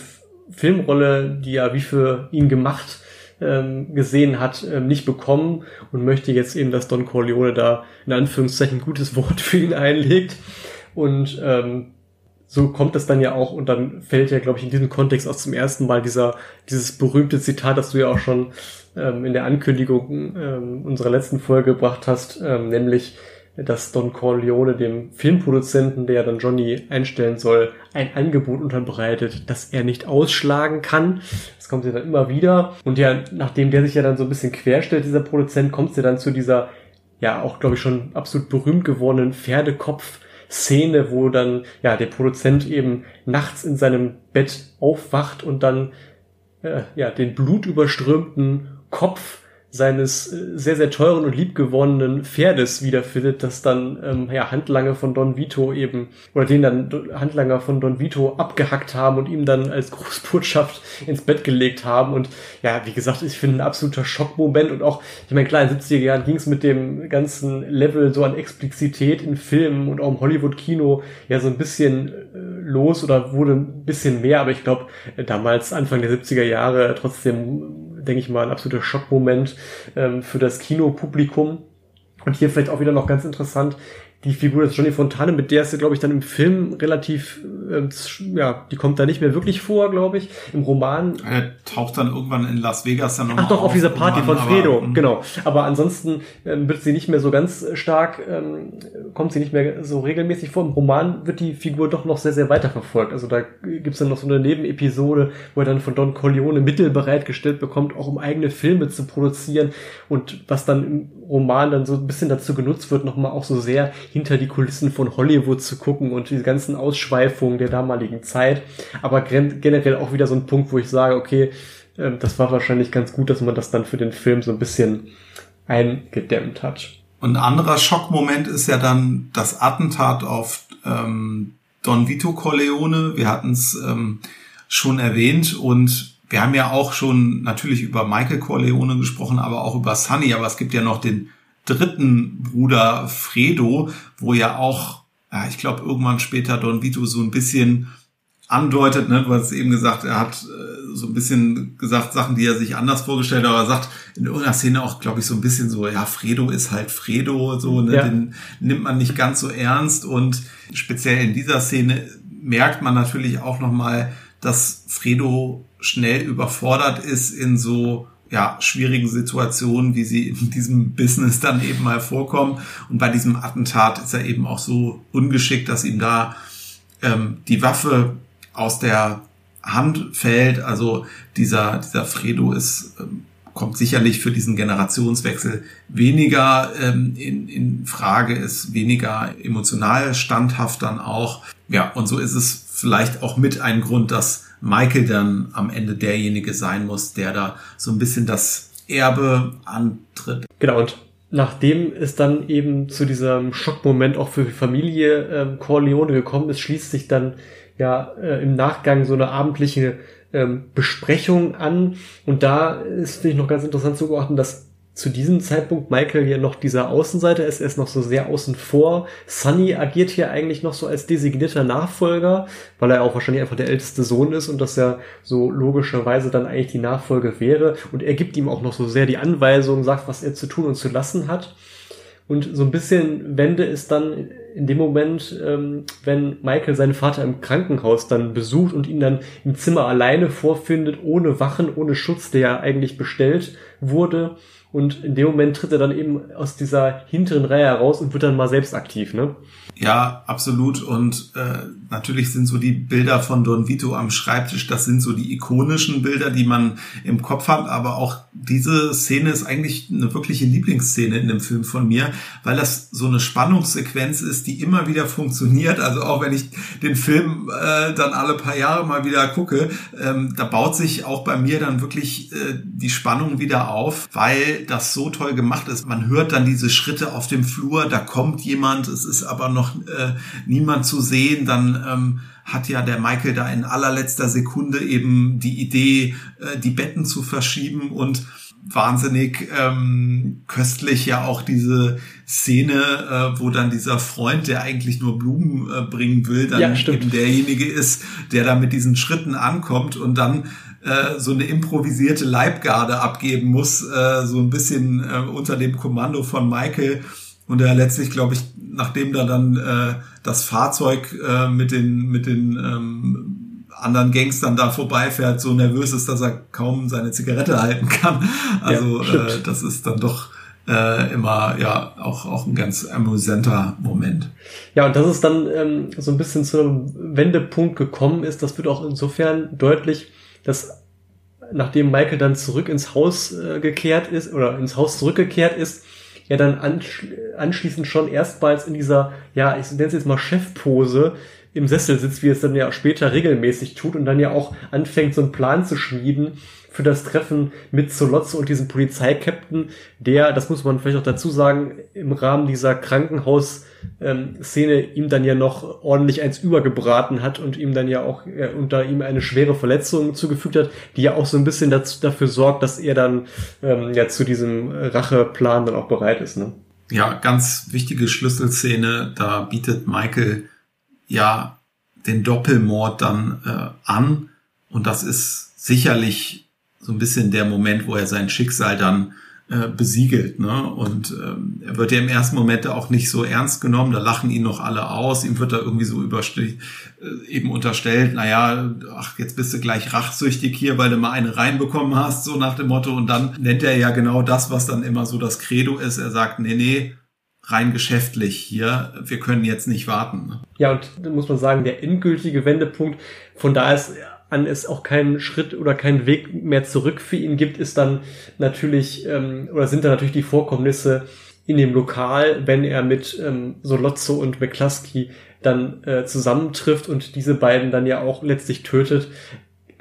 Speaker 5: Filmrolle, die er wie für ihn gemacht ähm, gesehen hat, ähm, nicht bekommen und möchte jetzt eben, dass Don Corleone da in Anführungszeichen gutes Wort für ihn einlegt. Und ähm, so kommt es dann ja auch und dann fällt ja, glaube ich, in diesem Kontext auch zum ersten Mal dieser, dieses berühmte Zitat, das du ja auch schon ähm, in der Ankündigung ähm, unserer letzten Folge gebracht hast, ähm, nämlich, dass Don Corleone dem Filmproduzenten, der dann Johnny einstellen soll, ein Angebot unterbreitet, das er nicht ausschlagen kann. Das kommt ja dann immer wieder. Und ja, nachdem der sich ja dann so ein bisschen querstellt, dieser Produzent, kommt es ja dann zu dieser, ja, auch, glaube ich, schon absolut berühmt gewordenen Pferdekopf- Szene, wo dann ja der Produzent eben nachts in seinem Bett aufwacht und dann äh, ja den blutüberströmten Kopf seines äh, sehr, sehr teuren und liebgewonnenen Pferdes wiederfindet, das dann ähm, ja, Handlanger von Don Vito eben, oder den dann Handlanger von Don Vito abgehackt haben und ihm dann als [LAUGHS] Großbotschaft ins Bett gelegt haben. Und ja, wie gesagt, ich finde ein absoluter Schockmoment und auch, ich meine, klar, in den 70er Jahren ging es mit dem ganzen Level so an Explizität in Filmen und auch im Hollywood-Kino ja so ein bisschen äh, los oder wurde ein bisschen mehr, aber ich glaube, äh, damals, Anfang der 70er Jahre, trotzdem denke ich mal, ein absoluter Schockmoment ähm, für das Kinopublikum. Und hier vielleicht auch wieder noch ganz interessant, die Figur des Johnny Fontane, mit der ist glaube ich, dann im Film relativ, äh, ja, die kommt da nicht mehr wirklich vor, glaube ich. Im Roman.
Speaker 4: Er taucht dann irgendwann in Las Vegas dann
Speaker 5: nochmal Ach doch, auf, auf dieser Party von Fredo, aber, mhm. genau. Aber ansonsten ähm, wird sie nicht mehr so ganz stark, ähm, kommt sie nicht mehr so regelmäßig vor. Im Roman wird die Figur doch noch sehr, sehr weiterverfolgt. Also da gibt's dann noch so eine Nebenepisode, wo er dann von Don Corleone Mittel bereitgestellt bekommt, auch um eigene Filme zu produzieren und was dann im Roman dann so ein bisschen dazu genutzt wird, nochmal auch so sehr hinter die Kulissen von Hollywood zu gucken und diese ganzen Ausschweifungen der damaligen Zeit. Aber generell auch wieder so ein Punkt, wo ich sage, okay, äh, das war wahrscheinlich ganz gut, dass man das dann für den Film so ein bisschen eingedämmt hat.
Speaker 4: Und ein anderer Schockmoment ist ja dann das Attentat auf ähm, Don Vito Corleone. Wir hatten es ähm, schon erwähnt und wir haben ja auch schon natürlich über Michael Corleone gesprochen, aber auch über Sonny. Aber es gibt ja noch den dritten Bruder Fredo, wo ja auch, ja, ich glaube, irgendwann später Don Vito so ein bisschen andeutet, ne, du hast eben gesagt, er hat äh, so ein bisschen gesagt, Sachen, die er sich anders vorgestellt hat, aber er sagt in irgendeiner Szene auch, glaube ich, so ein bisschen so, ja, Fredo ist halt Fredo, so, ne, ja. den nimmt man nicht ganz so ernst und speziell in dieser Szene merkt man natürlich auch nochmal, dass Fredo schnell überfordert ist in so ja, schwierigen Situationen, wie sie in diesem Business dann eben mal vorkommen. Und bei diesem Attentat ist er eben auch so ungeschickt, dass ihm da ähm, die Waffe aus der Hand fällt. Also dieser, dieser Fredo ist, ähm, kommt sicherlich für diesen Generationswechsel weniger ähm, in, in Frage, ist weniger emotional standhaft dann auch. Ja, und so ist es vielleicht auch mit ein Grund, dass Michael dann am Ende derjenige sein muss, der da so ein bisschen das Erbe antritt.
Speaker 5: Genau, und nachdem es dann eben zu diesem Schockmoment auch für die Familie ähm, Corleone gekommen ist, schließt sich dann ja äh, im Nachgang so eine abendliche ähm, Besprechung an. Und da ist, finde ich, noch ganz interessant zu beobachten, dass zu diesem Zeitpunkt Michael hier noch dieser Außenseiter ist, er ist noch so sehr außen vor. Sunny agiert hier eigentlich noch so als designierter Nachfolger, weil er auch wahrscheinlich einfach der älteste Sohn ist und das ja so logischerweise dann eigentlich die Nachfolge wäre. Und er gibt ihm auch noch so sehr die Anweisung, sagt, was er zu tun und zu lassen hat. Und so ein bisschen Wende ist dann in dem Moment, ähm, wenn Michael seinen Vater im Krankenhaus dann besucht und ihn dann im Zimmer alleine vorfindet, ohne Wachen, ohne Schutz, der ja eigentlich bestellt wurde und in dem Moment tritt er dann eben aus dieser hinteren Reihe heraus und wird dann mal selbst aktiv, ne?
Speaker 4: Ja, absolut. Und äh, natürlich sind so die Bilder von Don Vito am Schreibtisch, das sind so die ikonischen Bilder, die man im Kopf hat. Aber auch diese Szene ist eigentlich eine wirkliche Lieblingsszene in dem Film von mir, weil das so eine Spannungssequenz ist, die immer wieder funktioniert. Also auch wenn ich den Film äh, dann alle paar Jahre mal wieder gucke, ähm, da baut sich auch bei mir dann wirklich äh, die Spannung wieder auf, weil das so toll gemacht ist. Man hört dann diese Schritte auf dem Flur, da kommt jemand, es ist aber noch äh, niemand zu sehen, dann ähm, hat ja der Michael da in allerletzter Sekunde eben die Idee, äh, die Betten zu verschieben und wahnsinnig ähm, köstlich ja auch diese Szene, äh, wo dann dieser Freund, der eigentlich nur Blumen äh, bringen will, dann ja, eben derjenige ist, der da mit diesen Schritten ankommt. Und dann äh, so eine improvisierte Leibgarde abgeben muss, äh, so ein bisschen äh, unter dem Kommando von Michael. Und er letztlich, glaube ich, nachdem da dann äh, das Fahrzeug äh, mit den, mit den ähm, anderen Gangstern da vorbeifährt, so nervös ist, dass er kaum seine Zigarette halten kann. Also ja, äh, das ist dann doch äh, immer ja auch auch ein ganz amüsanter Moment.
Speaker 5: Ja, und dass es dann ähm, so ein bisschen zu einem Wendepunkt gekommen ist, das wird auch insofern deutlich, dass nachdem Michael dann zurück ins Haus äh, gekehrt ist oder ins Haus zurückgekehrt ist, er dann anschli anschließend schon erstmals in dieser, ja, ich nenne es jetzt mal Chefpose im Sessel sitzt, wie es dann ja später regelmäßig tut und dann ja auch anfängt, so einen Plan zu schmieden, für das Treffen mit Zolotze und diesem Polizeikapitän, der, das muss man vielleicht auch dazu sagen, im Rahmen dieser Krankenhaus-Szene ihm dann ja noch ordentlich eins übergebraten hat und ihm dann ja auch äh, unter ihm eine schwere Verletzung zugefügt hat, die ja auch so ein bisschen dazu, dafür sorgt, dass er dann ähm, ja zu diesem Racheplan dann auch bereit ist. Ne?
Speaker 4: Ja, ganz wichtige Schlüsselszene, da bietet Michael ja den Doppelmord dann äh, an und das ist sicherlich so ein bisschen der Moment, wo er sein Schicksal dann äh, besiegelt. Ne? Und ähm, er wird ja im ersten Moment auch nicht so ernst genommen, da lachen ihn noch alle aus, ihm wird da irgendwie so äh, eben unterstellt, naja, ach, jetzt bist du gleich rachsüchtig hier, weil du mal eine reinbekommen hast, so nach dem Motto. Und dann nennt er ja genau das, was dann immer so das Credo ist. Er sagt, nee, nee, rein geschäftlich hier, wir können jetzt nicht warten. Ne?
Speaker 5: Ja, und muss man sagen, der endgültige Wendepunkt, von da ist an es auch keinen Schritt oder keinen Weg mehr zurück für ihn gibt, ist dann natürlich, ähm, oder sind dann natürlich die Vorkommnisse in dem Lokal, wenn er mit ähm, Solozzo und McCluskey dann äh, zusammentrifft und diese beiden dann ja auch letztlich tötet,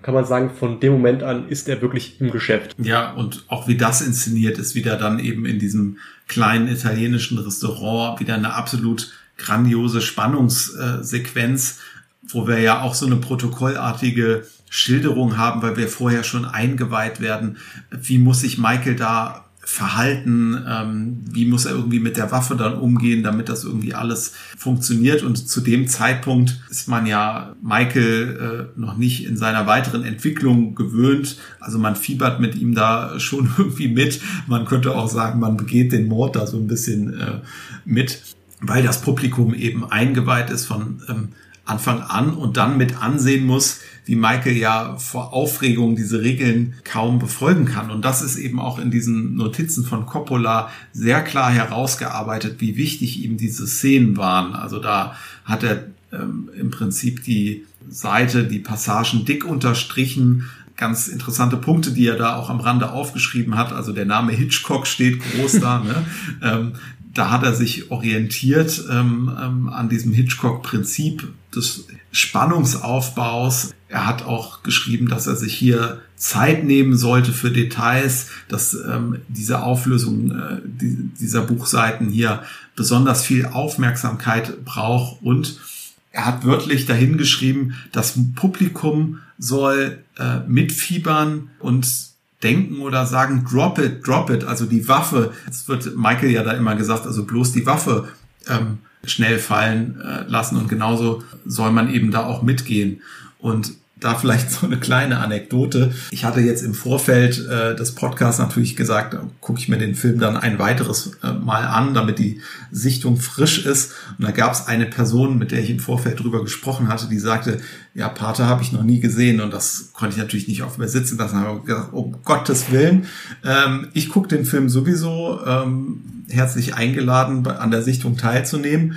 Speaker 5: kann man sagen, von dem Moment an ist er wirklich im Geschäft.
Speaker 4: Ja, und auch wie das inszeniert ist, wieder dann eben in diesem kleinen italienischen Restaurant, wieder eine absolut grandiose Spannungssequenz, wo wir ja auch so eine protokollartige Schilderung haben, weil wir vorher schon eingeweiht werden. Wie muss sich Michael da verhalten, ähm, wie muss er irgendwie mit der Waffe dann umgehen, damit das irgendwie alles funktioniert. Und zu dem Zeitpunkt ist man ja Michael äh, noch nicht in seiner weiteren Entwicklung gewöhnt. Also man fiebert mit ihm da schon [LAUGHS] irgendwie mit. Man könnte auch sagen, man begeht den Mord da so ein bisschen äh, mit, weil das Publikum eben eingeweiht ist von ähm, Anfang an und dann mit ansehen muss, wie Michael ja vor Aufregung diese Regeln kaum befolgen kann. Und das ist eben auch in diesen Notizen von Coppola sehr klar herausgearbeitet, wie wichtig ihm diese Szenen waren. Also da hat er ähm, im Prinzip die Seite, die Passagen dick unterstrichen, ganz interessante Punkte, die er da auch am Rande aufgeschrieben hat. Also der Name Hitchcock steht groß da. Ne? [LAUGHS] Ähm, da hat er sich orientiert ähm, ähm, an diesem Hitchcock-Prinzip des Spannungsaufbaus. Er hat auch geschrieben, dass er sich hier Zeit nehmen sollte für Details, dass ähm, diese Auflösung äh, die, dieser Buchseiten hier besonders viel Aufmerksamkeit braucht und er hat wörtlich dahingeschrieben, das Publikum soll äh, mitfiebern und denken oder sagen, drop it, drop it, also die Waffe. Es wird Michael ja da immer gesagt, also bloß die Waffe ähm, schnell fallen äh, lassen und genauso soll man eben da auch mitgehen. Und da vielleicht [LAUGHS] so eine kleine Anekdote. Ich hatte jetzt im Vorfeld äh, des Podcasts natürlich gesagt, gucke ich mir den Film dann ein weiteres äh, Mal an, damit die Sichtung frisch ist. Und da gab es eine Person, mit der ich im Vorfeld drüber gesprochen hatte, die sagte, ja, Pater habe ich noch nie gesehen und das konnte ich natürlich nicht auf mir sitzen lassen. habe gesagt, um Gottes Willen, ähm, ich gucke den Film sowieso ähm, herzlich eingeladen, an der Sichtung teilzunehmen.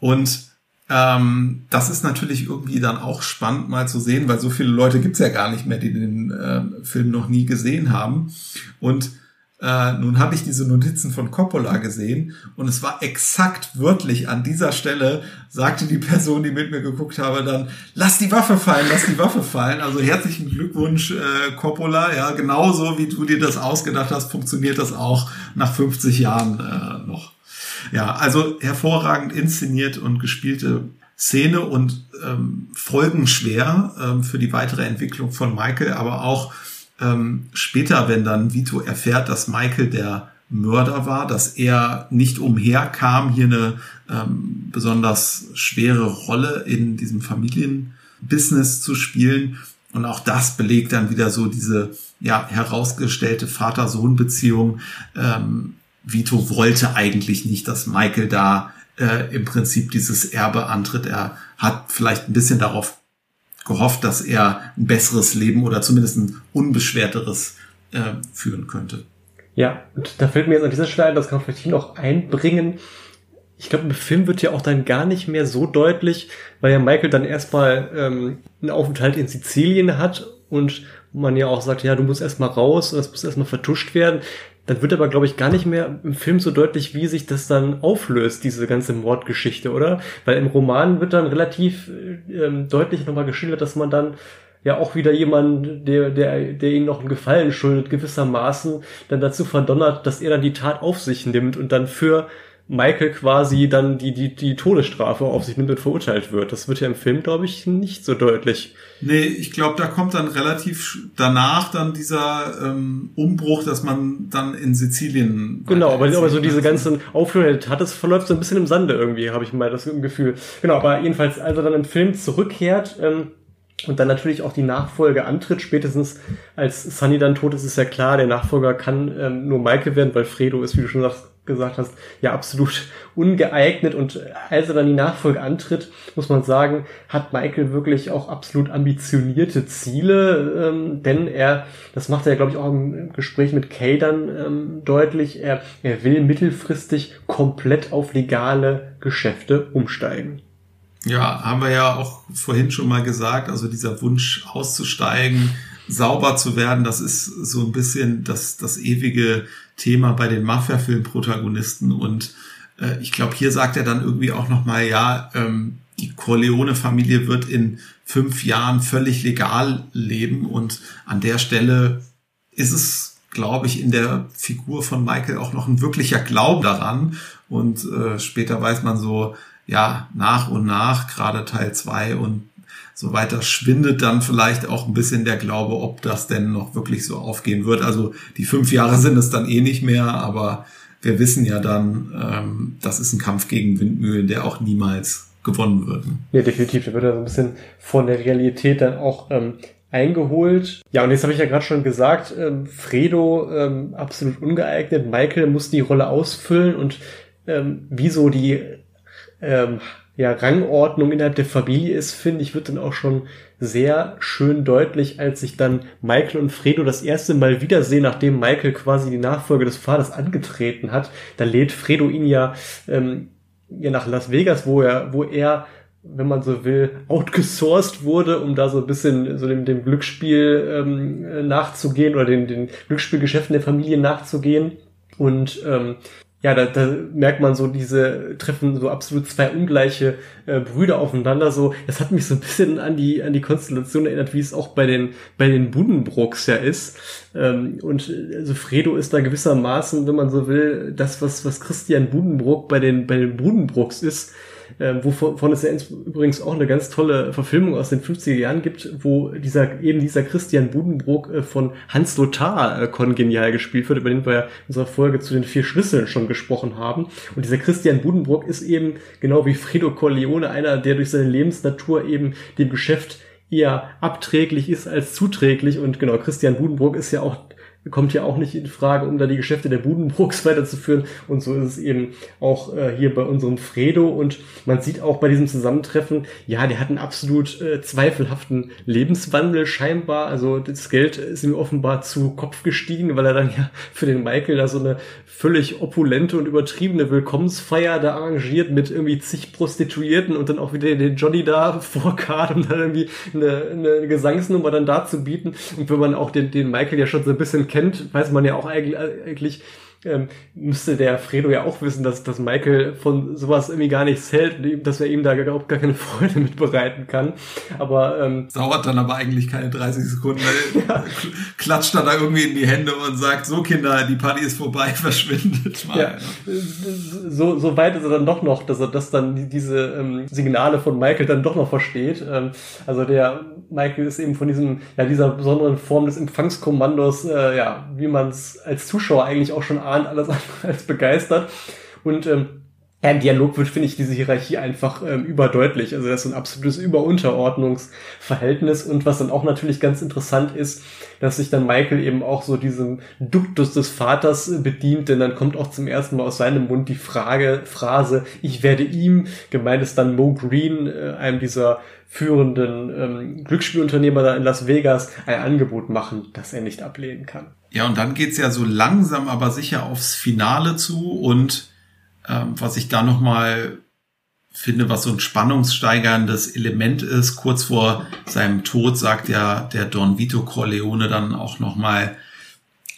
Speaker 4: Und ähm, das ist natürlich irgendwie dann auch spannend mal zu sehen, weil so viele Leute gibt's ja gar nicht mehr, die den äh, Film noch nie gesehen haben. Und äh, nun habe ich diese Notizen von Coppola gesehen und es war exakt wörtlich an dieser Stelle, sagte die Person, die mit mir geguckt habe, dann, lass die Waffe fallen, lass die Waffe fallen. Also herzlichen Glückwunsch, äh, Coppola. Ja, genauso wie du dir das ausgedacht hast, funktioniert das auch nach 50 Jahren äh, noch. Ja, also hervorragend inszeniert und gespielte Szene und ähm, folgenschwer ähm, für die weitere Entwicklung von Michael, aber auch ähm, später, wenn dann Vito erfährt, dass Michael der Mörder war, dass er nicht umherkam, hier eine ähm, besonders schwere Rolle in diesem Familienbusiness zu spielen. Und auch das belegt dann wieder so diese ja, herausgestellte Vater-Sohn-Beziehung, ähm, Vito wollte eigentlich nicht, dass Michael da äh, im Prinzip dieses Erbe antritt. Er hat vielleicht ein bisschen darauf gehofft, dass er ein besseres Leben oder zumindest ein unbeschwerteres äh, führen könnte.
Speaker 5: Ja, und da fällt mir jetzt an dieser Stelle ein, das kann man vielleicht noch einbringen. Ich glaube, im Film wird ja auch dann gar nicht mehr so deutlich, weil ja Michael dann erstmal ähm, einen Aufenthalt in Sizilien hat und man ja auch sagt, ja, du musst erstmal raus das muss erstmal vertuscht werden. Dann wird aber, glaube ich, gar nicht mehr im Film so deutlich, wie sich das dann auflöst, diese ganze Mordgeschichte, oder? Weil im Roman wird dann relativ äh, ähm, deutlich nochmal geschildert, dass man dann ja auch wieder jemand, der, der, der ihnen noch einen Gefallen schuldet, gewissermaßen dann dazu verdonnert, dass er dann die Tat auf sich nimmt und dann für Michael quasi dann die, die, die Todesstrafe auf sich nimmt und verurteilt wird. Das wird ja im Film, glaube ich, nicht so deutlich.
Speaker 4: Nee, ich glaube, da kommt dann relativ danach dann dieser ähm, Umbruch, dass man dann in Sizilien.
Speaker 5: Genau, aber, aber so diese ganzen Aufführungen hat es verläuft so ein bisschen im Sande irgendwie, habe ich mal das Gefühl. Genau, aber jedenfalls, als er dann im Film zurückkehrt, ähm, und dann natürlich auch die Nachfolge antritt, spätestens als Sunny dann tot ist, ist ja klar, der Nachfolger kann ähm, nur Michael werden, weil Fredo ist, wie du schon sagst, gesagt hast, ja absolut ungeeignet. Und als er dann die Nachfolge antritt, muss man sagen, hat Michael wirklich auch absolut ambitionierte Ziele, ähm, denn er, das macht er, glaube ich, auch im Gespräch mit Kay dann ähm, deutlich, er, er will mittelfristig komplett auf legale Geschäfte umsteigen.
Speaker 4: Ja, haben wir ja auch vorhin schon mal gesagt, also dieser Wunsch auszusteigen, sauber zu werden, das ist so ein bisschen das, das ewige Thema bei den Mafia-Film-Protagonisten. Und äh, ich glaube, hier sagt er dann irgendwie auch nochmal, ja, ähm, die Corleone-Familie wird in fünf Jahren völlig legal leben. Und an der Stelle ist es, glaube ich, in der Figur von Michael auch noch ein wirklicher Glaube daran. Und äh, später weiß man so, ja, nach und nach, gerade Teil zwei und so weiter, schwindet dann vielleicht auch ein bisschen der Glaube, ob das denn noch wirklich so aufgehen wird. Also die fünf Jahre sind es dann eh nicht mehr, aber wir wissen ja dann, ähm, das ist ein Kampf gegen Windmühlen, der auch niemals gewonnen wird.
Speaker 5: Ja, definitiv. Da wird er so ein bisschen von der Realität dann auch ähm, eingeholt. Ja, und jetzt habe ich ja gerade schon gesagt, ähm, Fredo ähm, absolut ungeeignet. Michael muss die Rolle ausfüllen und ähm, wieso die ähm, ja, Rangordnung innerhalb der Familie ist, finde ich, wird dann auch schon sehr schön deutlich, als sich dann Michael und Fredo das erste Mal wiedersehen, nachdem Michael quasi die Nachfolge des Vaters angetreten hat. Da lädt Fredo ihn ja, ähm, ja nach Las Vegas, wo er, wo er wenn man so will, outgesourced wurde, um da so ein bisschen so dem, dem Glücksspiel ähm, nachzugehen oder den, den Glücksspielgeschäften der Familie nachzugehen. Und ähm, ja, da, da merkt man so diese treffen so absolut zwei ungleiche äh, Brüder aufeinander. So, das hat mich so ein bisschen an die an die Konstellation erinnert, wie es auch bei den bei den Buddenbrooks ja ist. Ähm, und also Fredo ist da gewissermaßen, wenn man so will, das was was Christian Budenbrook bei den bei den Budenbrooks ist äh, wovon es ja übrigens auch eine ganz tolle Verfilmung aus den 50er Jahren gibt, wo dieser eben dieser Christian Budenbrook äh, von Hans Lothar äh, kongenial gespielt wird, über den wir ja in unserer Folge zu den vier Schlüsseln schon gesprochen haben. Und dieser Christian Budenbrook ist eben genau wie Fredo Corleone einer, der durch seine Lebensnatur eben dem Geschäft eher abträglich ist als zuträglich. Und genau, Christian Budenbrook ist ja auch kommt ja auch nicht in Frage, um da die Geschäfte der Budenbrooks [LAUGHS] weiterzuführen. Und so ist es eben auch äh, hier bei unserem Fredo. Und man sieht auch bei diesem Zusammentreffen, ja, der hat einen absolut äh, zweifelhaften Lebenswandel scheinbar. Also das Geld ist ihm offenbar zu Kopf gestiegen, weil er dann ja für den Michael da so eine völlig opulente und übertriebene Willkommensfeier da arrangiert mit irgendwie zig Prostituierten und dann auch wieder den Johnny da vorkart, um dann irgendwie eine, eine Gesangsnummer dann da zu bieten. Und wenn man auch den, den Michael ja schon so ein bisschen kennt, weiß man ja auch eigentlich, ähm, müsste der Fredo ja auch wissen, dass, dass Michael von sowas irgendwie gar nichts hält, dass er ihm da überhaupt gar keine Freude mit bereiten kann. Aber ähm,
Speaker 4: dauert dann aber eigentlich keine 30 Sekunden, weil [LAUGHS] ja. klatscht er da irgendwie in die Hände und sagt, so Kinder, die Party ist vorbei, [LAUGHS] verschwindet mal. Ja.
Speaker 5: So, so weit ist er dann doch noch, dass er das dann diese ähm, Signale von Michael dann doch noch versteht. Ähm, also der Michael ist eben von diesem, ja, dieser besonderen Form des Empfangskommandos, äh, ja, wie man es als Zuschauer eigentlich auch schon ahnt, alles andere [LAUGHS] als begeistert. Und ähm, im Dialog wird, finde ich, diese Hierarchie einfach ähm, überdeutlich. Also das ist ein absolutes Überunterordnungsverhältnis. Und was dann auch natürlich ganz interessant ist, dass sich dann Michael eben auch so diesem Duktus des Vaters bedient, denn dann kommt auch zum ersten Mal aus seinem Mund die Frage, Phrase, ich werde ihm, gemeint ist dann Mo Green, äh, einem dieser führenden ähm, Glücksspielunternehmer da in Las Vegas, ein Angebot machen, das er nicht ablehnen kann.
Speaker 4: Ja, und dann geht's ja so langsam, aber sicher aufs Finale zu und ähm, was ich da nochmal finde, was so ein spannungssteigerndes Element ist. Kurz vor seinem Tod sagt ja der Don Vito Corleone dann auch nochmal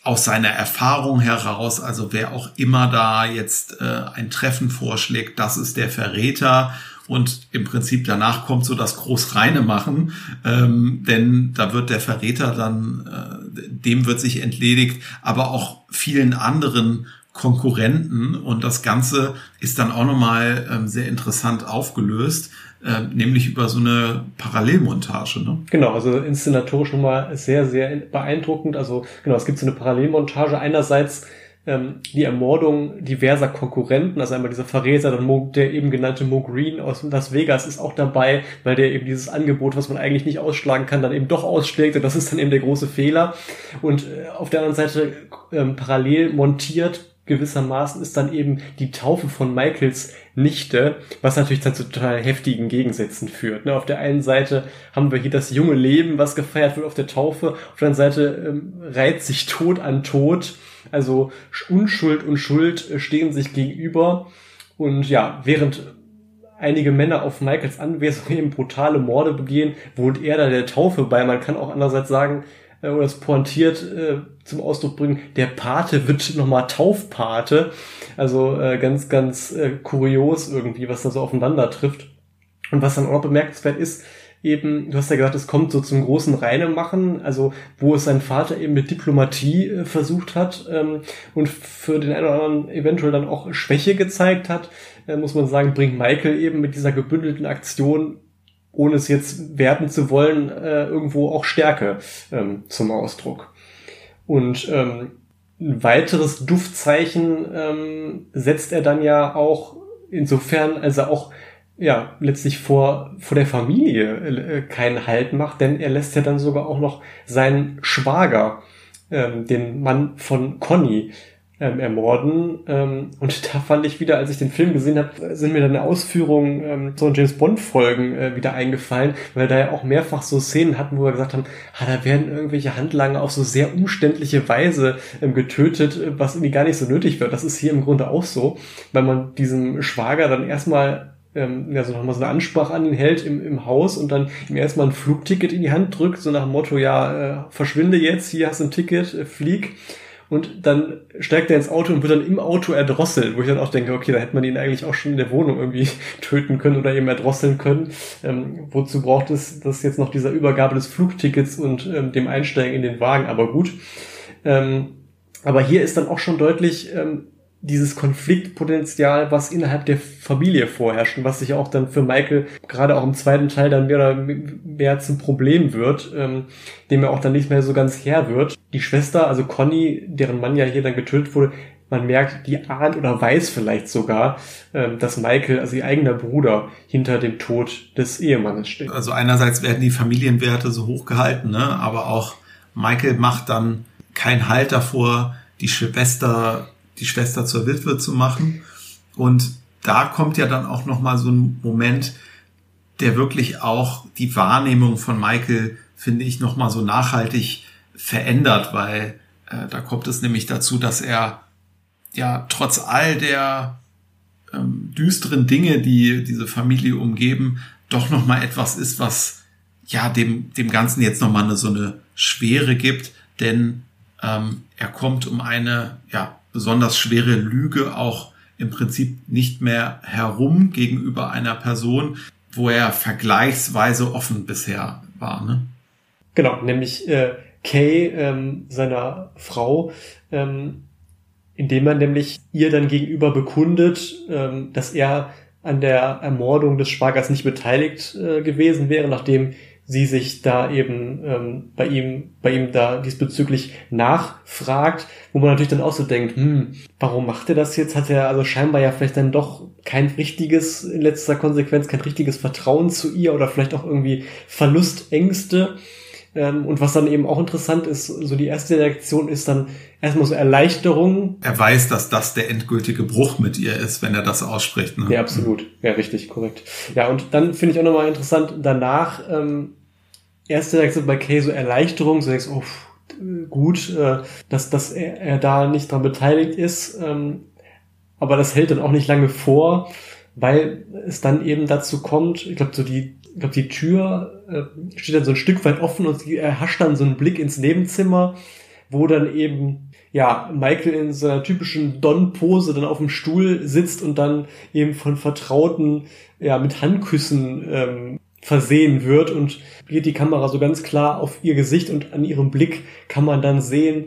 Speaker 4: aus seiner Erfahrung heraus, also wer auch immer da jetzt äh, ein Treffen vorschlägt, das ist der Verräter. Und im Prinzip danach kommt so das Großreine machen, ähm, denn da wird der Verräter dann, äh, dem wird sich entledigt, aber auch vielen anderen Konkurrenten und das Ganze ist dann auch nochmal ähm, sehr interessant aufgelöst, äh, nämlich über so eine Parallelmontage. Ne?
Speaker 5: Genau, also inszenatorisch nochmal sehr, sehr beeindruckend. Also genau, es gibt so eine Parallelmontage. Einerseits ähm, die Ermordung diverser Konkurrenten, also einmal dieser Verräter, dann Mo, der eben genannte Mo Green aus Las Vegas ist auch dabei, weil der eben dieses Angebot, was man eigentlich nicht ausschlagen kann, dann eben doch ausschlägt und das ist dann eben der große Fehler. Und äh, auf der anderen Seite ähm, parallel montiert gewissermaßen ist dann eben die Taufe von Michaels Nichte, was natürlich dann zu total heftigen Gegensätzen führt. Ne? Auf der einen Seite haben wir hier das junge Leben, was gefeiert wird auf der Taufe, auf der anderen Seite ähm, reiht sich Tod an Tod, also Unschuld und Schuld äh, stehen sich gegenüber und ja, während einige Männer auf Michaels Anwesenheit eben brutale Morde begehen, wohnt er da der Taufe bei. Man kann auch andererseits sagen, äh, oder es pointiert äh, zum Ausdruck bringen, der Pate wird nochmal Taufpate. Also äh, ganz, ganz äh, kurios irgendwie, was da so aufeinander trifft. Und was dann auch noch bemerkenswert ist, eben, du hast ja gesagt, es kommt so zum großen Reinemachen, also wo es sein Vater eben mit Diplomatie äh, versucht hat ähm, und für den einen oder anderen eventuell dann auch Schwäche gezeigt hat, äh, muss man sagen, bringt Michael eben mit dieser gebündelten Aktion, ohne es jetzt werten zu wollen, äh, irgendwo auch Stärke ähm, zum Ausdruck. Und ähm, ein weiteres Duftzeichen ähm, setzt er dann ja auch insofern, als er auch ja, letztlich vor, vor der Familie äh, keinen Halt macht, denn er lässt ja dann sogar auch noch seinen Schwager, ähm, den Mann von Conny, ähm, ermorden. Ähm, und [LAUGHS] da fand ich wieder, als ich den Film gesehen habe, sind mir dann Ausführungen ähm, von James Bond-Folgen äh, wieder eingefallen, weil da ja auch mehrfach so Szenen hatten, wo wir gesagt haben, ah, da werden irgendwelche Handlanger auf so sehr umständliche Weise ähm, getötet, was irgendwie gar nicht so nötig wird. Das ist hier im Grunde auch so, weil man diesem Schwager dann erstmal ähm, ja, so nochmal so eine Ansprache an ihn hält im, im Haus und dann ihm erstmal ein Flugticket in die Hand drückt, so nach dem Motto, ja, äh, verschwinde jetzt, hier hast du ein Ticket, äh, flieg. Und dann steigt er ins Auto und wird dann im Auto erdrosselt, wo ich dann auch denke, okay, da hätte man ihn eigentlich auch schon in der Wohnung irgendwie [LAUGHS] töten können oder eben erdrosseln können. Ähm, wozu braucht es das jetzt noch dieser Übergabe des Flugtickets und ähm, dem Einsteigen in den Wagen? Aber gut. Ähm, aber hier ist dann auch schon deutlich, ähm, dieses Konfliktpotenzial, was innerhalb der Familie vorherrscht und was sich auch dann für Michael gerade auch im zweiten Teil dann mehr oder mehr zum Problem wird, ähm, dem er auch dann nicht mehr so ganz Herr wird. Die Schwester, also Conny, deren Mann ja hier dann getötet wurde, man merkt, die ahnt oder weiß vielleicht sogar, ähm, dass Michael, also ihr eigener Bruder, hinter dem Tod des Ehemannes steht.
Speaker 4: Also einerseits werden die Familienwerte so hochgehalten, ne? aber auch Michael macht dann keinen Halt davor, die Schwester die Schwester zur Witwe zu machen. Und da kommt ja dann auch noch mal so ein Moment, der wirklich auch die Wahrnehmung von Michael, finde ich, noch mal so nachhaltig verändert, weil äh, da kommt es nämlich dazu, dass er ja trotz all der ähm, düsteren Dinge, die diese Familie umgeben, doch noch mal etwas ist, was ja dem dem Ganzen jetzt noch mal eine, so eine Schwere gibt, denn ähm, er kommt um eine ja besonders schwere Lüge auch im Prinzip nicht mehr herum gegenüber einer Person, wo er vergleichsweise offen bisher war. Ne?
Speaker 5: Genau, nämlich äh, Kay, ähm, seiner Frau, ähm, indem man nämlich ihr dann gegenüber bekundet, ähm, dass er an der Ermordung des Schwagers nicht beteiligt äh, gewesen wäre, nachdem sie sich da eben ähm, bei ihm, bei ihm da diesbezüglich nachfragt, wo man natürlich dann auch so denkt, hm, warum macht er das jetzt? Hat er also scheinbar ja vielleicht dann doch kein richtiges, in letzter Konsequenz, kein richtiges Vertrauen zu ihr oder vielleicht auch irgendwie Verlustängste. Ähm, und was dann eben auch interessant ist, so die erste Reaktion ist dann erstmal so Erleichterung.
Speaker 4: Er weiß, dass das der endgültige Bruch mit ihr ist, wenn er das ausspricht. Ne?
Speaker 5: Ja, absolut. Ja, richtig, korrekt. Ja, und dann finde ich auch nochmal interessant, danach ähm, erste Reaktion bei Kay so Erleichterung, so denkst, oh, gut, äh, dass, dass er, er da nicht dran beteiligt ist. Ähm, aber das hält dann auch nicht lange vor, weil es dann eben dazu kommt, ich glaube, so die, ich glaube, die Tür äh, steht dann so ein Stück weit offen und er hascht dann so einen Blick ins Nebenzimmer, wo dann eben ja, Michael in seiner typischen Don-Pose dann auf dem Stuhl sitzt und dann eben von Vertrauten ja mit Handküssen ähm, versehen wird und geht die Kamera so ganz klar auf ihr Gesicht und an ihrem Blick kann man dann sehen,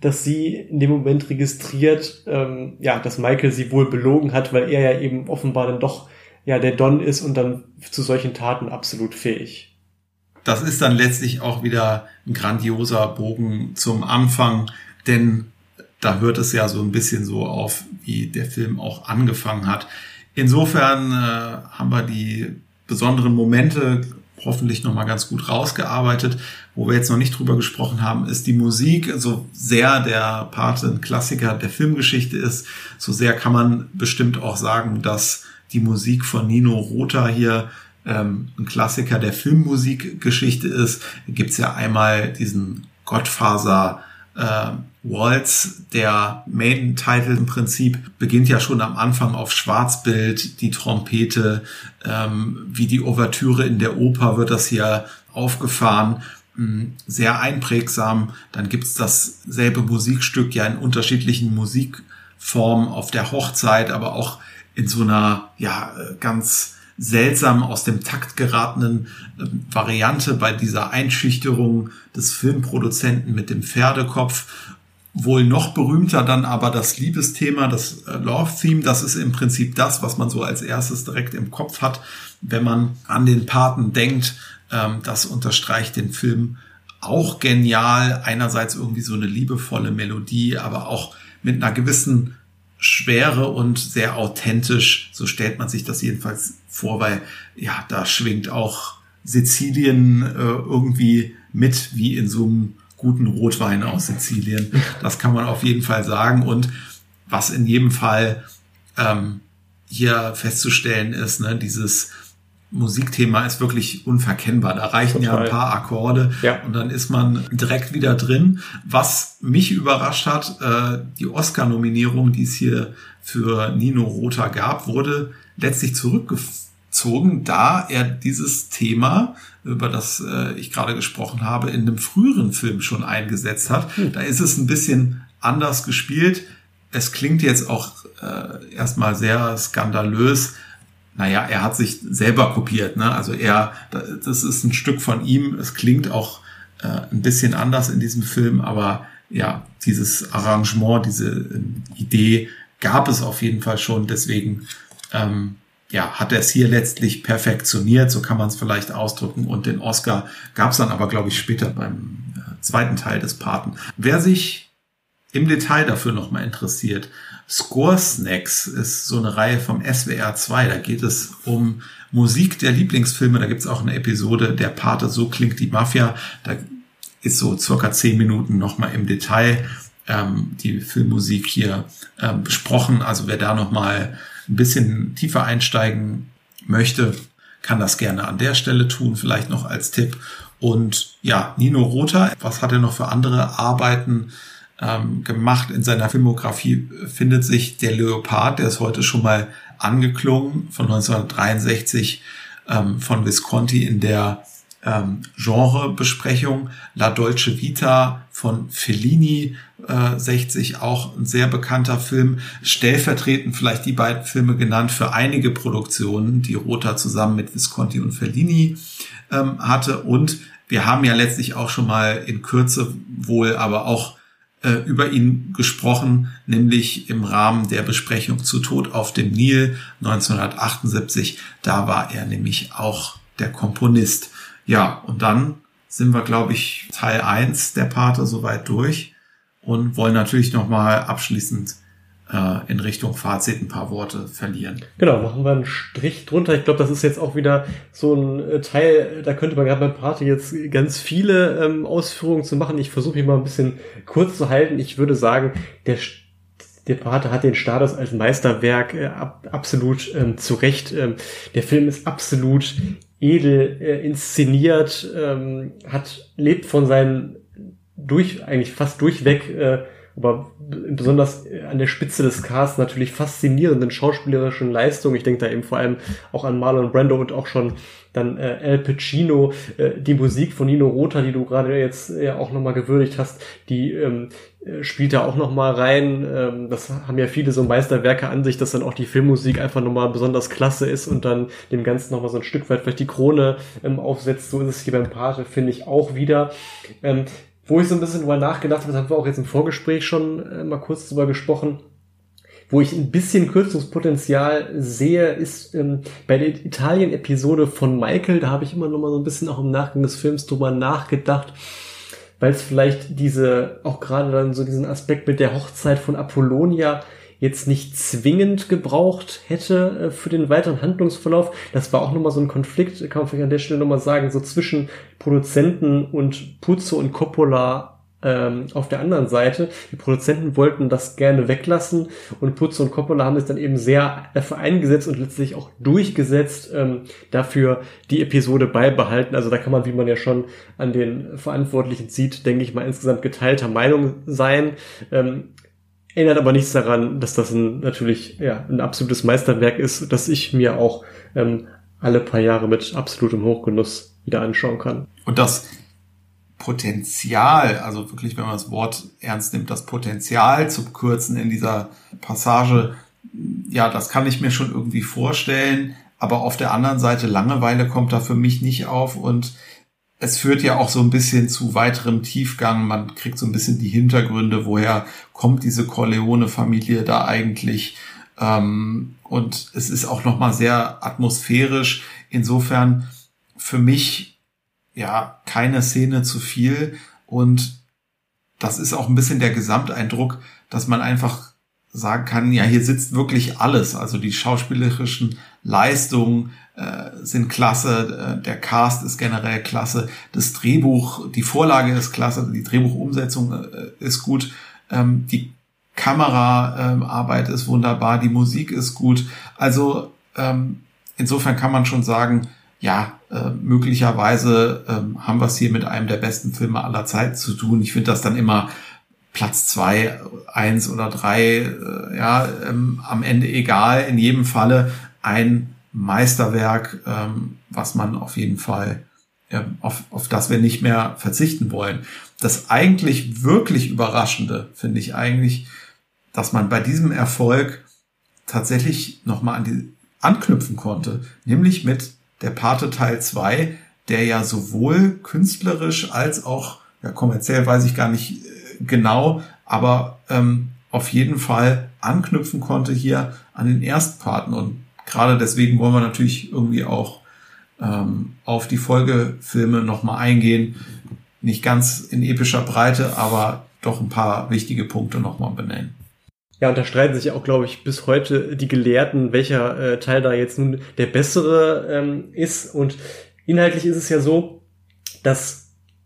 Speaker 5: dass sie in dem Moment registriert, ähm, ja, dass Michael sie wohl belogen hat, weil er ja eben offenbar dann doch ja der Don ist und dann zu solchen Taten absolut fähig.
Speaker 4: Das ist dann letztlich auch wieder ein grandioser Bogen zum Anfang, denn da hört es ja so ein bisschen so auf, wie der Film auch angefangen hat. Insofern äh, haben wir die besonderen Momente hoffentlich nochmal ganz gut rausgearbeitet. Wo wir jetzt noch nicht drüber gesprochen haben, ist die Musik. So sehr der Pate ein Klassiker der Filmgeschichte ist, so sehr kann man bestimmt auch sagen, dass die Musik von Nino Rota hier ähm, ein Klassiker der Filmmusikgeschichte ist. Gibt's ja einmal diesen Gottfaser äh, Waltz, der Maiden-Title im Prinzip, beginnt ja schon am Anfang auf Schwarzbild, die Trompete, ähm, wie die Ouvertüre in der Oper wird das hier aufgefahren mh, sehr einprägsam. Dann gibt's dasselbe Musikstück ja in unterschiedlichen Musikformen auf der Hochzeit, aber auch in so einer ja äh, ganz seltsam aus dem Takt geratenen äh, Variante bei dieser Einschüchterung des Filmproduzenten mit dem Pferdekopf. Wohl noch berühmter dann aber das Liebesthema, das äh, Love-Theme. Das ist im Prinzip das, was man so als erstes direkt im Kopf hat, wenn man an den Paten denkt. Ähm, das unterstreicht den Film auch genial. Einerseits irgendwie so eine liebevolle Melodie, aber auch mit einer gewissen Schwere und sehr authentisch. So stellt man sich das jedenfalls vor, weil ja, da schwingt auch Sizilien äh, irgendwie mit, wie in so einem guten Rotwein aus Sizilien. Das kann man auf jeden Fall sagen. Und was in jedem Fall ähm, hier festzustellen ist, ne, dieses Musikthema ist wirklich unverkennbar. Da reichen Total. ja ein paar Akkorde ja. und dann ist man direkt wieder drin. Was mich überrascht hat, äh, die Oscar-Nominierung, die es hier für Nino Rota gab, wurde letztlich zurückgezogen, da er dieses Thema, über das äh, ich gerade gesprochen habe, in einem früheren Film schon eingesetzt hat. Hm. Da ist es ein bisschen anders gespielt. Es klingt jetzt auch äh, erstmal sehr skandalös, naja, er hat sich selber kopiert. Ne? Also er, das ist ein Stück von ihm. Es klingt auch äh, ein bisschen anders in diesem Film, aber ja, dieses Arrangement, diese äh, Idee gab es auf jeden Fall schon. Deswegen ähm, ja, hat er es hier letztlich perfektioniert, so kann man es vielleicht ausdrücken. Und den Oscar gab es dann aber, glaube ich, später beim äh, zweiten Teil des Paten. Wer sich im Detail dafür nochmal interessiert, Score Snacks ist so eine Reihe vom SWR 2. Da geht es um Musik der Lieblingsfilme. Da gibt es auch eine Episode der Pate, so klingt die Mafia. Da ist so circa zehn Minuten nochmal im Detail ähm, die Filmmusik hier ähm, besprochen. Also wer da nochmal ein bisschen tiefer einsteigen möchte, kann das gerne an der Stelle tun, vielleicht noch als Tipp. Und ja, Nino Rota, was hat er noch für andere Arbeiten ähm, gemacht. In seiner Filmografie findet sich Der Leopard, der ist heute schon mal angeklungen, von 1963 ähm, von Visconti in der ähm, Genrebesprechung. La Dolce Vita von Fellini, äh, 60, auch ein sehr bekannter Film. Stellvertretend vielleicht die beiden Filme genannt für einige Produktionen, die Rota zusammen mit Visconti und Fellini ähm, hatte. Und wir haben ja letztlich auch schon mal in Kürze wohl aber auch äh, über ihn gesprochen, nämlich im Rahmen der Besprechung zu Tod auf dem Nil 1978. Da war er nämlich auch der Komponist. Ja, und dann sind wir, glaube ich, Teil eins der Pate soweit durch und wollen natürlich nochmal abschließend äh, in Richtung Fazit ein paar Worte verlieren.
Speaker 5: Genau, machen wir einen Strich drunter. Ich glaube, das ist jetzt auch wieder so ein äh, Teil, da könnte man gerade beim Party jetzt ganz viele ähm, Ausführungen zu machen. Ich versuche mich mal ein bisschen kurz zu halten. Ich würde sagen, der der Pate hat den Status als Meisterwerk äh, ab, absolut ähm, zu Recht. Ähm, der Film ist absolut edel äh, inszeniert, ähm, hat lebt von seinen durch eigentlich fast durchweg äh, aber besonders an der Spitze des Casts natürlich faszinierenden schauspielerischen Leistungen. Ich denke da eben vor allem auch an Marlon Brando und auch schon dann äh, Al Pacino, äh, die Musik von Nino Rota, die du gerade jetzt ja auch nochmal gewürdigt hast, die ähm, äh, spielt da auch nochmal rein. Ähm, das haben ja viele so Meisterwerke an sich, dass dann auch die Filmmusik einfach nochmal besonders klasse ist und dann dem Ganzen nochmal so ein Stück weit vielleicht die Krone ähm, aufsetzt. So ist es hier beim Pate, finde ich auch wieder. Ähm, wo ich so ein bisschen drüber nachgedacht habe, das haben wir auch jetzt im Vorgespräch schon äh, mal kurz drüber gesprochen, wo ich ein bisschen Kürzungspotenzial sehe, ist ähm, bei der Italien-Episode von Michael, da habe ich immer noch mal so ein bisschen auch im Nachgang des Films drüber nachgedacht, weil es vielleicht diese, auch gerade dann so diesen Aspekt mit der Hochzeit von Apollonia jetzt nicht zwingend gebraucht hätte äh, für den weiteren Handlungsverlauf. Das war auch nochmal so ein Konflikt, kann man vielleicht an der Stelle nochmal sagen, so zwischen Produzenten und Puzo und Coppola ähm, auf der anderen Seite. Die Produzenten wollten das gerne weglassen und Puzo und Coppola haben es dann eben sehr dafür eingesetzt und letztlich auch durchgesetzt, ähm, dafür die Episode beibehalten. Also da kann man, wie man ja schon an den Verantwortlichen sieht, denke ich mal, insgesamt geteilter Meinung sein. Ähm, Ändert aber nichts daran, dass das ein, natürlich ja, ein absolutes Meisterwerk ist, das ich mir auch ähm, alle paar Jahre mit absolutem Hochgenuss wieder anschauen kann.
Speaker 4: Und das Potenzial, also wirklich, wenn man das Wort ernst nimmt, das Potenzial zu kürzen in dieser Passage, ja, das kann ich mir schon irgendwie vorstellen. Aber auf der anderen Seite, Langeweile kommt da für mich nicht auf und es führt ja auch so ein bisschen zu weiterem Tiefgang. Man kriegt so ein bisschen die Hintergründe, woher kommt diese Corleone-Familie da eigentlich. Ähm, und es ist auch nochmal sehr atmosphärisch. Insofern für mich ja keine Szene zu viel. Und das ist auch ein bisschen der Gesamteindruck, dass man einfach sagen kann, ja, hier sitzt wirklich alles. Also die schauspielerischen Leistungen sind klasse, äh, der Cast ist generell klasse, das Drehbuch, die Vorlage ist klasse, die Drehbuchumsetzung äh, ist gut, ähm, die Kameraarbeit ähm, ist wunderbar, die Musik ist gut. Also ähm, insofern kann man schon sagen, ja, äh, möglicherweise haben wir es hier mit einem der besten Filme aller Zeit zu tun. Ich finde das dann immer Platz zwei, eins oder drei, äh, ja, am Ende egal. In jedem Falle ein Meisterwerk, ähm, was man auf jeden Fall, ähm, auf, auf das wir nicht mehr verzichten wollen. Das eigentlich wirklich Überraschende finde ich eigentlich, dass man bei diesem Erfolg tatsächlich nochmal an die anknüpfen konnte, nämlich mit der Pate Teil 2, der ja sowohl künstlerisch als auch ja, kommerziell weiß ich gar nicht genau, aber ähm, auf jeden Fall anknüpfen konnte hier an den Erstparten. Und gerade deswegen wollen wir natürlich irgendwie auch ähm, auf die Folgefilme nochmal eingehen. Nicht ganz in epischer Breite, aber doch ein paar wichtige Punkte nochmal benennen.
Speaker 5: Ja, und da streiten sich auch, glaube ich, bis heute die Gelehrten, welcher äh, Teil da jetzt nun der bessere ähm, ist. Und inhaltlich ist es ja so, dass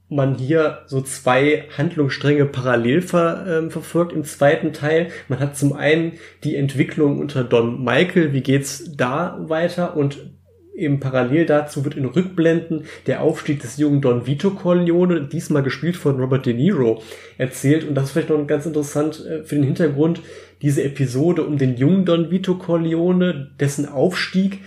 Speaker 5: man hier so zwei Handlungsstränge parallel ver, ähm, verfolgt im zweiten Teil. Man hat zum einen die Entwicklung unter Don Michael, wie geht's da weiter und eben parallel dazu wird in Rückblenden der Aufstieg des jungen Don Vito Corleone, diesmal gespielt von Robert De Niro, erzählt. Und das ist vielleicht noch ganz interessant äh, für den Hintergrund, diese Episode um den jungen Don Vito Corleone, dessen Aufstieg,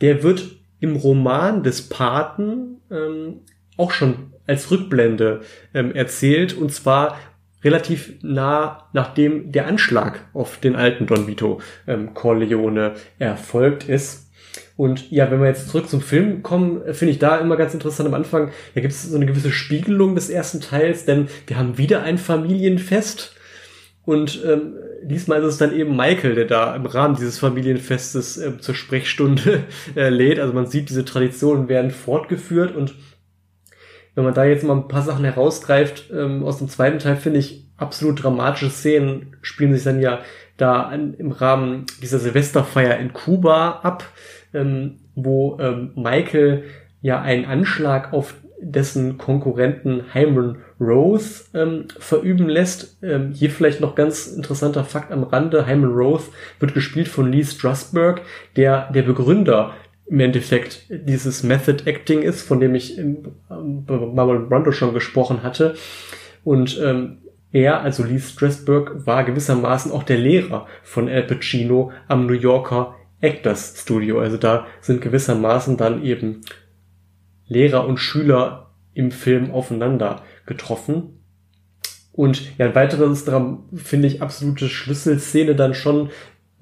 Speaker 5: der wird im Roman des Paten ähm, auch schon als Rückblende ähm, erzählt und zwar relativ nah nachdem der Anschlag auf den alten Don Vito ähm, Corleone erfolgt ist. Und ja, wenn wir jetzt zurück zum Film kommen, finde ich da immer ganz interessant am Anfang, da gibt es so eine gewisse Spiegelung des ersten Teils, denn wir haben wieder ein Familienfest und ähm, diesmal ist es dann eben Michael, der da im Rahmen dieses Familienfestes äh, zur Sprechstunde [LAUGHS] äh, lädt. Also man sieht, diese Traditionen werden fortgeführt und wenn man da jetzt mal ein paar Sachen herausgreift, ähm, aus dem zweiten Teil finde ich absolut dramatische Szenen spielen sich dann ja da an, im Rahmen dieser Silvesterfeier in Kuba ab, ähm, wo ähm, Michael ja einen Anschlag auf dessen Konkurrenten Hyman Rose ähm, verüben lässt. Ähm, hier vielleicht noch ganz interessanter Fakt am Rande. Hyman Rose wird gespielt von Lee Strasberg, der der Begründer im Endeffekt dieses Method Acting ist, von dem ich im, ähm, Marlon Brando schon gesprochen hatte. Und ähm, er, also Lee Strasberg, war gewissermaßen auch der Lehrer von Al Pacino am New Yorker Actors Studio. Also da sind gewissermaßen dann eben Lehrer und Schüler im Film aufeinander getroffen. Und ja, ein weiteres finde ich absolute Schlüsselszene dann schon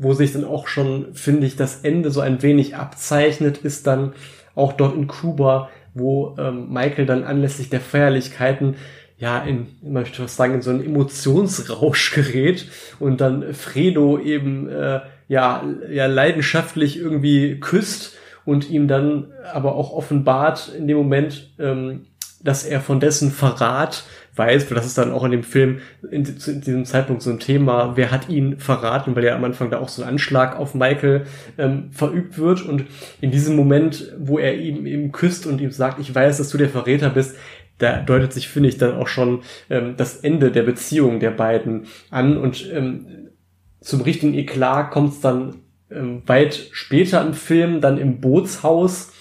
Speaker 5: wo sich dann auch schon, finde ich, das Ende so ein wenig abzeichnet, ist dann auch dort in Kuba, wo ähm, Michael dann anlässlich der Feierlichkeiten ja, in, ich möchte was sagen, in so einen Emotionsrausch gerät und dann Fredo eben äh, ja, ja leidenschaftlich irgendwie küsst und ihm dann aber auch offenbart in dem Moment, ähm, dass er von dessen Verrat weiß, weil das ist dann auch in dem Film in, in, diesem Zeitpunkt so ein Thema, wer hat ihn verraten, weil ja am Anfang da auch so ein Anschlag auf Michael ähm, verübt wird. Und in diesem Moment, wo er ihm eben küsst und ihm sagt, ich weiß, dass du der Verräter bist, da deutet sich, finde ich, dann auch schon ähm, das Ende der Beziehung der beiden an. Und ähm, zum richtigen Eklat kommt es dann ähm, weit später im Film, dann im Bootshaus,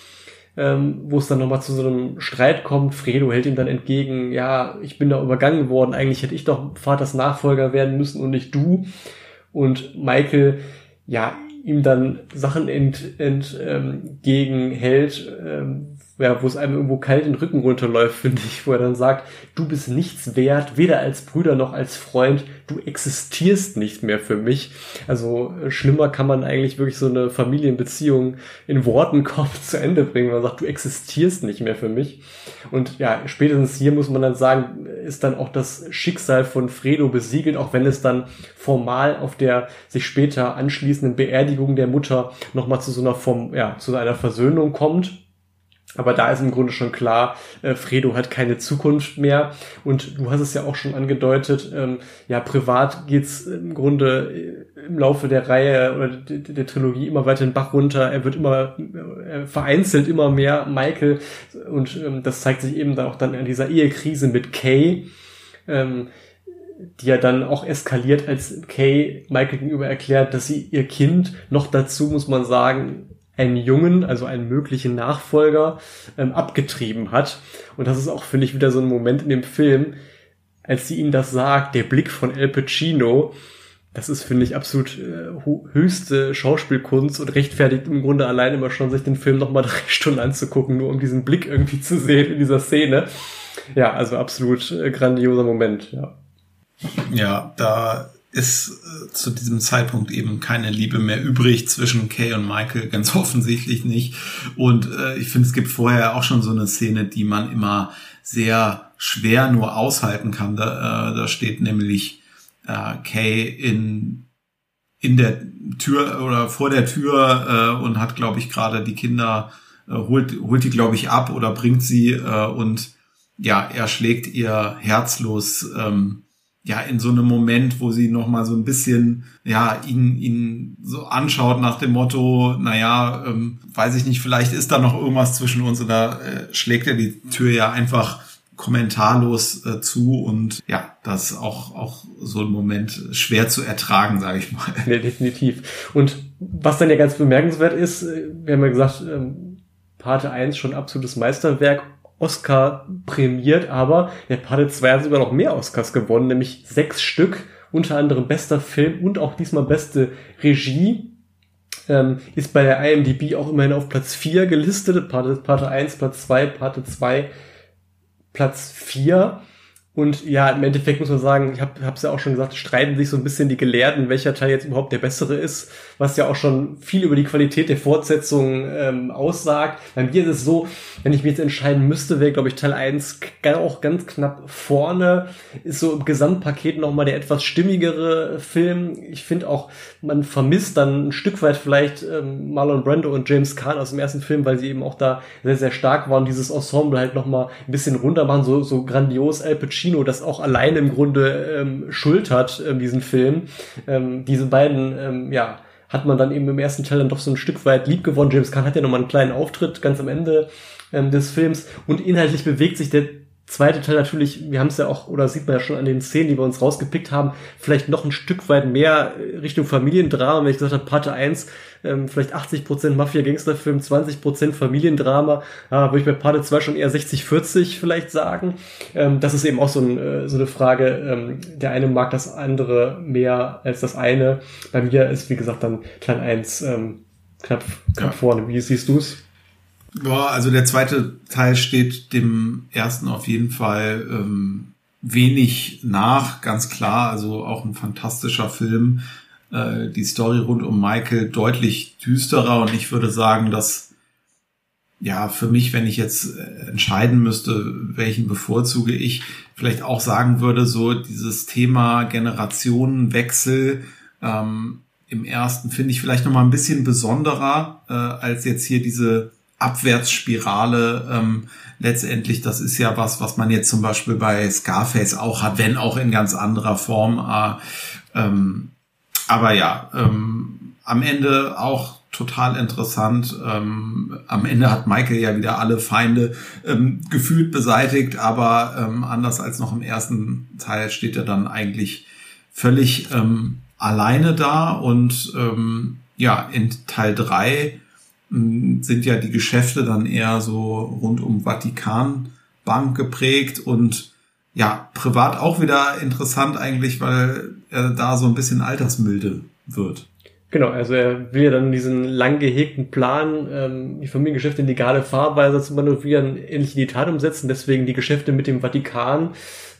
Speaker 5: ähm, wo es dann nochmal zu so einem Streit kommt. Fredo hält ihm dann entgegen, ja, ich bin da übergangen worden, eigentlich hätte ich doch Vaters Nachfolger werden müssen und nicht du. Und Michael, ja, ihm dann Sachen ent, entgegenhält, ähm, ja, wo es einem irgendwo kalt den Rücken runterläuft, [LAUGHS] finde ich, wo er dann sagt, du bist nichts wert, weder als Brüder noch als Freund, du existierst nicht mehr für mich. Also äh, schlimmer kann man eigentlich wirklich so eine Familienbeziehung in Worten [LAUGHS] kaum zu Ende bringen. Man sagt, du existierst nicht mehr für mich. Und ja, spätestens hier muss man dann sagen, ist dann auch das Schicksal von Fredo besiegelt, auch wenn es dann formal auf der sich später anschließenden Beerdigung der Mutter nochmal zu so einer Form, ja, zu einer Versöhnung kommt aber da ist im Grunde schon klar, äh, Fredo hat keine Zukunft mehr. Und du hast es ja auch schon angedeutet, ähm, ja, privat geht's im Grunde äh, im Laufe der Reihe oder der, der Trilogie immer weiter den Bach runter. Er wird immer er vereinzelt immer mehr Michael. Und ähm, das zeigt sich eben auch dann in dieser Ehekrise mit Kay. Ähm, die ja dann auch eskaliert, als Kay Michael gegenüber erklärt, dass sie ihr Kind noch dazu, muss man sagen, einen Jungen, also einen möglichen Nachfolger, ähm, abgetrieben hat. Und das ist auch, finde ich, wieder so ein Moment in dem Film, als sie ihm das sagt, der Blick von El Pacino, das ist, finde ich, absolut äh, höchste Schauspielkunst und rechtfertigt im Grunde allein immer schon, sich den Film nochmal [LAUGHS] drei Stunden anzugucken, nur um diesen Blick irgendwie zu sehen in dieser Szene. Ja, also absolut äh, grandioser Moment, ja.
Speaker 4: Ja, da ist äh, zu diesem Zeitpunkt eben keine Liebe mehr übrig zwischen Kay und Michael, ganz [LAUGHS] offensichtlich nicht. Und äh, ich finde, es gibt vorher auch schon so eine Szene, die man immer sehr schwer nur aushalten kann. Da, äh, da steht nämlich äh, Kay in in der Tür oder vor der Tür äh, und hat, glaube ich, gerade die Kinder äh, holt holt die, glaube ich, ab oder bringt sie äh, und ja, er schlägt ihr herzlos ähm, ja in so einem Moment, wo sie noch mal so ein bisschen ja ihn ihn so anschaut nach dem Motto, naja, ähm, weiß ich nicht, vielleicht ist da noch irgendwas zwischen uns oder äh, schlägt er die Tür ja einfach kommentarlos äh, zu und ja, das ist auch auch so ein Moment schwer zu ertragen, sage ich mal.
Speaker 5: Ja, definitiv. Und was dann ja ganz bemerkenswert ist, äh, wir haben ja gesagt, ähm, Pate 1 schon absolutes Meisterwerk Oscar prämiert, aber der Pate 2 hat sogar noch mehr Oscars gewonnen, nämlich sechs Stück, unter anderem bester Film und auch diesmal beste Regie. Ähm, ist bei der IMDb auch immerhin auf Platz 4 gelistet, Pate, Pate 1, Platz 2, Pate 2, Platz 4. Und ja, im Endeffekt muss man sagen, ich habe es ja auch schon gesagt, streiten sich so ein bisschen die Gelehrten, welcher Teil jetzt überhaupt der bessere ist, was ja auch schon viel über die Qualität der Fortsetzung ähm, aussagt. Bei mir ist es so, wenn ich mich jetzt entscheiden müsste, wäre, glaube ich, Teil 1 auch ganz knapp vorne. Ist so im Gesamtpaket nochmal der etwas stimmigere Film. Ich finde auch, man vermisst dann ein Stück weit vielleicht ähm, Marlon Brando und James Caan aus dem ersten Film, weil sie eben auch da sehr, sehr stark waren, dieses Ensemble halt nochmal ein bisschen runter machen, so, so grandios Al Pacino das auch alleine im Grunde ähm, schultert, ähm, diesen Film. Ähm, diese beiden, ähm, ja, hat man dann eben im ersten Teil dann doch so ein Stück weit lieb gewonnen. James Caan hat ja nochmal einen kleinen Auftritt ganz am Ende ähm, des Films und inhaltlich bewegt sich der zweite Teil natürlich, wir haben es ja auch, oder sieht man ja schon an den Szenen, die wir uns rausgepickt haben, vielleicht noch ein Stück weit mehr Richtung Familiendrama. Wenn ich gesagt habe, Parte 1, ähm, vielleicht 80% Mafia-Gangsterfilm, 20% Familiendrama, ja, würde ich bei Parte 2 schon eher 60-40 vielleicht sagen. Ähm, das ist eben auch so, ein, äh, so eine Frage, ähm, der eine mag das andere mehr als das eine. Bei mir ist, wie gesagt, dann Teil 1 ähm, knapp, knapp ja. vorne. Wie siehst du es?
Speaker 4: Ja, also der zweite Teil steht dem ersten auf jeden Fall ähm, wenig nach, ganz klar. Also auch ein fantastischer Film. Äh, die Story rund um Michael deutlich düsterer und ich würde sagen, dass ja für mich, wenn ich jetzt äh, entscheiden müsste, welchen bevorzuge ich, vielleicht auch sagen würde, so dieses Thema Generationenwechsel ähm, im ersten finde ich vielleicht noch mal ein bisschen besonderer äh, als jetzt hier diese Abwärtsspirale ähm, letztendlich, das ist ja was, was man jetzt zum Beispiel bei Scarface auch hat, wenn auch in ganz anderer Form. Äh, ähm, aber ja, ähm, am Ende auch total interessant. Ähm, am Ende hat Michael ja wieder alle Feinde ähm, gefühlt beseitigt, aber ähm, anders als noch im ersten Teil steht er dann eigentlich völlig ähm, alleine da und ähm, ja, in Teil drei sind ja die Geschäfte dann eher so rund um Vatikanbank geprägt und ja, privat auch wieder interessant eigentlich, weil er da so ein bisschen altersmilde wird.
Speaker 5: Genau, also er will ja dann diesen lang gehegten Plan, ähm, die Familiengeschäfte in legale Fahrweise zu manövrieren, endlich in die Tat umsetzen. Deswegen die Geschäfte mit dem Vatikan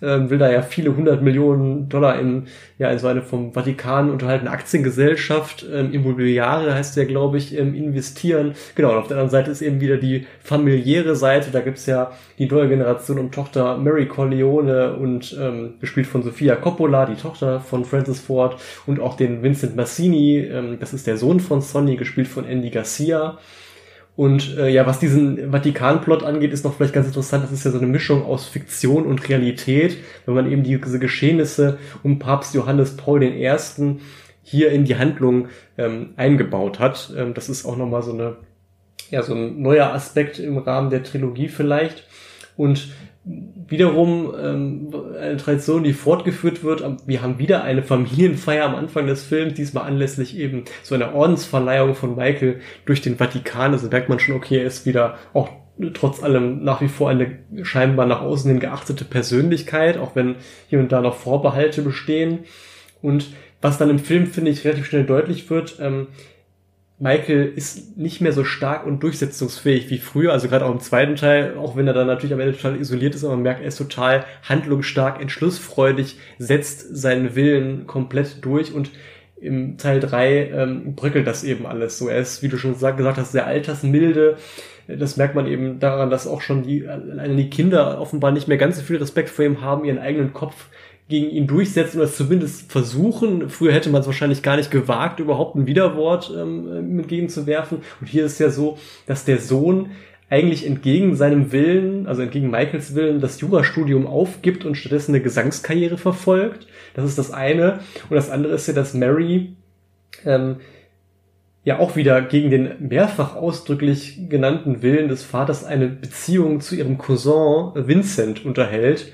Speaker 5: ähm, will da ja viele hundert Millionen Dollar in, ja, in so eine vom Vatikan unterhaltene Aktiengesellschaft, ähm, Immobiliare heißt der, glaube ich, ähm, investieren. Genau, und auf der anderen Seite ist eben wieder die familiäre Seite. Da gibt's ja die neue Generation um Tochter Mary Corleone und ähm, gespielt von Sofia Coppola, die Tochter von Francis Ford und auch den Vincent Massini, ähm, das ist der Sohn von Sonny, gespielt von Andy Garcia. Und äh, ja, was diesen Vatikan-Plot angeht, ist noch vielleicht ganz interessant, das ist ja so eine Mischung aus Fiktion und Realität, wenn man eben diese Geschehnisse um Papst Johannes Paul I. hier in die Handlung ähm, eingebaut hat. Ähm, das ist auch nochmal so eine, ja, so ein neuer Aspekt im Rahmen der Trilogie vielleicht. Und wiederum ähm, eine Tradition, die fortgeführt wird. Wir haben wieder eine Familienfeier am Anfang des Films, diesmal anlässlich eben so einer Ordensverleihung von Michael durch den Vatikan. Also merkt man schon, okay, er ist wieder auch trotz allem nach wie vor eine scheinbar nach außen hin geachtete Persönlichkeit, auch wenn hier und da noch Vorbehalte bestehen. Und was dann im Film, finde ich, relativ schnell deutlich wird, ähm, Michael ist nicht mehr so stark und durchsetzungsfähig wie früher, also gerade auch im zweiten Teil, auch wenn er dann natürlich am Ende total isoliert ist, aber man merkt, er ist total handlungsstark, entschlussfreudig, setzt seinen Willen komplett durch und im Teil drei ähm, bröckelt das eben alles so. Er ist, wie du schon gesagt hast, sehr altersmilde. Das merkt man eben daran, dass auch schon die, die Kinder offenbar nicht mehr ganz so viel Respekt vor ihm haben, ihren eigenen Kopf gegen ihn durchsetzen oder zumindest versuchen. Früher hätte man es wahrscheinlich gar nicht gewagt, überhaupt ein Widerwort ähm, entgegenzuwerfen. Und hier ist ja so, dass der Sohn eigentlich entgegen seinem Willen, also entgegen Michaels Willen, das Jurastudium aufgibt und stattdessen eine Gesangskarriere verfolgt. Das ist das eine. Und das andere ist ja, dass Mary ähm, ja auch wieder gegen den mehrfach ausdrücklich genannten Willen des Vaters eine Beziehung zu ihrem Cousin Vincent unterhält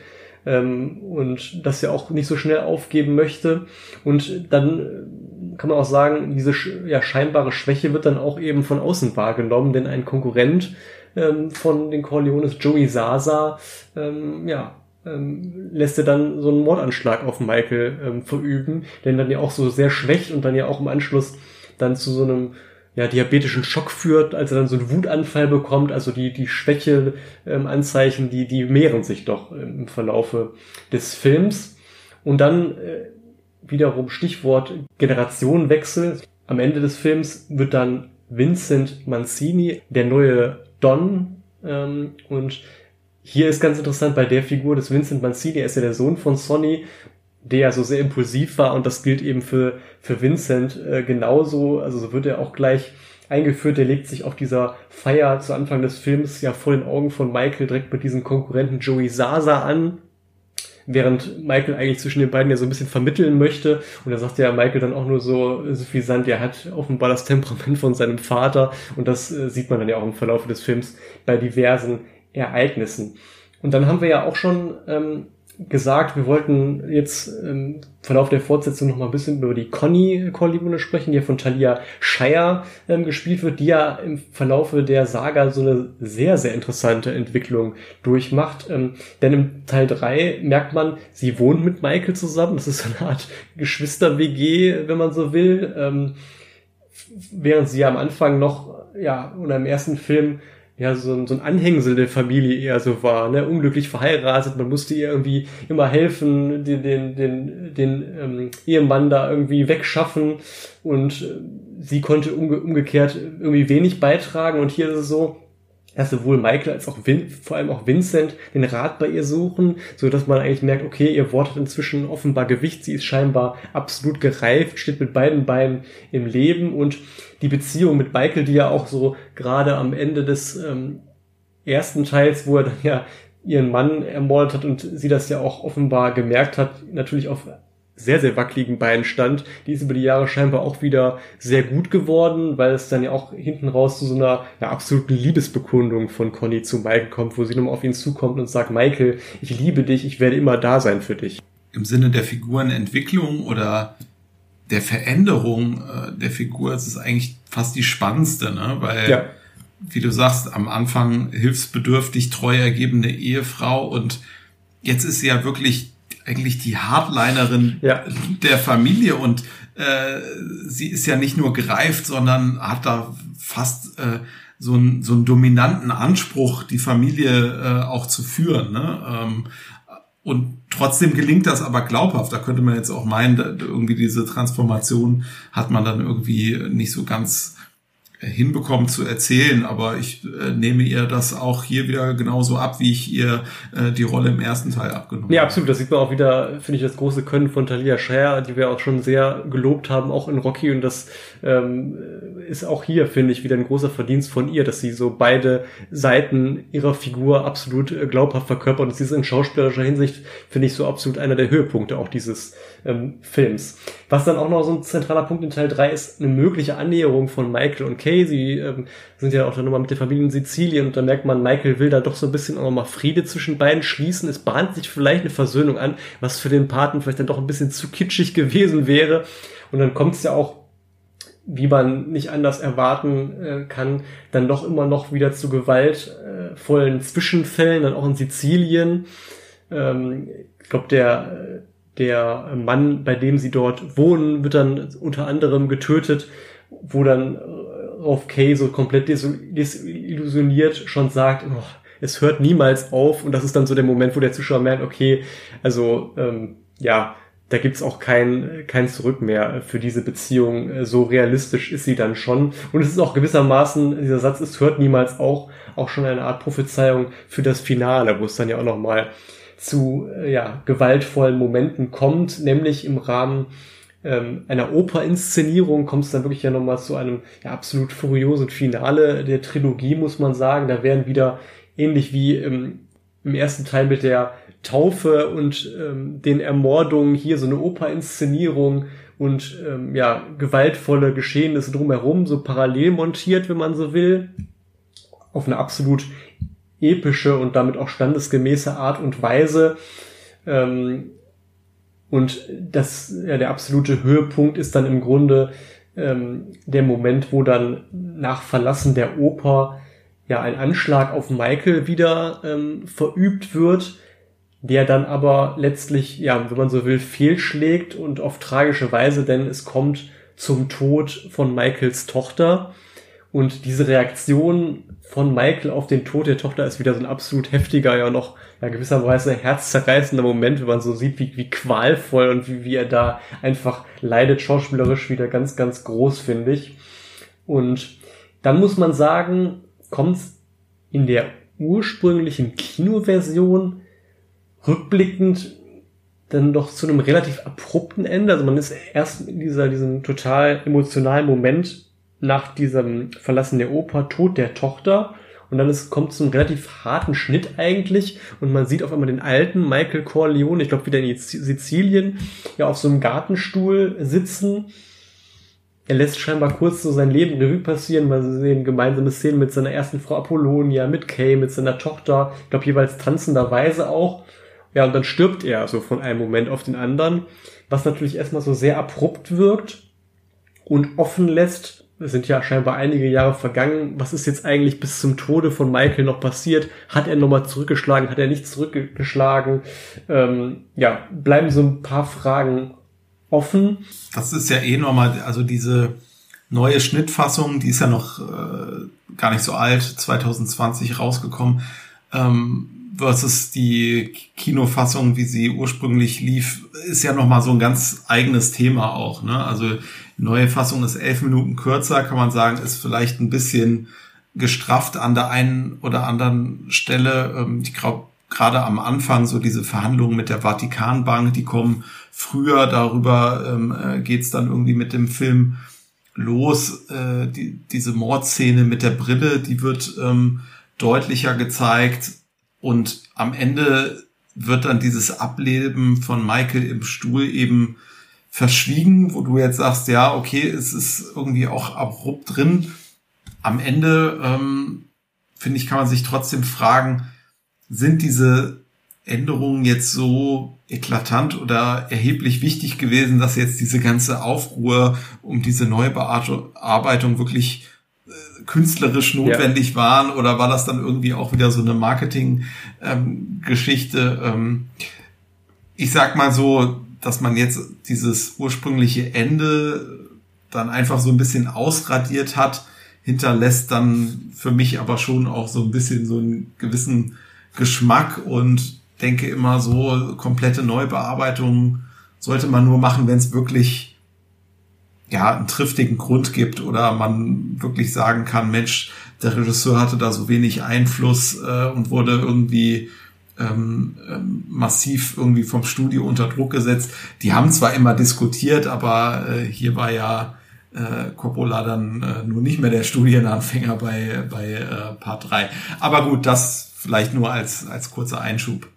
Speaker 5: ähm, und das ja auch nicht so schnell aufgeben möchte. Und dann äh, kann man auch sagen, diese ja, scheinbare Schwäche wird dann auch eben von außen wahrgenommen, denn ein Konkurrent ähm, von den Corleones, Joey Sasa, ähm, ja, ähm, lässt er dann so einen Mordanschlag auf Michael ähm, verüben, den dann ja auch so sehr schwächt und dann ja auch im Anschluss dann zu so einem ja, diabetischen Schock führt, als er dann so einen Wutanfall bekommt. Also die, die Schwäche-Anzeichen, ähm, die, die mehren sich doch im Verlaufe des Films. Und dann äh, wiederum Stichwort Generationenwechsel. Am Ende des Films wird dann Vincent Mancini der neue Don. Ähm, und hier ist ganz interessant bei der Figur des Vincent Mancini, er ist ja der Sohn von Sonny der ja so sehr impulsiv war und das gilt eben für, für Vincent äh, genauso. Also so wird er auch gleich eingeführt. Der legt sich auf dieser Feier zu Anfang des Films ja vor den Augen von Michael direkt mit diesem Konkurrenten Joey Sasa an. Während Michael eigentlich zwischen den beiden ja so ein bisschen vermitteln möchte. Und da sagt ja Michael dann auch nur so suffisant, er hat offenbar das Temperament von seinem Vater. Und das äh, sieht man dann ja auch im Verlauf des Films bei diversen Ereignissen. Und dann haben wir ja auch schon ähm, gesagt, wir wollten jetzt im Verlauf der Fortsetzung noch mal ein bisschen über die Conny Corleone sprechen, die ja von Talia Shire ähm, gespielt wird, die ja im Verlaufe der Saga so eine sehr, sehr interessante Entwicklung durchmacht. Ähm, denn im Teil drei merkt man, sie wohnt mit Michael zusammen. Das ist so eine Art Geschwister-WG, wenn man so will. Ähm, während sie ja am Anfang noch, ja, oder im ersten Film ja, so ein, so ein Anhängsel der Familie eher so war, ne, unglücklich verheiratet, man musste ihr irgendwie immer helfen, den, den, den, den ähm, Ehemann da irgendwie wegschaffen und äh, sie konnte umge umgekehrt irgendwie wenig beitragen und hier ist es so, dass sowohl Michael als auch Vin, vor allem auch Vincent den Rat bei ihr suchen, so dass man eigentlich merkt, okay, ihr Wort hat inzwischen offenbar Gewicht, sie ist scheinbar absolut gereift, steht mit beiden Beinen im Leben und die Beziehung mit Michael, die ja auch so gerade am Ende des ähm, ersten Teils, wo er dann ja ihren Mann ermordet hat und sie das ja auch offenbar gemerkt hat, natürlich auf sehr, sehr wackeligen Beinen stand. Die ist über die Jahre scheinbar auch wieder sehr gut geworden, weil es dann ja auch hinten raus zu so einer ja, absoluten Liebesbekundung von Conny zu Michael kommt, wo sie nochmal auf ihn zukommt und sagt, Michael, ich liebe dich, ich werde immer da sein für dich.
Speaker 4: Im Sinne der Figurenentwicklung oder der Veränderung äh, der Figur ist es eigentlich fast die spannendste, ne? Weil, ja. wie du sagst, am Anfang hilfsbedürftig, treu ergebene Ehefrau und jetzt ist sie ja wirklich eigentlich die Hardlinerin
Speaker 5: Ja.
Speaker 4: der Familie und äh, sie ist ja nicht nur gereift, sondern hat da fast äh, so, einen, so einen dominanten Anspruch, die Familie äh, auch zu führen. Ne? Ähm, und trotzdem gelingt das aber glaubhaft. Da könnte man jetzt auch meinen, irgendwie diese Transformation hat man dann irgendwie nicht so ganz hinbekommen zu erzählen, aber ich äh, nehme ihr das auch hier wieder genauso ab, wie ich ihr äh, die Rolle im ersten Teil abgenommen
Speaker 5: Ja,
Speaker 4: habe.
Speaker 5: absolut. Das sieht man auch wieder, finde ich, das große Können von Talia Shire, die wir auch schon sehr gelobt haben, auch in Rocky. Und das ähm, ist auch hier, finde ich, wieder ein großer Verdienst von ihr, dass sie so beide Seiten ihrer Figur absolut äh, glaubhaft verkörpert. Und das ist in schauspielerischer Hinsicht, finde ich, so absolut einer der Höhepunkte auch dieses ähm, Films. Was dann auch noch so ein zentraler Punkt in Teil 3 ist, eine mögliche Annäherung von Michael und Kay. Sie ähm, sind ja auch dann nochmal mit der Familie in Sizilien und da merkt man, Michael will da doch so ein bisschen auch nochmal Friede zwischen beiden schließen. Es bahnt sich vielleicht eine Versöhnung an, was für den Paten vielleicht dann doch ein bisschen zu kitschig gewesen wäre. Und dann kommt es ja auch wie man nicht anders erwarten äh, kann, dann doch immer noch wieder zu gewaltvollen Zwischenfällen, dann auch in Sizilien. Ähm, ich glaube, der, der Mann, bei dem sie dort wohnen, wird dann unter anderem getötet, wo dann äh, auf Kay so komplett desil- desillusioniert schon sagt, oh, es hört niemals auf und das ist dann so der Moment, wo der Zuschauer merkt, okay, also ähm, ja, da gibt's auch kein, kein Zurück mehr für diese Beziehung. So realistisch ist sie dann schon. Und es ist auch gewissermaßen, dieser Satz, es hört niemals auch, auch schon eine Art Prophezeiung für das Finale, wo es dann ja auch nochmal zu äh, ja, gewaltvollen Momenten kommt, nämlich im Rahmen ähm, einer Operinszenierung kommt es dann wirklich ja nochmal zu einem ja, absolut furiosen Finale der Trilogie, muss man sagen. Da werden wieder ähnlich wie im, im ersten Teil mit der Taufe und ähm, den Ermordungen hier so eine Operinszenierung und ähm, ja, gewaltvolle Geschehnisse drumherum so parallel montiert, wenn man so will, auf eine absolut epische und damit auch standesgemäße Art und Weise. Ähm, und das, ja, der absolute Höhepunkt ist dann im Grunde ähm, der Moment, wo dann nach Verlassen der Oper ja ein Anschlag auf Michael wieder ähm, verübt wird, der dann aber letztlich, ja, wenn man so will, fehlschlägt und auf tragische Weise, denn es kommt zum Tod von Michaels Tochter. Und diese Reaktion von Michael auf den Tod der Tochter ist wieder so ein absolut heftiger, ja noch ja, gewisserweise herzzerreißender Moment, wenn man so sieht, wie, wie qualvoll und wie, wie er da einfach leidet, schauspielerisch wieder ganz, ganz groß, finde ich. Und dann muss man sagen, kommt in der ursprünglichen Kinoversion rückblickend dann doch zu einem relativ abrupten Ende. Also man ist erst in dieser, diesem total emotionalen Moment nach diesem Verlassen der Oper, Tod der Tochter. Und dann ist, kommt zu einem relativ harten Schnitt eigentlich. Und man sieht auf einmal den alten Michael Corleone, ich glaube wieder in Sizilien, ja auf so einem Gartenstuhl sitzen. Er lässt scheinbar kurz so sein Leben Revue passieren. Wir sehen gemeinsame Szenen mit seiner ersten Frau Apollonia, mit Kay, mit seiner Tochter. Ich glaube jeweils tanzenderweise auch. Ja, und dann stirbt er so von einem Moment auf den anderen, was natürlich erstmal so sehr abrupt wirkt und offen lässt. Es sind ja scheinbar einige Jahre vergangen. Was ist jetzt eigentlich bis zum Tode von Michael noch passiert? Hat er nochmal zurückgeschlagen? Hat er nicht zurückgeschlagen? Ähm, ja, bleiben so ein paar Fragen offen.
Speaker 4: Das ist ja eh nochmal, also diese neue Schnittfassung, die ist ja noch äh, gar nicht so alt, 2020 rausgekommen. Ähm, versus die Kinofassung, wie sie ursprünglich lief, ist ja nochmal so ein ganz eigenes Thema auch. Ne? Also neue Fassung ist elf Minuten kürzer, kann man sagen, ist vielleicht ein bisschen gestrafft an der einen oder anderen Stelle. Ähm, ich glaube, gerade am Anfang so diese Verhandlungen mit der Vatikanbank, die kommen früher, darüber ähm, äh, geht's dann irgendwie mit dem Film los. Äh, die, diese Mordszene mit der Brille, die wird ähm, deutlicher gezeigt und am Ende wird dann dieses Ableben von Michael im Stuhl eben verschwiegen, wo du jetzt sagst, ja, okay, es ist irgendwie auch abrupt drin. Am Ende, ähm, finde ich, kann man sich trotzdem fragen, sind diese Änderungen jetzt so eklatant oder erheblich wichtig gewesen, dass jetzt diese ganze Aufruhr um diese Neubearbeitung wirklich künstlerisch notwendig ja. waren oder war das dann irgendwie auch wieder so eine Marketing-Geschichte? Ähm, ich sag mal so, dass man jetzt dieses ursprüngliche Ende dann einfach so ein bisschen ausradiert hat, hinterlässt dann für mich aber schon auch so ein bisschen so einen gewissen Geschmack und denke immer so, komplette Neubearbeitung sollte man nur machen, wenn es wirklich ja einen triftigen Grund gibt oder man wirklich sagen kann, Mensch, der Regisseur hatte da so wenig Einfluss äh, und wurde irgendwie ähm, ähm, massiv irgendwie vom Studio unter Druck gesetzt. Die haben zwar immer diskutiert, aber äh, hier war ja äh, Coppola dann äh, nur nicht mehr der Studienanfänger bei, bei äh, Part 3. Aber gut, das vielleicht nur als, als kurzer Einschub.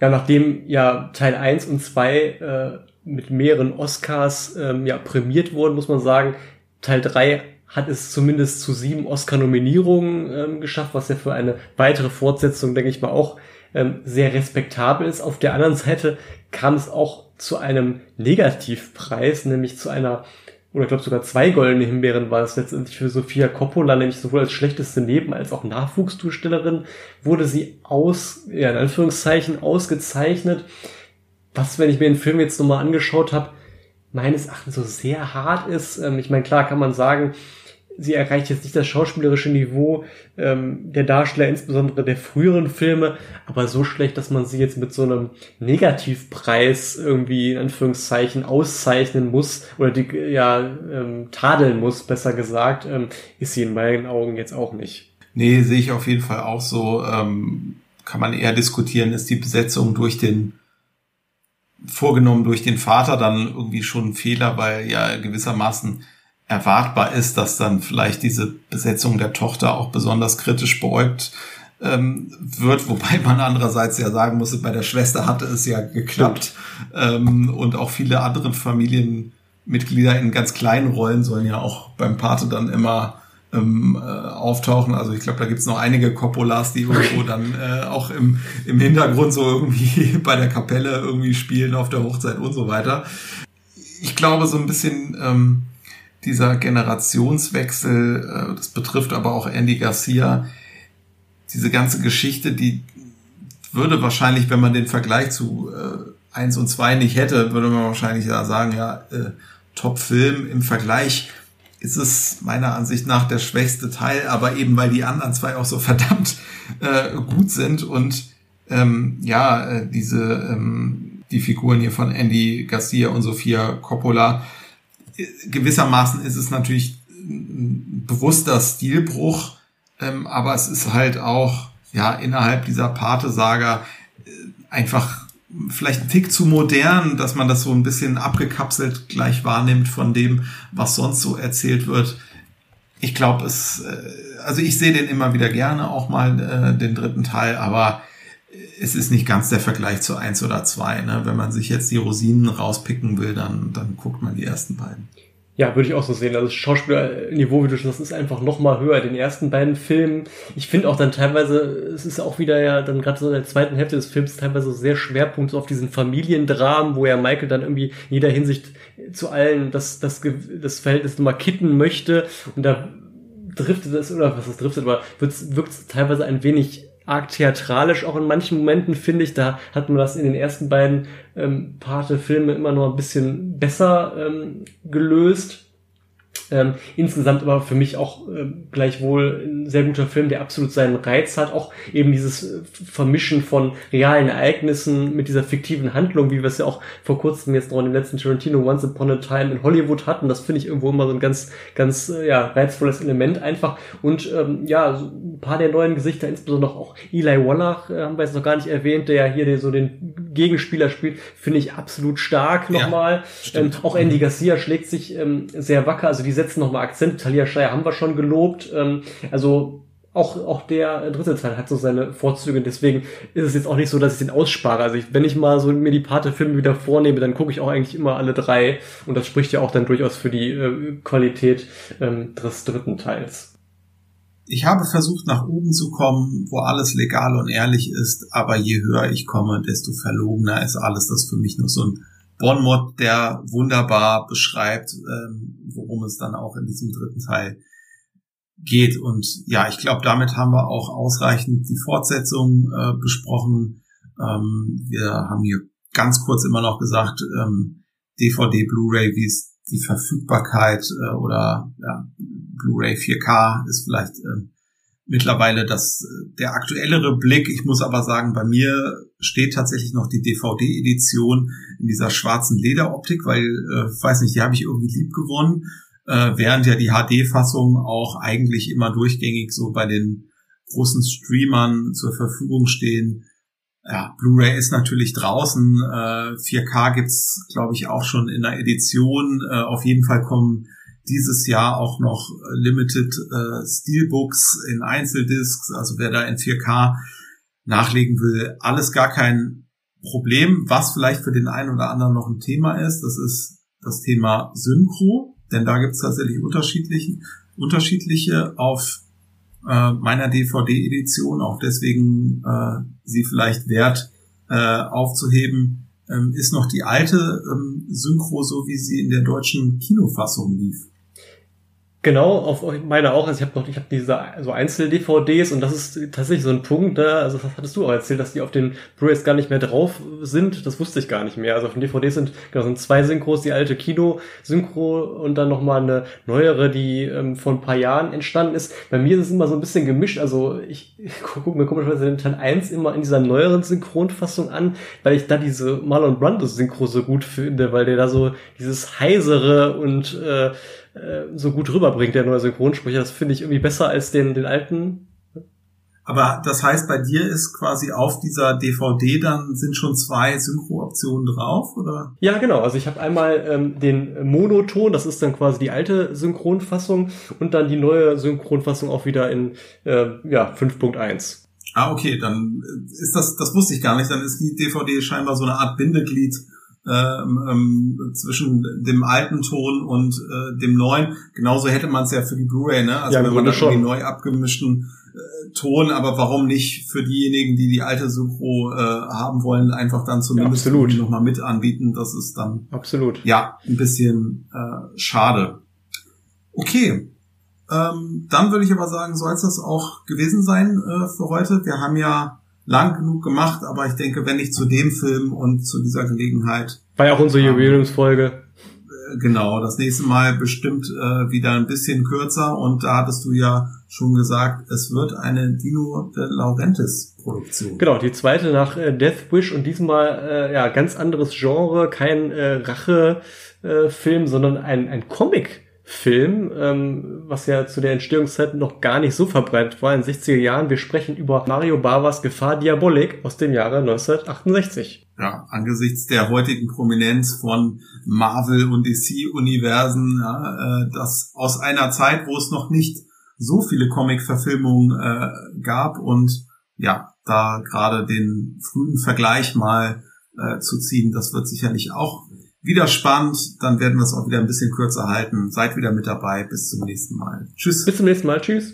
Speaker 5: Ja, nachdem ja Teil 1 und 2 äh, mit mehreren Oscars ähm, ja, prämiert wurden, muss man sagen, Teil 3 hat es zumindest zu sieben Oscar-Nominierungen ähm, geschafft, was ja für eine weitere Fortsetzung, denke ich mal, auch ähm, sehr respektabel ist. Auf der anderen Seite kam es auch zu einem Negativpreis, nämlich zu einer oder ich glaube sogar zwei goldene Himbeeren war es letztendlich für Sophia Coppola, nämlich sowohl als schlechteste Neben- als auch Nachwuchsdarstellerin wurde sie aus, ja, in Anführungszeichen ausgezeichnet. Was, wenn ich mir den Film jetzt nochmal angeschaut habe, meines Erachtens so sehr hart ist. Ähm, ich meine, klar kann man sagen, sie erreicht jetzt nicht das schauspielerische Niveau ähm, der Darsteller, insbesondere der früheren Filme, aber so schlecht, dass man sie jetzt mit so einem Negativpreis irgendwie in Anführungszeichen auszeichnen muss oder die ja ähm, tadeln muss, besser gesagt, ähm, ist sie in meinen Augen jetzt auch nicht.
Speaker 4: Nee, sehe ich auf jeden Fall auch so. Ähm, kann man eher diskutieren, ist die Besetzung durch den vorgenommen durch den Vater dann irgendwie schon ein Fehler, weil ja gewissermaßen erwartbar ist, dass dann vielleicht diese Besetzung der Tochter auch besonders kritisch beäugt ähm, wird, wobei man andererseits ja sagen muss, bei der Schwester hatte es ja geklappt. Ähm, und auch viele andere Familienmitglieder in ganz kleinen Rollen sollen ja auch beim Pate dann immer ähm, äh, auftauchen. Also ich glaube, da gibt's noch einige Coppolas, die irgendwo dann äh, auch im, im Hintergrund so irgendwie [LAUGHS] bei der Kapelle irgendwie spielen auf der Hochzeit und so weiter. Ich glaube, so ein bisschen ähm, dieser Generationswechsel, äh, das betrifft aber auch Andy Garcia, diese ganze Geschichte, die würde wahrscheinlich, wenn man den Vergleich zu äh, 1 und 2 nicht hätte, würde man wahrscheinlich ja sagen, ja, äh, Top-Film im Vergleich ist es meiner Ansicht nach der schwächste Teil, aber eben weil die anderen zwei auch so [LAUGHS] verdammt äh, gut sind und ähm, ja, äh, diese ähm, die Figuren hier von Andy Garcia und Sophia Coppola gewissermaßen ist es natürlich ein bewusster Stilbruch, ähm, aber es ist halt auch ja innerhalb dieser Pate-Saga äh, einfach vielleicht ein Tick zu modern, dass man das so ein bisschen abgekapselt gleich wahrnimmt von dem, was sonst so erzählt wird. Ich glaube, es, äh, also ich sehe den immer wieder gerne, auch mal äh, den dritten Teil, aber es ist nicht ganz der Vergleich zu eins oder zwei. Ne? Wenn man sich jetzt die Rosinen rauspicken will, dann, dann guckt man die ersten beiden.
Speaker 5: Ja, würde ich auch so sehen. Also das Schauspielerniveau, wie du schon sagst, ist einfach noch mal höher. Den ersten beiden Filmen. Ich finde auch dann teilweise, es ist auch wieder ja dann gerade so in der zweiten Hälfte des Films teilweise sehr Schwerpunkt so auf diesen Familiendramen, wo ja Michael dann irgendwie in jeder Hinsicht zu allen das, das, das Verhältnis nochmal kitten möchte. Und da driftet es, oder was das driftet, aber wirkt es teilweise ein wenig arg theatralisch, auch in manchen Momenten, finde ich. Da hat man das in den ersten beiden ähm, Pate-Filme immer noch ein bisschen besser ähm, gelöst. Ähm, insgesamt aber für mich auch äh, gleichwohl ein sehr guter Film, der absolut seinen Reiz hat. Auch eben dieses äh, Vermischen von realen Ereignissen mit dieser fiktiven Handlung, wie wir es ja auch vor kurzem jetzt noch in dem letzten Tarantino Once Upon a Time in Hollywood hatten. Das finde ich irgendwo immer so ein ganz, ganz äh, ja, reizvolles Element einfach. Und ähm, ja, so ein paar der neuen Gesichter, insbesondere auch Eli Wallach, äh, haben wir jetzt noch gar nicht erwähnt, der ja hier den, so den Gegenspieler spielt, finde ich absolut stark nochmal. Ja, ähm, auch Andy Garcia schlägt sich ähm, sehr wacker. Also die setzen nochmal Akzent. Talia Shire haben wir schon gelobt. Ähm, also auch, auch der dritte Teil hat so seine Vorzüge. Deswegen ist es jetzt auch nicht so, dass ich den ausspare. Also ich, wenn ich mal so mir die Pate-Filme wieder vornehme, dann gucke ich auch eigentlich immer alle drei. Und das spricht ja auch dann durchaus für die äh, Qualität ähm, des dritten Teils.
Speaker 4: Ich habe versucht, nach oben zu kommen, wo alles legal und ehrlich ist, aber je höher ich komme, desto verlogener ist alles. Das für mich nur so ein Bonmot, der wunderbar beschreibt, ähm, worum es dann auch in diesem dritten Teil geht. Und ja, ich glaube, damit haben wir auch ausreichend die Fortsetzung äh, besprochen. Ähm, wir haben hier ganz kurz immer noch gesagt, ähm, DVD, Blu-ray, wie es die Verfügbarkeit äh, oder ja, Blu-ray 4K ist vielleicht äh, mittlerweile das der aktuellere Blick. Ich muss aber sagen, bei mir steht tatsächlich noch die DVD-Edition in dieser schwarzen Lederoptik, weil, äh, weiß nicht, die habe ich irgendwie lieb gewonnen, äh, während ja die HD-Fassung auch eigentlich immer durchgängig so bei den großen Streamern zur Verfügung stehen. Ja, Blu-ray ist natürlich draußen. Äh, 4K gibt's, glaube ich, auch schon in der Edition. Äh, auf jeden Fall kommen dieses Jahr auch noch Limited äh, Steelbooks in Einzeldiscs. Also wer da in 4K nachlegen will, alles gar kein Problem. Was vielleicht für den einen oder anderen noch ein Thema ist, das ist das Thema Synchro. Denn da gibt's tatsächlich unterschiedliche, unterschiedliche auf äh, meiner DVD-Edition, auch deswegen äh, sie vielleicht wert äh, aufzuheben, ähm, ist noch die alte ähm, Synchro, so wie sie in der deutschen Kinofassung lief.
Speaker 5: Genau, auf meine auch. Also ich habe noch, ich habe diese so Einzel-DVDs und das ist tatsächlich so ein Punkt, da, also das hattest du auch erzählt, dass die auf den Blu-rays gar nicht mehr drauf sind. Das wusste ich gar nicht mehr. Also auf den DVDs sind genau sind zwei Synchros, die alte Kino-Synchro und dann nochmal eine neuere, die ähm, vor ein paar Jahren entstanden ist. Bei mir ist es immer so ein bisschen gemischt. Also ich, [LAUGHS] ich gucke mir komischerweise den Teil 1 immer in dieser neueren Synchronfassung an, weil ich da diese Marlon Brando Synchro so gut finde, weil der da so dieses heisere und äh, äh, so gut rüberbringt, der neue Synchronsprecher. Das finde ich irgendwie besser als den, den alten.
Speaker 4: Aber das heißt, bei dir ist quasi auf dieser DVD dann sind schon zwei Synchro-Optionen drauf, oder?
Speaker 5: Ja, genau. Also ich habe einmal ähm, den Monoton, das ist dann quasi die alte Synchronfassung und dann die neue Synchronfassung auch wieder in äh, ja, 5.1.
Speaker 4: Ah, okay, dann ist das, das wusste ich gar nicht, dann ist die DVD scheinbar so eine Art Bindeglied ähm, ähm, zwischen dem alten Ton und äh, dem neuen. Genauso hätte man es ja für die Blu-ray, ne? Also
Speaker 5: ja,
Speaker 4: wenn man da
Speaker 5: schon.
Speaker 4: die neu abgemischten äh, Ton, aber warum nicht für diejenigen, die die alte Synchro äh, haben wollen, einfach dann zumindest
Speaker 5: ja,
Speaker 4: nochmal mit anbieten. Das ist dann
Speaker 5: absolut
Speaker 4: ja ein bisschen äh, schade. Okay, ähm, dann würde ich aber sagen, soll es das auch gewesen sein äh, für heute. Wir haben ja lang genug gemacht, aber ich denke, wenn nicht zu dem Film und zu dieser Gelegenheit.
Speaker 5: War ja auch unsere Jubiläumsfolge.
Speaker 4: Äh, genau, das nächste Mal bestimmt äh, wieder ein bisschen kürzer und da hattest du ja schon gesagt, es wird eine Dino de Laurentiis Produktion.
Speaker 5: Genau, die zweite nach äh, Death Wish und diesmal äh, ja ganz anderes Genre, kein äh, Rache äh, Film, sondern ein ein Comic Film, ähm, was ja zu der Entstehungszeit noch gar nicht so verbreitet war in den 60er Jahren. Wir sprechen über Mario Bavas Gefahr Diabolik aus dem Jahre 1968.
Speaker 4: Ja, angesichts der heutigen Prominenz von Marvel und DC-Universen, ja, äh, das aus einer Zeit, wo es noch nicht so viele Comic-Verfilmungen äh, gab und ja, da gerade den frühen Vergleich mal äh, zu ziehen, das wird sicherlich auch wieder spannend. Dann werden wir es auch wieder ein bisschen kürzer halten. Seid wieder mit dabei. Bis zum nächsten Mal. Tschüss.
Speaker 5: Bis zum nächsten Mal. Tschüss.